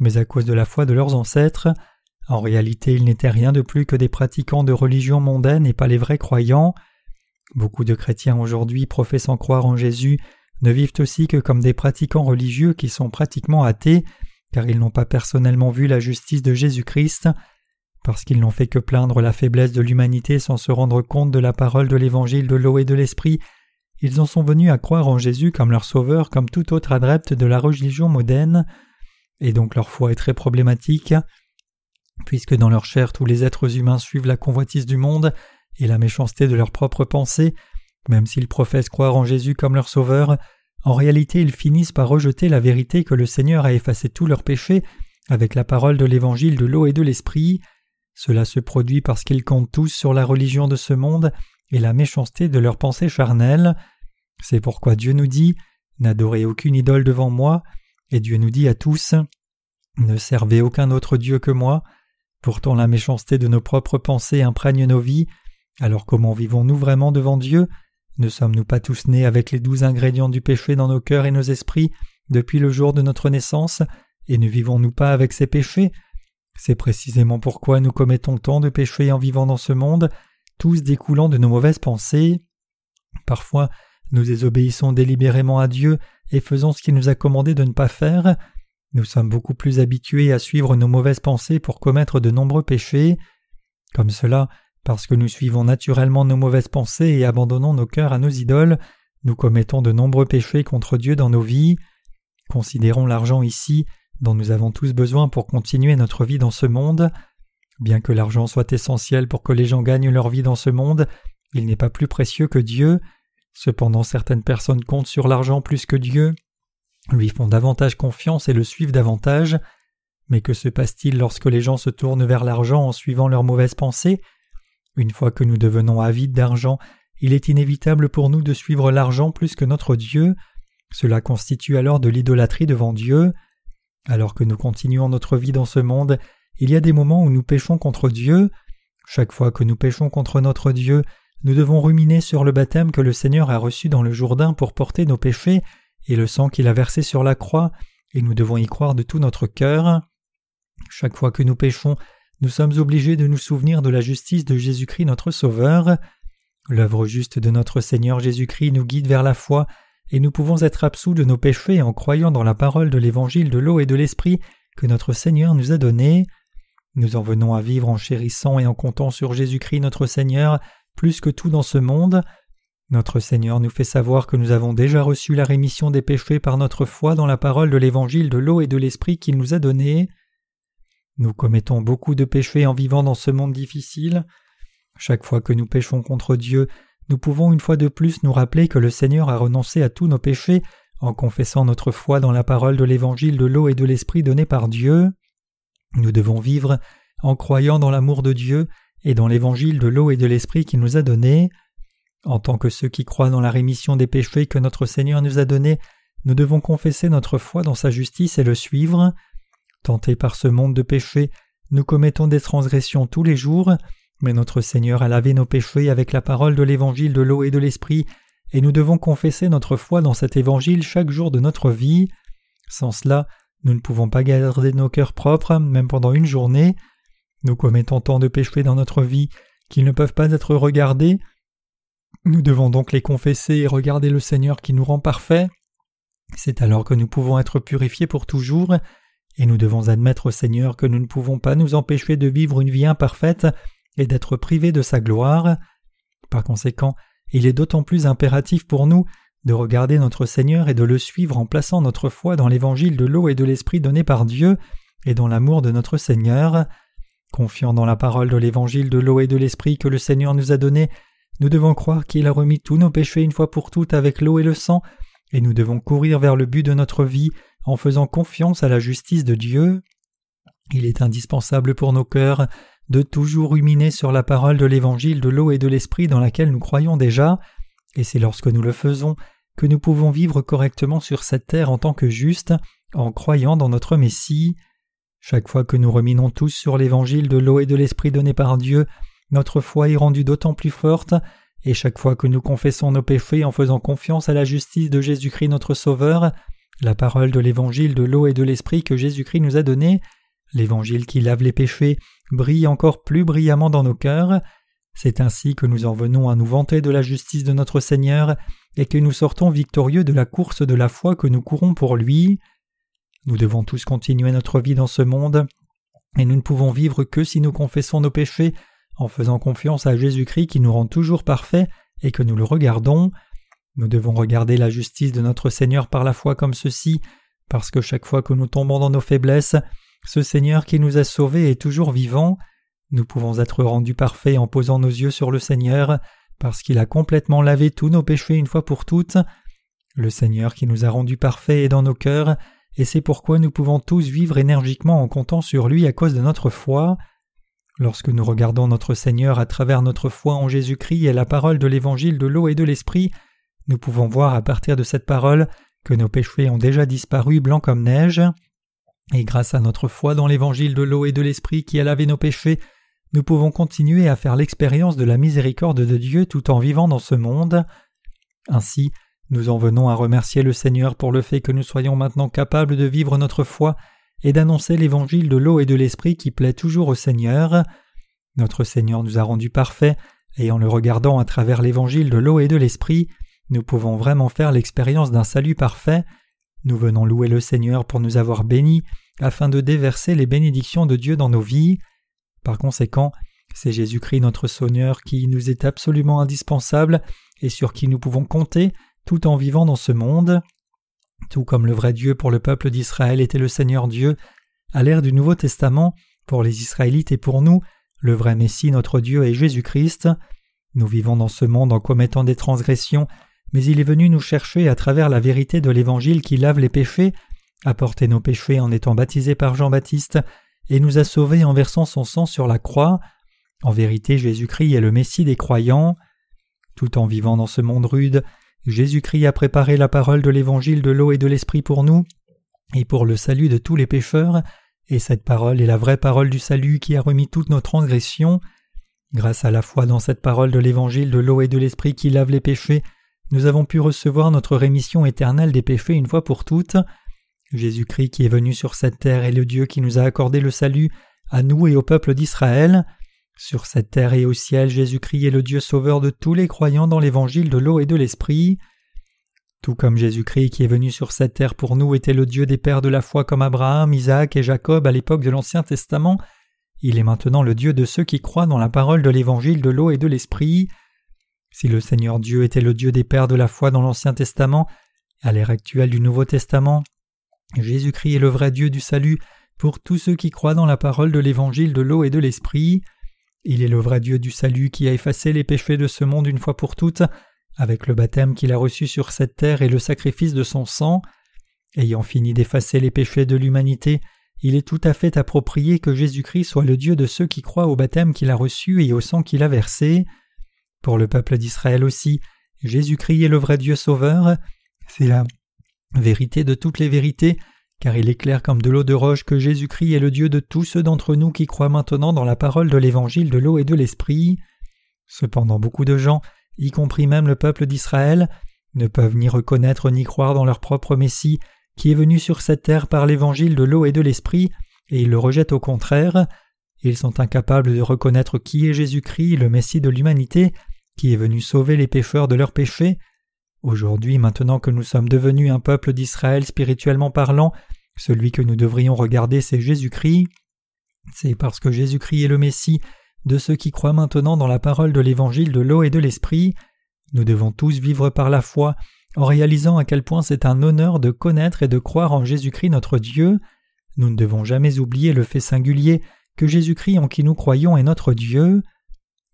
[SPEAKER 1] mais à cause de la foi de leurs ancêtres. En réalité, ils n'étaient rien de plus que des pratiquants de religion mondaine et pas les vrais croyants. Beaucoup de chrétiens aujourd'hui professant croire en Jésus ne vivent aussi que comme des pratiquants religieux qui sont pratiquement athées, car ils n'ont pas personnellement vu la justice de Jésus-Christ. parce qu'ils n'ont fait que plaindre la faiblesse de l'humanité sans se rendre compte de la parole de l'évangile de l'eau et de l'esprit, ils en sont venus à croire en Jésus comme leur sauveur comme tout autre adepte de la religion moderne, et donc leur foi est très problématique, puisque dans leur chair tous les êtres humains suivent la convoitise du monde et la méchanceté de leurs propres pensées, même s'ils professent croire en Jésus comme leur sauveur, en réalité ils finissent par rejeter la vérité que le Seigneur a effacé tous leurs péchés avec la parole de l'évangile de l'eau et de l'esprit. Cela se produit parce qu'ils comptent tous sur la religion de ce monde et la méchanceté de leurs pensées charnelles. C'est pourquoi Dieu nous dit N'adorez aucune idole devant moi, et Dieu nous dit à tous Ne servez aucun autre Dieu que moi. Pourtant la méchanceté de nos propres pensées imprègne nos vies. Alors comment vivons-nous vraiment devant Dieu? Ne sommes-nous pas tous nés avec les douze ingrédients du péché dans nos cœurs et nos esprits depuis le jour de notre naissance, et ne vivons-nous pas avec ces péchés? C'est précisément pourquoi nous commettons tant de péchés en vivant dans ce monde, tous découlant de nos mauvaises pensées. Parfois, nous désobéissons délibérément à Dieu et faisons ce qu'il nous a commandé de ne pas faire. Nous sommes beaucoup plus habitués à suivre nos mauvaises pensées pour commettre de nombreux péchés. Comme cela, parce que nous suivons naturellement nos mauvaises pensées et abandonnons nos cœurs à nos idoles, nous commettons de nombreux péchés contre Dieu dans nos vies. Considérons l'argent ici dont nous avons tous besoin pour continuer notre vie dans ce monde. Bien que l'argent soit essentiel pour que les gens gagnent leur vie dans ce monde, il n'est pas plus précieux que Dieu. Cependant certaines personnes comptent sur l'argent plus que Dieu, lui font davantage confiance et le suivent davantage. Mais que se passe-t-il lorsque les gens se tournent vers l'argent en suivant leurs mauvaises pensées? Une fois que nous devenons avides d'argent, il est inévitable pour nous de suivre l'argent plus que notre Dieu. Cela constitue alors de l'idolâtrie devant Dieu. Alors que nous continuons notre vie dans ce monde, il y a des moments où nous péchons contre Dieu. Chaque fois que nous péchons contre notre Dieu, nous devons ruminer sur le baptême que le Seigneur a reçu dans le Jourdain pour porter nos péchés et le sang qu'il a versé sur la croix, et nous devons y croire de tout notre cœur. Chaque fois que nous péchons, nous sommes obligés de nous souvenir de la justice de Jésus-Christ notre Sauveur. L'œuvre juste de notre Seigneur Jésus-Christ nous guide vers la foi et nous pouvons être absous de nos péchés en croyant dans la parole de l'évangile de l'eau et de l'esprit que notre Seigneur nous a donné. Nous en venons à vivre en chérissant et en comptant sur Jésus-Christ notre Seigneur plus que tout dans ce monde. Notre Seigneur nous fait savoir que nous avons déjà reçu la rémission des péchés par notre foi dans la parole de l'évangile de l'eau et de l'esprit qu'il nous a donné. Nous commettons beaucoup de péchés en vivant dans ce monde difficile. Chaque fois que nous péchons contre Dieu, nous pouvons une fois de plus nous rappeler que le Seigneur a renoncé à tous nos péchés en confessant notre foi dans la parole de l'évangile de l'eau et de l'esprit donné par Dieu. Nous devons vivre en croyant dans l'amour de Dieu et dans l'évangile de l'eau et de l'esprit qu'il nous a donné. En tant que ceux qui croient dans la rémission des péchés que notre Seigneur nous a donnés, nous devons confesser notre foi dans sa justice et le suivre. Tentés par ce monde de péchés, nous commettons des transgressions tous les jours, mais notre Seigneur a lavé nos péchés avec la parole de l'évangile de l'eau et de l'esprit, et nous devons confesser notre foi dans cet évangile chaque jour de notre vie. Sans cela, nous ne pouvons pas garder nos cœurs propres, même pendant une journée. Nous commettons tant de péchés dans notre vie qu'ils ne peuvent pas être regardés. Nous devons donc les confesser et regarder le Seigneur qui nous rend parfaits. C'est alors que nous pouvons être purifiés pour toujours, et nous devons admettre au Seigneur que nous ne pouvons pas nous empêcher de vivre une vie imparfaite et d'être privés de sa gloire. Par conséquent, il est d'autant plus impératif pour nous de regarder notre Seigneur et de le suivre en plaçant notre foi dans l'évangile de l'eau et de l'esprit donné par Dieu et dans l'amour de notre Seigneur. Confiant dans la parole de l'évangile de l'eau et de l'esprit que le Seigneur nous a donné, nous devons croire qu'il a remis tous nos péchés une fois pour toutes avec l'eau et le sang, et nous devons courir vers le but de notre vie en faisant confiance à la justice de Dieu. Il est indispensable pour nos cœurs de toujours ruminer sur la parole de l'évangile de l'eau et de l'esprit dans laquelle nous croyons déjà, et c'est lorsque nous le faisons que nous pouvons vivre correctement sur cette terre en tant que justes, en croyant dans notre Messie. Chaque fois que nous ruminons tous sur l'évangile de l'eau et de l'esprit donné par Dieu, notre foi est rendue d'autant plus forte, et chaque fois que nous confessons nos péchés en faisant confiance à la justice de Jésus-Christ notre Sauveur, la parole de l'évangile de l'eau et de l'esprit que Jésus-Christ nous a donné, l'évangile qui lave les péchés, brille encore plus brillamment dans nos cœurs. C'est ainsi que nous en venons à nous vanter de la justice de notre Seigneur et que nous sortons victorieux de la course de la foi que nous courons pour lui. Nous devons tous continuer notre vie dans ce monde et nous ne pouvons vivre que si nous confessons nos péchés en faisant confiance à Jésus-Christ qui nous rend toujours parfaits et que nous le regardons. Nous devons regarder la justice de notre Seigneur par la foi comme ceci, parce que chaque fois que nous tombons dans nos faiblesses, ce Seigneur qui nous a sauvés est toujours vivant. Nous pouvons être rendus parfaits en posant nos yeux sur le Seigneur, parce qu'il a complètement lavé tous nos péchés une fois pour toutes. Le Seigneur qui nous a rendus parfaits est dans nos cœurs, et c'est pourquoi nous pouvons tous vivre énergiquement en comptant sur lui à cause de notre foi. Lorsque nous regardons notre Seigneur à travers notre foi en Jésus-Christ et la parole de l'évangile de l'eau et de l'esprit, nous pouvons voir à partir de cette parole que nos péchés ont déjà disparu blancs comme neige. Et grâce à notre foi dans l'évangile de l'eau et de l'esprit qui a lavé nos péchés, nous pouvons continuer à faire l'expérience de la miséricorde de Dieu tout en vivant dans ce monde. Ainsi, nous en venons à remercier le Seigneur pour le fait que nous soyons maintenant capables de vivre notre foi et d'annoncer l'évangile de l'eau et de l'esprit qui plaît toujours au Seigneur. Notre Seigneur nous a rendus parfaits, et en le regardant à travers l'évangile de l'eau et de l'esprit, nous pouvons vraiment faire l'expérience d'un salut parfait. Nous venons louer le Seigneur pour nous avoir bénis, afin de déverser les bénédictions de Dieu dans nos vies. Par conséquent, c'est Jésus-Christ notre Seigneur qui nous est absolument indispensable et sur qui nous pouvons compter tout en vivant dans ce monde. Tout comme le vrai Dieu pour le peuple d'Israël était le Seigneur Dieu, à l'ère du Nouveau Testament, pour les Israélites et pour nous, le vrai Messie notre Dieu est Jésus-Christ. Nous vivons dans ce monde en commettant des transgressions, mais il est venu nous chercher à travers la vérité de l'Évangile qui lave les péchés, a porté nos péchés en étant baptisé par Jean-Baptiste, et nous a sauvés en versant son sang sur la croix. En vérité, Jésus-Christ est le Messie des croyants. Tout en vivant dans ce monde rude, Jésus-Christ a préparé la parole de l'évangile de l'eau et de l'esprit pour nous, et pour le salut de tous les pécheurs, et cette parole est la vraie parole du salut qui a remis toutes nos transgressions. Grâce à la foi dans cette parole de l'évangile de l'eau et de l'esprit qui lave les péchés, nous avons pu recevoir notre rémission éternelle des péchés une fois pour toutes. Jésus-Christ qui est venu sur cette terre est le Dieu qui nous a accordé le salut à nous et au peuple d'Israël. Sur cette terre et au ciel, Jésus-Christ est le Dieu sauveur de tous les croyants dans l'évangile de l'eau et de l'esprit. Tout comme Jésus-Christ qui est venu sur cette terre pour nous était le Dieu des pères de la foi comme Abraham, Isaac et Jacob à l'époque de l'Ancien Testament, il est maintenant le Dieu de ceux qui croient dans la parole de l'évangile de l'eau et de l'esprit. Si le Seigneur Dieu était le Dieu des pères de la foi dans l'Ancien Testament, à l'ère actuelle du Nouveau Testament, Jésus-Christ est le vrai Dieu du salut pour tous ceux qui croient dans la parole de l'évangile de l'eau et de l'esprit. Il est le vrai Dieu du salut qui a effacé les péchés de ce monde une fois pour toutes, avec le baptême qu'il a reçu sur cette terre et le sacrifice de son sang. Ayant fini d'effacer les péchés de l'humanité, il est tout à fait approprié que Jésus-Christ soit le Dieu de ceux qui croient au baptême qu'il a reçu et au sang qu'il a versé. Pour le peuple d'Israël aussi, Jésus-Christ est le vrai Dieu sauveur. C'est la vérité de toutes les vérités, car il est clair comme de l'eau de roche que Jésus-Christ est le Dieu de tous ceux d'entre nous qui croient maintenant dans la parole de l'évangile de l'eau et de l'esprit. Cependant beaucoup de gens, y compris même le peuple d'Israël, ne peuvent ni reconnaître ni croire dans leur propre Messie, qui est venu sur cette terre par l'évangile de l'eau et de l'esprit, et ils le rejettent au contraire. Ils sont incapables de reconnaître qui est Jésus-Christ, le Messie de l'humanité, qui est venu sauver les pécheurs de leurs péchés. Aujourd'hui, maintenant que nous sommes devenus un peuple d'Israël spirituellement parlant, celui que nous devrions regarder, c'est Jésus-Christ. C'est parce que Jésus-Christ est le Messie de ceux qui croient maintenant dans la parole de l'évangile de l'eau et de l'esprit. Nous devons tous vivre par la foi, en réalisant à quel point c'est un honneur de connaître et de croire en Jésus-Christ notre Dieu. Nous ne devons jamais oublier le fait singulier que Jésus-Christ en qui nous croyons est notre Dieu.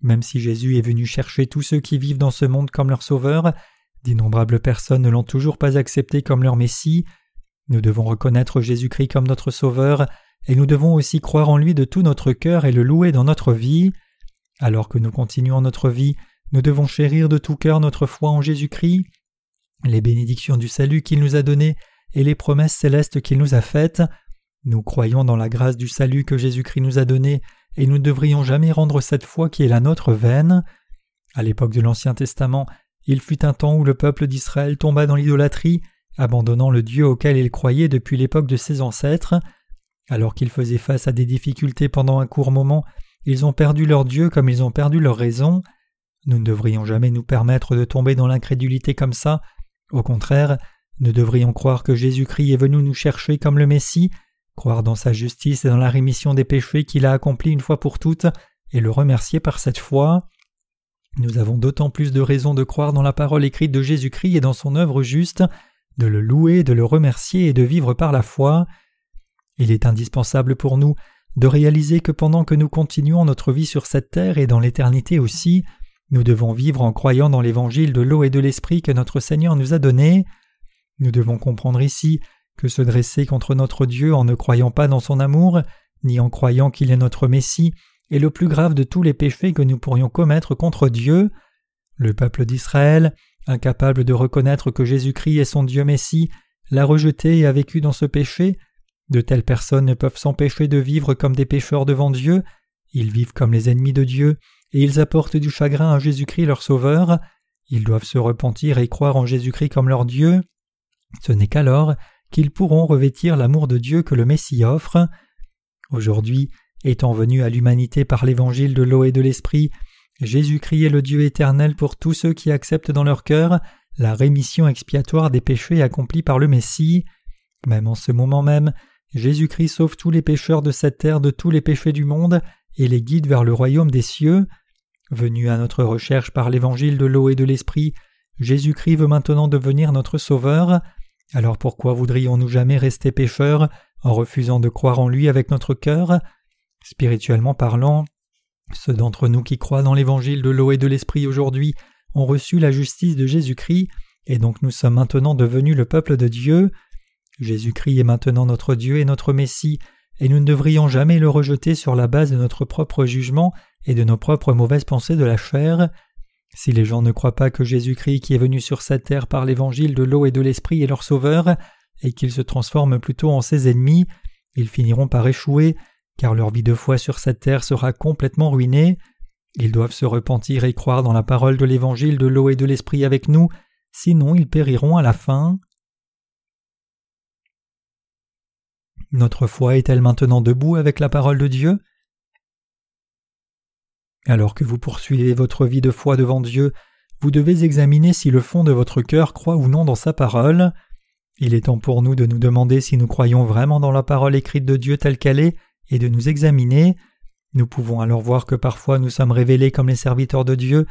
[SPEAKER 1] Même si Jésus est venu chercher tous ceux qui vivent dans ce monde comme leur sauveur, d'innombrables personnes ne l'ont toujours pas accepté comme leur Messie. Nous devons reconnaître Jésus-Christ comme notre sauveur, et nous devons aussi croire en lui de tout notre cœur et le louer dans notre vie. Alors que nous continuons notre vie, nous devons chérir de tout cœur notre foi en Jésus-Christ, les bénédictions du salut qu'il nous a données et les promesses célestes qu'il nous a faites. Nous croyons dans la grâce du salut que Jésus-Christ nous a donnée, et nous ne devrions jamais rendre cette foi qui est la nôtre vaine. À l'époque de l'Ancien Testament, il fut un temps où le peuple d'Israël tomba dans l'idolâtrie, abandonnant le Dieu auquel il croyait depuis l'époque de ses ancêtres. Alors qu'ils faisaient face à des difficultés pendant un court moment, ils ont perdu leur Dieu comme ils ont perdu leur raison. Nous ne devrions jamais nous permettre de tomber dans l'incrédulité comme ça. Au contraire, nous devrions croire que Jésus-Christ est venu nous chercher comme le Messie, croire dans sa justice et dans la rémission des péchés qu'il a accomplis une fois pour toutes, et le remercier par cette foi. Nous avons d'autant plus de raisons de croire dans la parole écrite de Jésus-Christ et dans son œuvre juste, de le louer, de le remercier et de vivre par la foi. Il est indispensable pour nous de réaliser que pendant que nous continuons notre vie sur cette terre et dans l'éternité aussi, nous devons vivre en croyant dans l'évangile de l'eau et de l'esprit que notre Seigneur nous a donné. Nous devons comprendre ici que se dresser contre notre Dieu en ne croyant pas dans son amour, ni en croyant qu'il est notre Messie, est le plus grave de tous les péchés que nous pourrions commettre contre Dieu. Le peuple d'Israël, incapable de reconnaître que Jésus-Christ est son Dieu Messie, l'a rejeté et a vécu dans ce péché. De telles personnes ne peuvent s'empêcher de vivre comme des pécheurs devant Dieu, ils vivent comme les ennemis de Dieu, et ils apportent du chagrin à Jésus-Christ leur Sauveur. Ils doivent se repentir et croire en Jésus-Christ comme leur Dieu. Ce n'est qu'alors qu'ils pourront revêtir l'amour de Dieu que le Messie offre. Aujourd'hui, étant venu à l'humanité par l'évangile de l'eau et de l'esprit, Jésus-Christ est le Dieu éternel pour tous ceux qui acceptent dans leur cœur la rémission expiatoire des péchés accomplis par le Messie. Même en ce moment même, Jésus-Christ sauve tous les pécheurs de cette terre de tous les péchés du monde et les guide vers le royaume des cieux. Venu à notre recherche par l'évangile de l'eau et de l'esprit, Jésus-Christ veut maintenant devenir notre Sauveur. Alors pourquoi voudrions-nous jamais rester pécheurs en refusant de croire en lui avec notre cœur? Spirituellement parlant, ceux d'entre nous qui croient dans l'évangile de l'eau et de l'esprit aujourd'hui ont reçu la justice de Jésus-Christ, et donc nous sommes maintenant devenus le peuple de Dieu. Jésus-Christ est maintenant notre Dieu et notre Messie, et nous ne devrions jamais le rejeter sur la base de notre propre jugement et de nos propres mauvaises pensées de la chair. Si les gens ne croient pas que Jésus-Christ qui est venu sur cette terre par l'évangile de l'eau et de l'esprit est leur sauveur, et qu'ils se transforment plutôt en ses ennemis, ils finiront par échouer, car leur vie de foi sur cette terre sera complètement ruinée. Ils doivent se repentir et croire dans la parole de l'évangile de l'eau et de l'esprit avec nous, sinon ils périront à la fin. Notre foi est-elle maintenant debout avec la parole de Dieu? Alors que vous poursuivez votre vie de foi devant Dieu, vous devez examiner si le fond de votre cœur croit ou non dans sa parole. Il est temps pour nous de nous demander si nous croyons vraiment dans la parole écrite de Dieu telle qu'elle est et de nous examiner. Nous pouvons alors voir que parfois nous sommes révélés comme les serviteurs de Dieu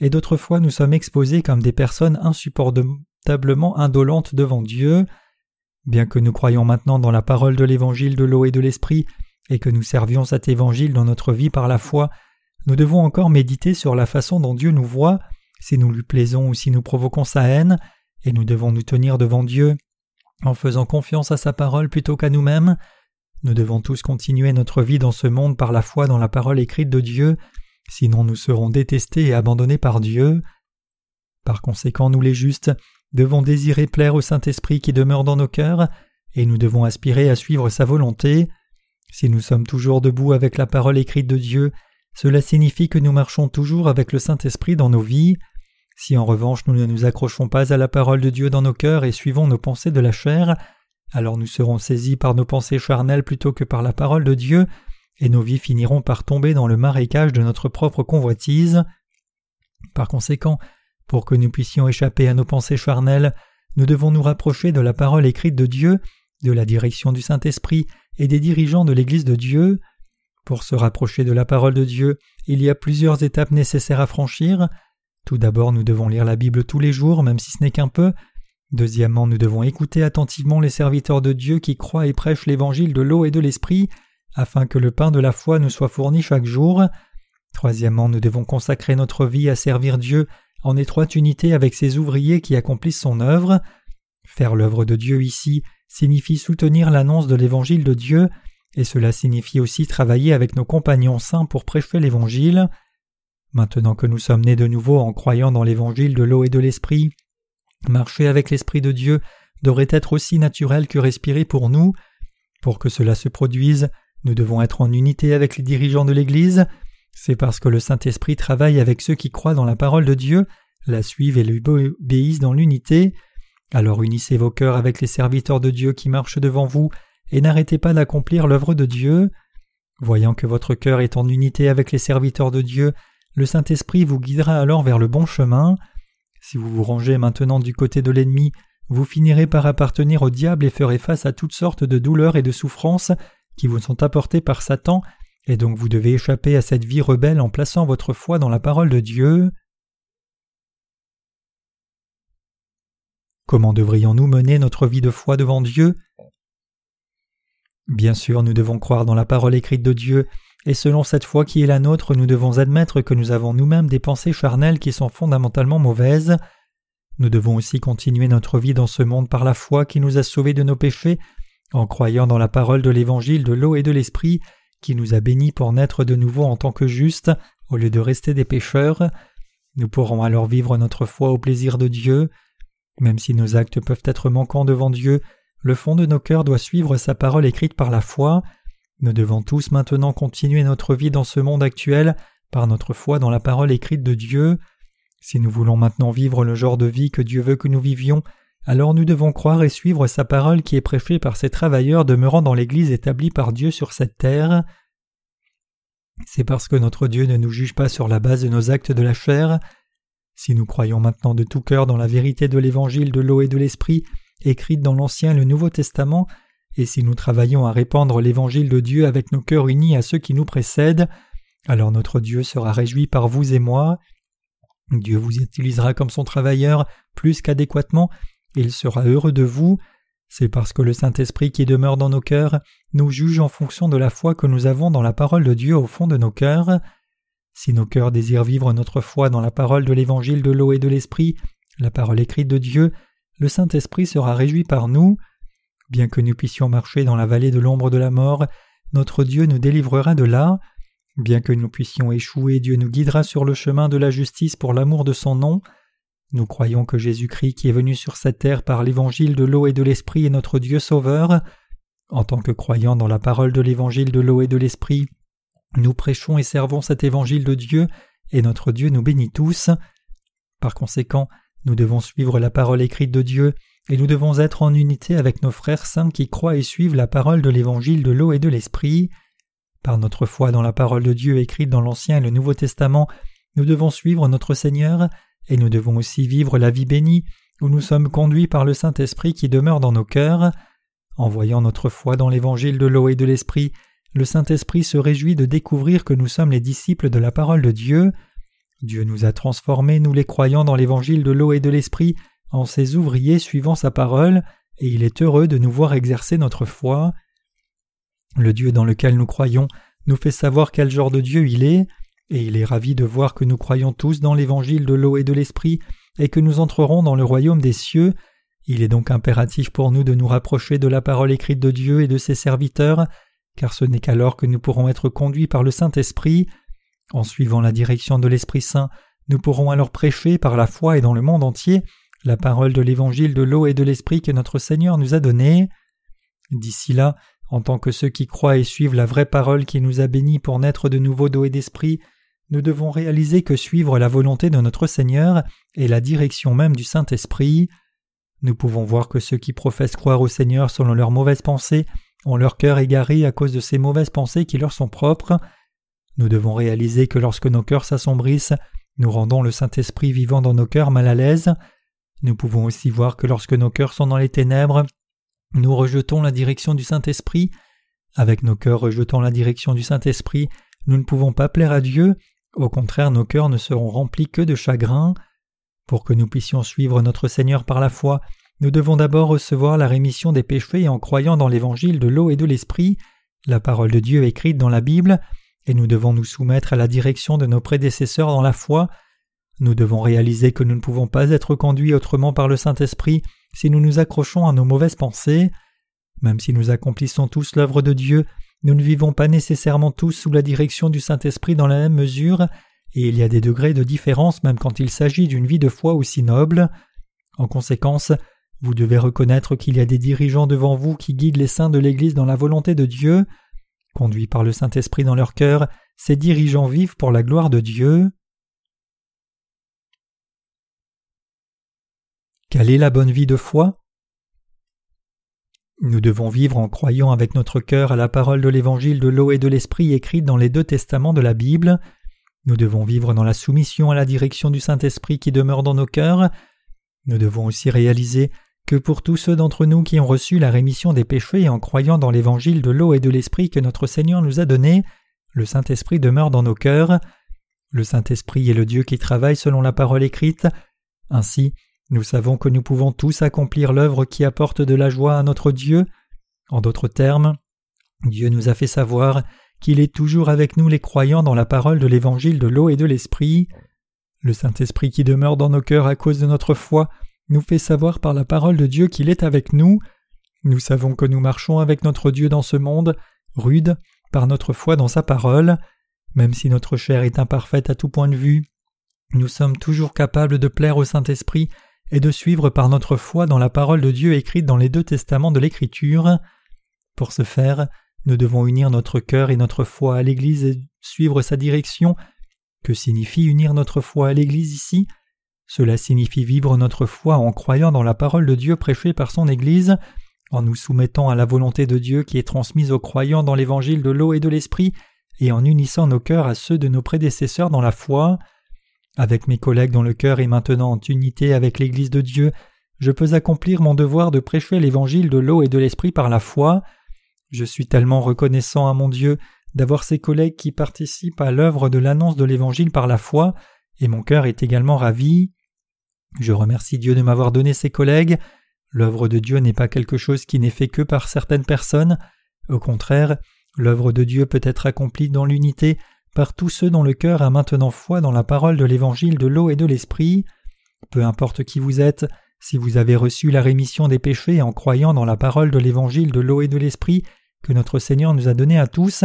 [SPEAKER 1] et d'autres fois nous sommes exposés comme des personnes insupportablement indolentes devant Dieu. Bien que nous croyions maintenant dans la parole de l'évangile de l'eau et de l'esprit, et que nous servions cet évangile dans notre vie par la foi, nous devons encore méditer sur la façon dont Dieu nous voit, si nous lui plaisons ou si nous provoquons sa haine, et nous devons nous tenir devant Dieu en faisant confiance à sa parole plutôt qu'à nous-mêmes. Nous devons tous continuer notre vie dans ce monde par la foi dans la parole écrite de Dieu, sinon nous serons détestés et abandonnés par Dieu. Par conséquent, nous les justes devons désirer plaire au Saint-Esprit qui demeure dans nos cœurs, et nous devons aspirer à suivre sa volonté. Si nous sommes toujours debout avec la parole écrite de Dieu, cela signifie que nous marchons toujours avec le Saint-Esprit dans nos vies. Si en revanche nous ne nous accrochons pas à la parole de Dieu dans nos cœurs et suivons nos pensées de la chair, alors nous serons saisis par nos pensées charnelles plutôt que par la parole de Dieu, et nos vies finiront par tomber dans le marécage de notre propre convoitise. Par conséquent, pour que nous puissions échapper à nos pensées charnelles, nous devons nous rapprocher de la parole écrite de Dieu, de la direction du Saint-Esprit et des dirigeants de l'Église de Dieu. Pour se rapprocher de la parole de Dieu, il y a plusieurs étapes nécessaires à franchir. Tout d'abord, nous devons lire la Bible tous les jours, même si ce n'est qu'un peu. Deuxièmement, nous devons écouter attentivement les serviteurs de Dieu qui croient et prêchent l'évangile de l'eau et de l'esprit, afin que le pain de la foi nous soit fourni chaque jour. Troisièmement, nous devons consacrer notre vie à servir Dieu en étroite unité avec ses ouvriers qui accomplissent son œuvre. Faire l'œuvre de Dieu ici signifie soutenir l'annonce de l'évangile de Dieu, et cela signifie aussi travailler avec nos compagnons saints pour prêcher l'évangile. Maintenant que nous sommes nés de nouveau en croyant dans l'évangile de l'eau et de l'esprit, marcher avec l'esprit de Dieu devrait être aussi naturel que respirer pour nous. Pour que cela se produise, nous devons être en unité avec les dirigeants de l'Église, c'est parce que le Saint-Esprit travaille avec ceux qui croient dans la parole de Dieu, la suivent et lui obéissent dans l'unité. Alors unissez vos cœurs avec les serviteurs de Dieu qui marchent devant vous et n'arrêtez pas d'accomplir l'œuvre de Dieu. Voyant que votre cœur est en unité avec les serviteurs de Dieu, le Saint-Esprit vous guidera alors vers le bon chemin. Si vous vous rangez maintenant du côté de l'ennemi, vous finirez par appartenir au diable et ferez face à toutes sortes de douleurs et de souffrances qui vous sont apportées par Satan, et donc vous devez échapper à cette vie rebelle en plaçant votre foi dans la parole de Dieu. Comment devrions-nous mener notre vie de foi devant Dieu? Bien sûr, nous devons croire dans la parole écrite de Dieu, et selon cette foi qui est la nôtre, nous devons admettre que nous avons nous-mêmes des pensées charnelles qui sont fondamentalement mauvaises. Nous devons aussi continuer notre vie dans ce monde par la foi qui nous a sauvés de nos péchés, en croyant dans la parole de l'évangile de l'eau et de l'esprit, qui nous a bénis pour naître de nouveau en tant que justes, au lieu de rester des pécheurs. Nous pourrons alors vivre notre foi au plaisir de Dieu. Même si nos actes peuvent être manquants devant Dieu, le fond de nos cœurs doit suivre sa parole écrite par la foi. Nous devons tous maintenant continuer notre vie dans ce monde actuel par notre foi dans la parole écrite de Dieu. Si nous voulons maintenant vivre le genre de vie que Dieu veut que nous vivions, alors nous devons croire et suivre sa parole qui est prêchée par ces travailleurs demeurant dans l'Église établie par Dieu sur cette terre. C'est parce que notre Dieu ne nous juge pas sur la base de nos actes de la chair. Si nous croyons maintenant de tout cœur dans la vérité de l'Évangile de l'eau et de l'Esprit, écrite dans l'Ancien et le Nouveau Testament, et si nous travaillons à répandre l'Évangile de Dieu avec nos cœurs unis à ceux qui nous précèdent, alors notre Dieu sera réjoui par vous et moi. Dieu vous utilisera comme son travailleur plus qu'adéquatement, il sera heureux de vous. C'est parce que le Saint-Esprit qui demeure dans nos cœurs nous juge en fonction de la foi que nous avons dans la parole de Dieu au fond de nos cœurs. Si nos cœurs désirent vivre notre foi dans la parole de l'Évangile de l'eau et de l'Esprit, la parole écrite de Dieu, le Saint-Esprit sera réjoui par nous. Bien que nous puissions marcher dans la vallée de l'ombre de la mort, notre Dieu nous délivrera de là. Bien que nous puissions échouer, Dieu nous guidera sur le chemin de la justice pour l'amour de son nom. Nous croyons que Jésus-Christ qui est venu sur cette terre par l'évangile de l'eau et de l'esprit est notre Dieu sauveur. En tant que croyants dans la parole de l'évangile de l'eau et de l'esprit, nous prêchons et servons cet évangile de Dieu, et notre Dieu nous bénit tous. Par conséquent, nous devons suivre la parole écrite de Dieu, et nous devons être en unité avec nos frères saints qui croient et suivent la parole de l'évangile de l'eau et de l'esprit. Par notre foi dans la parole de Dieu écrite dans l'Ancien et le Nouveau Testament, nous devons suivre notre Seigneur, et nous devons aussi vivre la vie bénie, où nous sommes conduits par le Saint-Esprit qui demeure dans nos cœurs. En voyant notre foi dans l'évangile de l'eau et de l'esprit, le Saint-Esprit se réjouit de découvrir que nous sommes les disciples de la parole de Dieu. Dieu nous a transformés, nous les croyants, dans l'évangile de l'eau et de l'esprit, en ses ouvriers suivant sa parole, et il est heureux de nous voir exercer notre foi. Le Dieu dans lequel nous croyons nous fait savoir quel genre de Dieu il est, et il est ravi de voir que nous croyons tous dans l'évangile de l'eau et de l'esprit, et que nous entrerons dans le royaume des cieux. Il est donc impératif pour nous de nous rapprocher de la parole écrite de Dieu et de ses serviteurs, car ce n'est qu'alors que nous pourrons être conduits par le Saint-Esprit. En suivant la direction de l'Esprit Saint, nous pourrons alors prêcher par la foi et dans le monde entier la parole de l'évangile de l'eau et de l'Esprit que notre Seigneur nous a donné. D'ici là, en tant que ceux qui croient et suivent la vraie parole qui nous a bénis pour naître de nouveau d'eau et d'esprit, nous devons réaliser que suivre la volonté de notre Seigneur est la direction même du Saint-Esprit. Nous pouvons voir que ceux qui professent croire au Seigneur selon leurs mauvaises pensées ont leur cœur égaré à cause de ces mauvaises pensées qui leur sont propres. Nous devons réaliser que lorsque nos cœurs s'assombrissent, nous rendons le Saint-Esprit vivant dans nos cœurs mal à l'aise. Nous pouvons aussi voir que lorsque nos cœurs sont dans les ténèbres, nous rejetons la direction du Saint-Esprit. Avec nos cœurs rejetant la direction du Saint-Esprit, nous ne pouvons pas plaire à Dieu au contraire, nos cœurs ne seront remplis que de chagrin. Pour que nous puissions suivre notre Seigneur par la foi, nous devons d'abord recevoir la rémission des péchés en croyant dans l'évangile de l'eau et de l'esprit, la parole de Dieu écrite dans la Bible, et nous devons nous soumettre à la direction de nos prédécesseurs dans la foi. Nous devons réaliser que nous ne pouvons pas être conduits autrement par le Saint-Esprit si nous nous accrochons à nos mauvaises pensées. Même si nous accomplissons tous l'œuvre de Dieu, nous ne vivons pas nécessairement tous sous la direction du Saint-Esprit dans la même mesure, et il y a des degrés de différence même quand il s'agit d'une vie de foi aussi noble. En conséquence, vous devez reconnaître qu'il y a des dirigeants devant vous qui guident les saints de l'Église dans la volonté de Dieu. Conduits par le Saint-Esprit dans leur cœur, ces dirigeants vivent pour la gloire de Dieu. Quelle est la bonne vie de foi? Nous devons vivre en croyant avec notre cœur à la parole de l'évangile de l'eau et de l'esprit écrite dans les deux testaments de la Bible. Nous devons vivre dans la soumission à la direction du Saint-Esprit qui demeure dans nos cœurs. Nous devons aussi réaliser que pour tous ceux d'entre nous qui ont reçu la rémission des péchés en croyant dans l'évangile de l'eau et de l'esprit que notre Seigneur nous a donné, le Saint-Esprit demeure dans nos cœurs. Le Saint-Esprit est le Dieu qui travaille selon la parole écrite. Ainsi, nous savons que nous pouvons tous accomplir l'œuvre qui apporte de la joie à notre Dieu. En d'autres termes, Dieu nous a fait savoir qu'il est toujours avec nous les croyants dans la parole de l'évangile de l'eau et de l'esprit. Le Saint-Esprit qui demeure dans nos cœurs à cause de notre foi nous fait savoir par la parole de Dieu qu'il est avec nous. Nous savons que nous marchons avec notre Dieu dans ce monde, rude, par notre foi dans sa parole. Même si notre chair est imparfaite à tout point de vue, nous sommes toujours capables de plaire au Saint-Esprit et de suivre par notre foi dans la parole de Dieu écrite dans les deux testaments de l'Écriture. Pour ce faire, nous devons unir notre cœur et notre foi à l'Église et suivre sa direction. Que signifie unir notre foi à l'Église ici? Cela signifie vivre notre foi en croyant dans la parole de Dieu prêchée par son Église, en nous soumettant à la volonté de Dieu qui est transmise aux croyants dans l'évangile de l'eau et de l'esprit, et en unissant nos cœurs à ceux de nos prédécesseurs dans la foi. Avec mes collègues dont le cœur est maintenant en unité avec l'Église de Dieu, je peux accomplir mon devoir de prêcher l'évangile de l'eau et de l'esprit par la foi. Je suis tellement reconnaissant à mon Dieu d'avoir ces collègues qui participent à l'œuvre de l'annonce de l'évangile par la foi, et mon cœur est également ravi. Je remercie Dieu de m'avoir donné ces collègues. L'œuvre de Dieu n'est pas quelque chose qui n'est fait que par certaines personnes. Au contraire, l'œuvre de Dieu peut être accomplie dans l'unité par tous ceux dont le cœur a maintenant foi dans la parole de l'évangile de l'eau et de l'esprit. Peu importe qui vous êtes, si vous avez reçu la rémission des péchés en croyant dans la parole de l'évangile de l'eau et de l'esprit que notre Seigneur nous a donné à tous,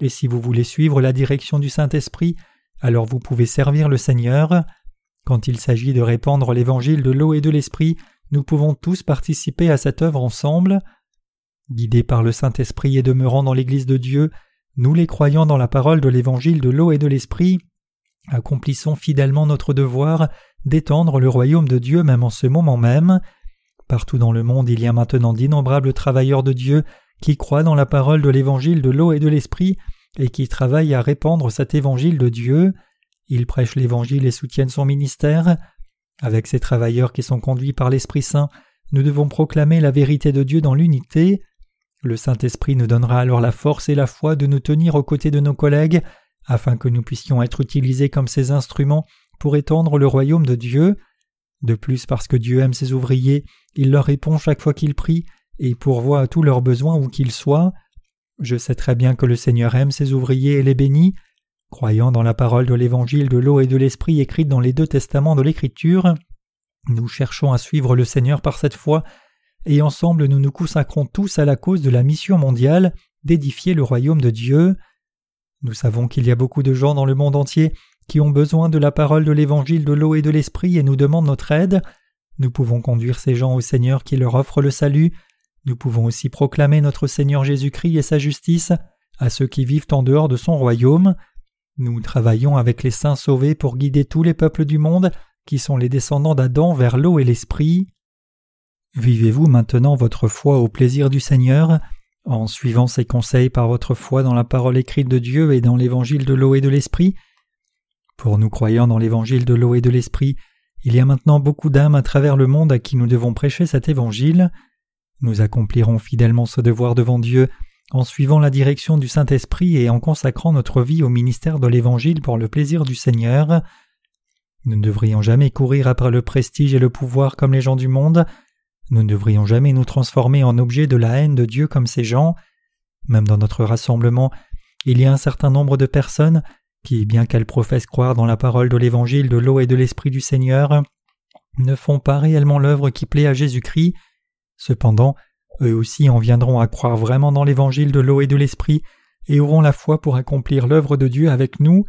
[SPEAKER 1] et si vous voulez suivre la direction du Saint-Esprit, alors vous pouvez servir le Seigneur. Quand il s'agit de répandre l'évangile de l'eau et de l'esprit, nous pouvons tous participer à cette œuvre ensemble. Guidés par le Saint-Esprit et demeurant dans l'Église de Dieu, nous les croyants dans la parole de l'évangile de l'eau et de l'esprit, accomplissons fidèlement notre devoir d'étendre le royaume de Dieu même en ce moment même. Partout dans le monde il y a maintenant d'innombrables travailleurs de Dieu qui croient dans la parole de l'évangile de l'eau et de l'esprit et qui travaillent à répandre cet évangile de Dieu. Ils prêchent l'évangile et soutiennent son ministère. Avec ces travailleurs qui sont conduits par l'Esprit Saint, nous devons proclamer la vérité de Dieu dans l'unité. Le Saint-Esprit nous donnera alors la force et la foi de nous tenir aux côtés de nos collègues, afin que nous puissions être utilisés comme ses instruments pour étendre le royaume de Dieu. De plus, parce que Dieu aime ses ouvriers, il leur répond chaque fois qu'ils prient et pourvoit à tous leurs besoins où qu'ils soient. Je sais très bien que le Seigneur aime ses ouvriers et les bénit. Croyant dans la parole de l'évangile de l'eau et de l'esprit écrite dans les deux testaments de l'Écriture, nous cherchons à suivre le Seigneur par cette foi et ensemble nous nous consacrons tous à la cause de la mission mondiale d'édifier le royaume de Dieu. Nous savons qu'il y a beaucoup de gens dans le monde entier qui ont besoin de la parole de l'évangile de l'eau et de l'esprit et nous demandent notre aide. Nous pouvons conduire ces gens au Seigneur qui leur offre le salut. Nous pouvons aussi proclamer notre Seigneur Jésus-Christ et sa justice à ceux qui vivent en dehors de son royaume. Nous travaillons avec les saints sauvés pour guider tous les peuples du monde qui sont les descendants d'Adam vers l'eau et l'esprit. Vivez-vous maintenant votre foi au plaisir du Seigneur, en suivant ses conseils par votre foi dans la parole écrite de Dieu et dans l'évangile de l'eau et de l'esprit? Pour nous croyant dans l'évangile de l'eau et de l'esprit, il y a maintenant beaucoup d'âmes à travers le monde à qui nous devons prêcher cet évangile. Nous accomplirons fidèlement ce devoir devant Dieu en suivant la direction du Saint-Esprit et en consacrant notre vie au ministère de l'Évangile pour le plaisir du Seigneur. Nous ne devrions jamais courir après le prestige et le pouvoir comme les gens du monde, nous ne devrions jamais nous transformer en objet de la haine de Dieu comme ces gens. Même dans notre rassemblement, il y a un certain nombre de personnes qui, bien qu'elles professent croire dans la parole de l'Évangile de l'eau et de l'Esprit du Seigneur, ne font pas réellement l'œuvre qui plaît à Jésus-Christ. Cependant, eux aussi en viendront à croire vraiment dans l'Évangile de l'eau et de l'Esprit et auront la foi pour accomplir l'œuvre de Dieu avec nous.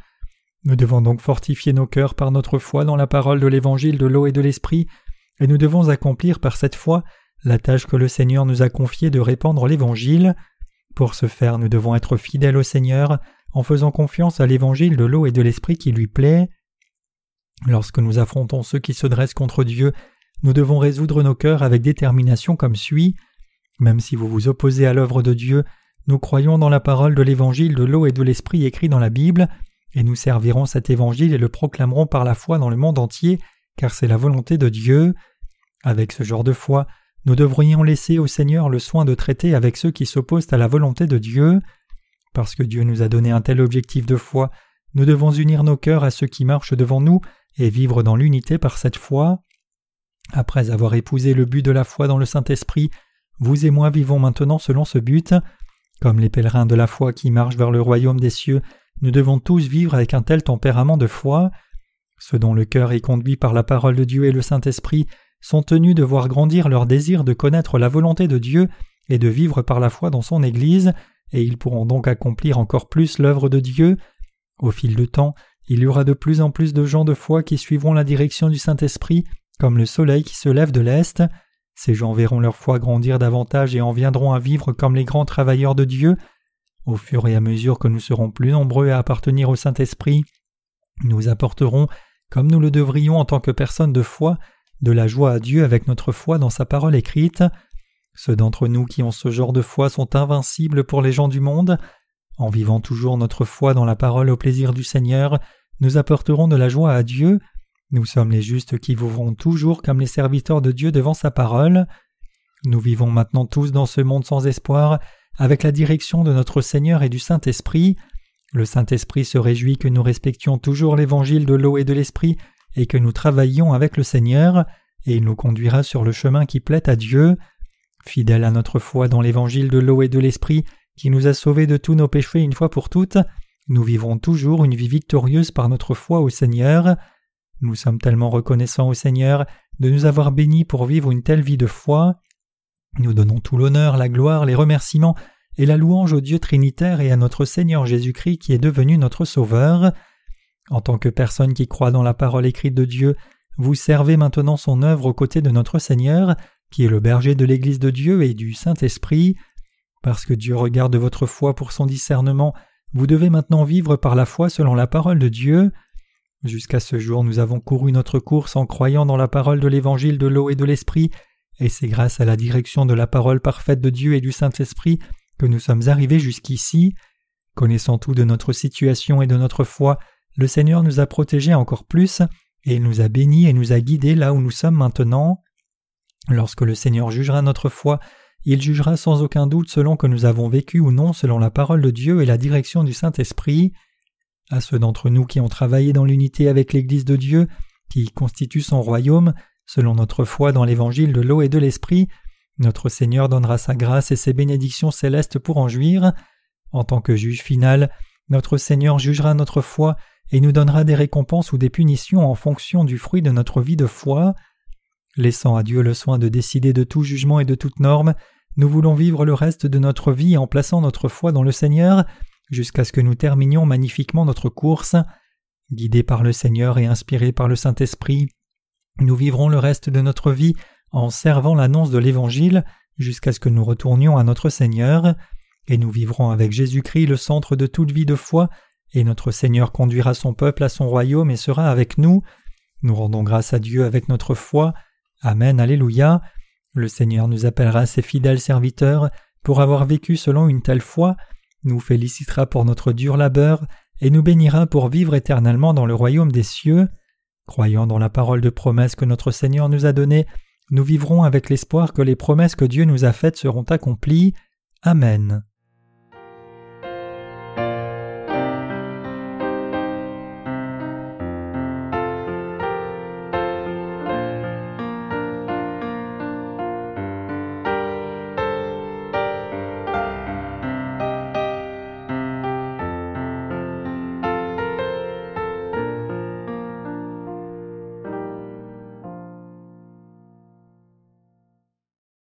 [SPEAKER 1] Nous devons donc fortifier nos cœurs par notre foi dans la parole de l'Évangile de l'eau et de l'Esprit et nous devons accomplir par cette foi la tâche que le Seigneur nous a confiée de répandre l'Évangile. Pour ce faire, nous devons être fidèles au Seigneur en faisant confiance à l'Évangile de l'eau et de l'Esprit qui lui plaît. Lorsque nous affrontons ceux qui se dressent contre Dieu, nous devons résoudre nos cœurs avec détermination comme suit. Même si vous vous opposez à l'œuvre de Dieu, nous croyons dans la parole de l'Évangile de l'eau et de l'Esprit écrit dans la Bible, et nous servirons cet Évangile et le proclamerons par la foi dans le monde entier, car c'est la volonté de Dieu. Avec ce genre de foi, nous devrions laisser au Seigneur le soin de traiter avec ceux qui s'opposent à la volonté de Dieu. Parce que Dieu nous a donné un tel objectif de foi, nous devons unir nos cœurs à ceux qui marchent devant nous et vivre dans l'unité par cette foi. Après avoir épousé le but de la foi dans le Saint-Esprit, vous et moi vivons maintenant selon ce but. Comme les pèlerins de la foi qui marchent vers le royaume des cieux, nous devons tous vivre avec un tel tempérament de foi. Ceux dont le cœur est conduit par la parole de Dieu et le Saint-Esprit sont tenus de voir grandir leur désir de connaître la volonté de Dieu et de vivre par la foi dans son Église, et ils pourront donc accomplir encore plus l'œuvre de Dieu. Au fil du temps, il y aura de plus en plus de gens de foi qui suivront la direction du Saint-Esprit, comme le soleil qui se lève de l'Est. Ces gens verront leur foi grandir davantage et en viendront à vivre comme les grands travailleurs de Dieu. Au fur et à mesure que nous serons plus nombreux à appartenir au Saint-Esprit, nous apporterons, comme nous le devrions en tant que personnes de foi, de la joie à Dieu avec notre foi dans sa parole écrite. Ceux d'entre nous qui ont ce genre de foi sont invincibles pour les gens du monde. En vivant toujours notre foi dans la parole au plaisir du Seigneur, nous apporterons de la joie à Dieu. Nous sommes les justes qui vivront toujours comme les serviteurs de Dieu devant sa parole. Nous vivons maintenant tous dans ce monde sans espoir, avec la direction de notre Seigneur et du Saint-Esprit. Le Saint-Esprit se réjouit que nous respections toujours l'évangile de l'eau et de l'esprit et que nous travaillions avec le Seigneur, et il nous conduira sur le chemin qui plaît à Dieu. Fidèle à notre foi dans l'évangile de l'eau et de l'esprit, qui nous a sauvés de tous nos péchés une fois pour toutes, nous vivrons toujours une vie victorieuse par notre foi au Seigneur. Nous sommes tellement reconnaissants au Seigneur de nous avoir bénis pour vivre une telle vie de foi. Nous donnons tout l'honneur, la gloire, les remerciements et la louange au Dieu Trinitaire et à notre Seigneur Jésus-Christ qui est devenu notre Sauveur. En tant que personne qui croit dans la parole écrite de Dieu, vous servez maintenant son œuvre aux côtés de notre Seigneur, qui est le berger de l'Église de Dieu et du Saint-Esprit. Parce que Dieu regarde votre foi pour son discernement, vous devez maintenant vivre par la foi selon la parole de Dieu. Jusqu'à ce jour, nous avons couru notre course en croyant dans la parole de l'Évangile de l'eau et de l'Esprit, et c'est grâce à la direction de la parole parfaite de Dieu et du Saint-Esprit que nous sommes arrivés jusqu'ici. Connaissant tout de notre situation et de notre foi, le Seigneur nous a protégés encore plus, et il nous a bénis et nous a guidés là où nous sommes maintenant. Lorsque le Seigneur jugera notre foi, il jugera sans aucun doute selon que nous avons vécu ou non selon la parole de Dieu et la direction du Saint-Esprit. À ceux d'entre nous qui ont travaillé dans l'unité avec l'Église de Dieu, qui constitue son royaume, selon notre foi dans l'évangile de l'eau et de l'Esprit, notre Seigneur donnera sa grâce et ses bénédictions célestes pour en jouir. En tant que juge final, notre Seigneur jugera notre foi et nous donnera des récompenses ou des punitions en fonction du fruit de notre vie de foi. Laissant à Dieu le soin de décider de tout jugement et de toute norme, nous voulons vivre le reste de notre vie en plaçant notre foi dans le Seigneur jusqu'à ce que nous terminions magnifiquement notre course. Guidés par le Seigneur et inspirés par le Saint-Esprit, nous vivrons le reste de notre vie en servant l'annonce de l'Évangile jusqu'à ce que nous retournions à notre Seigneur, et nous vivrons avec Jésus-Christ le centre de toute vie de foi, et notre Seigneur conduira son peuple à son royaume et sera avec nous. Nous rendons grâce à Dieu avec notre foi. Amen, Alléluia. Le Seigneur nous appellera ses fidèles serviteurs pour avoir vécu selon une telle foi, nous félicitera pour notre dur labeur et nous bénira pour vivre éternellement dans le royaume des cieux. Croyant dans la parole de promesse que notre Seigneur nous a donnée, nous vivrons avec l'espoir que les promesses que Dieu nous a faites seront accomplies. Amen.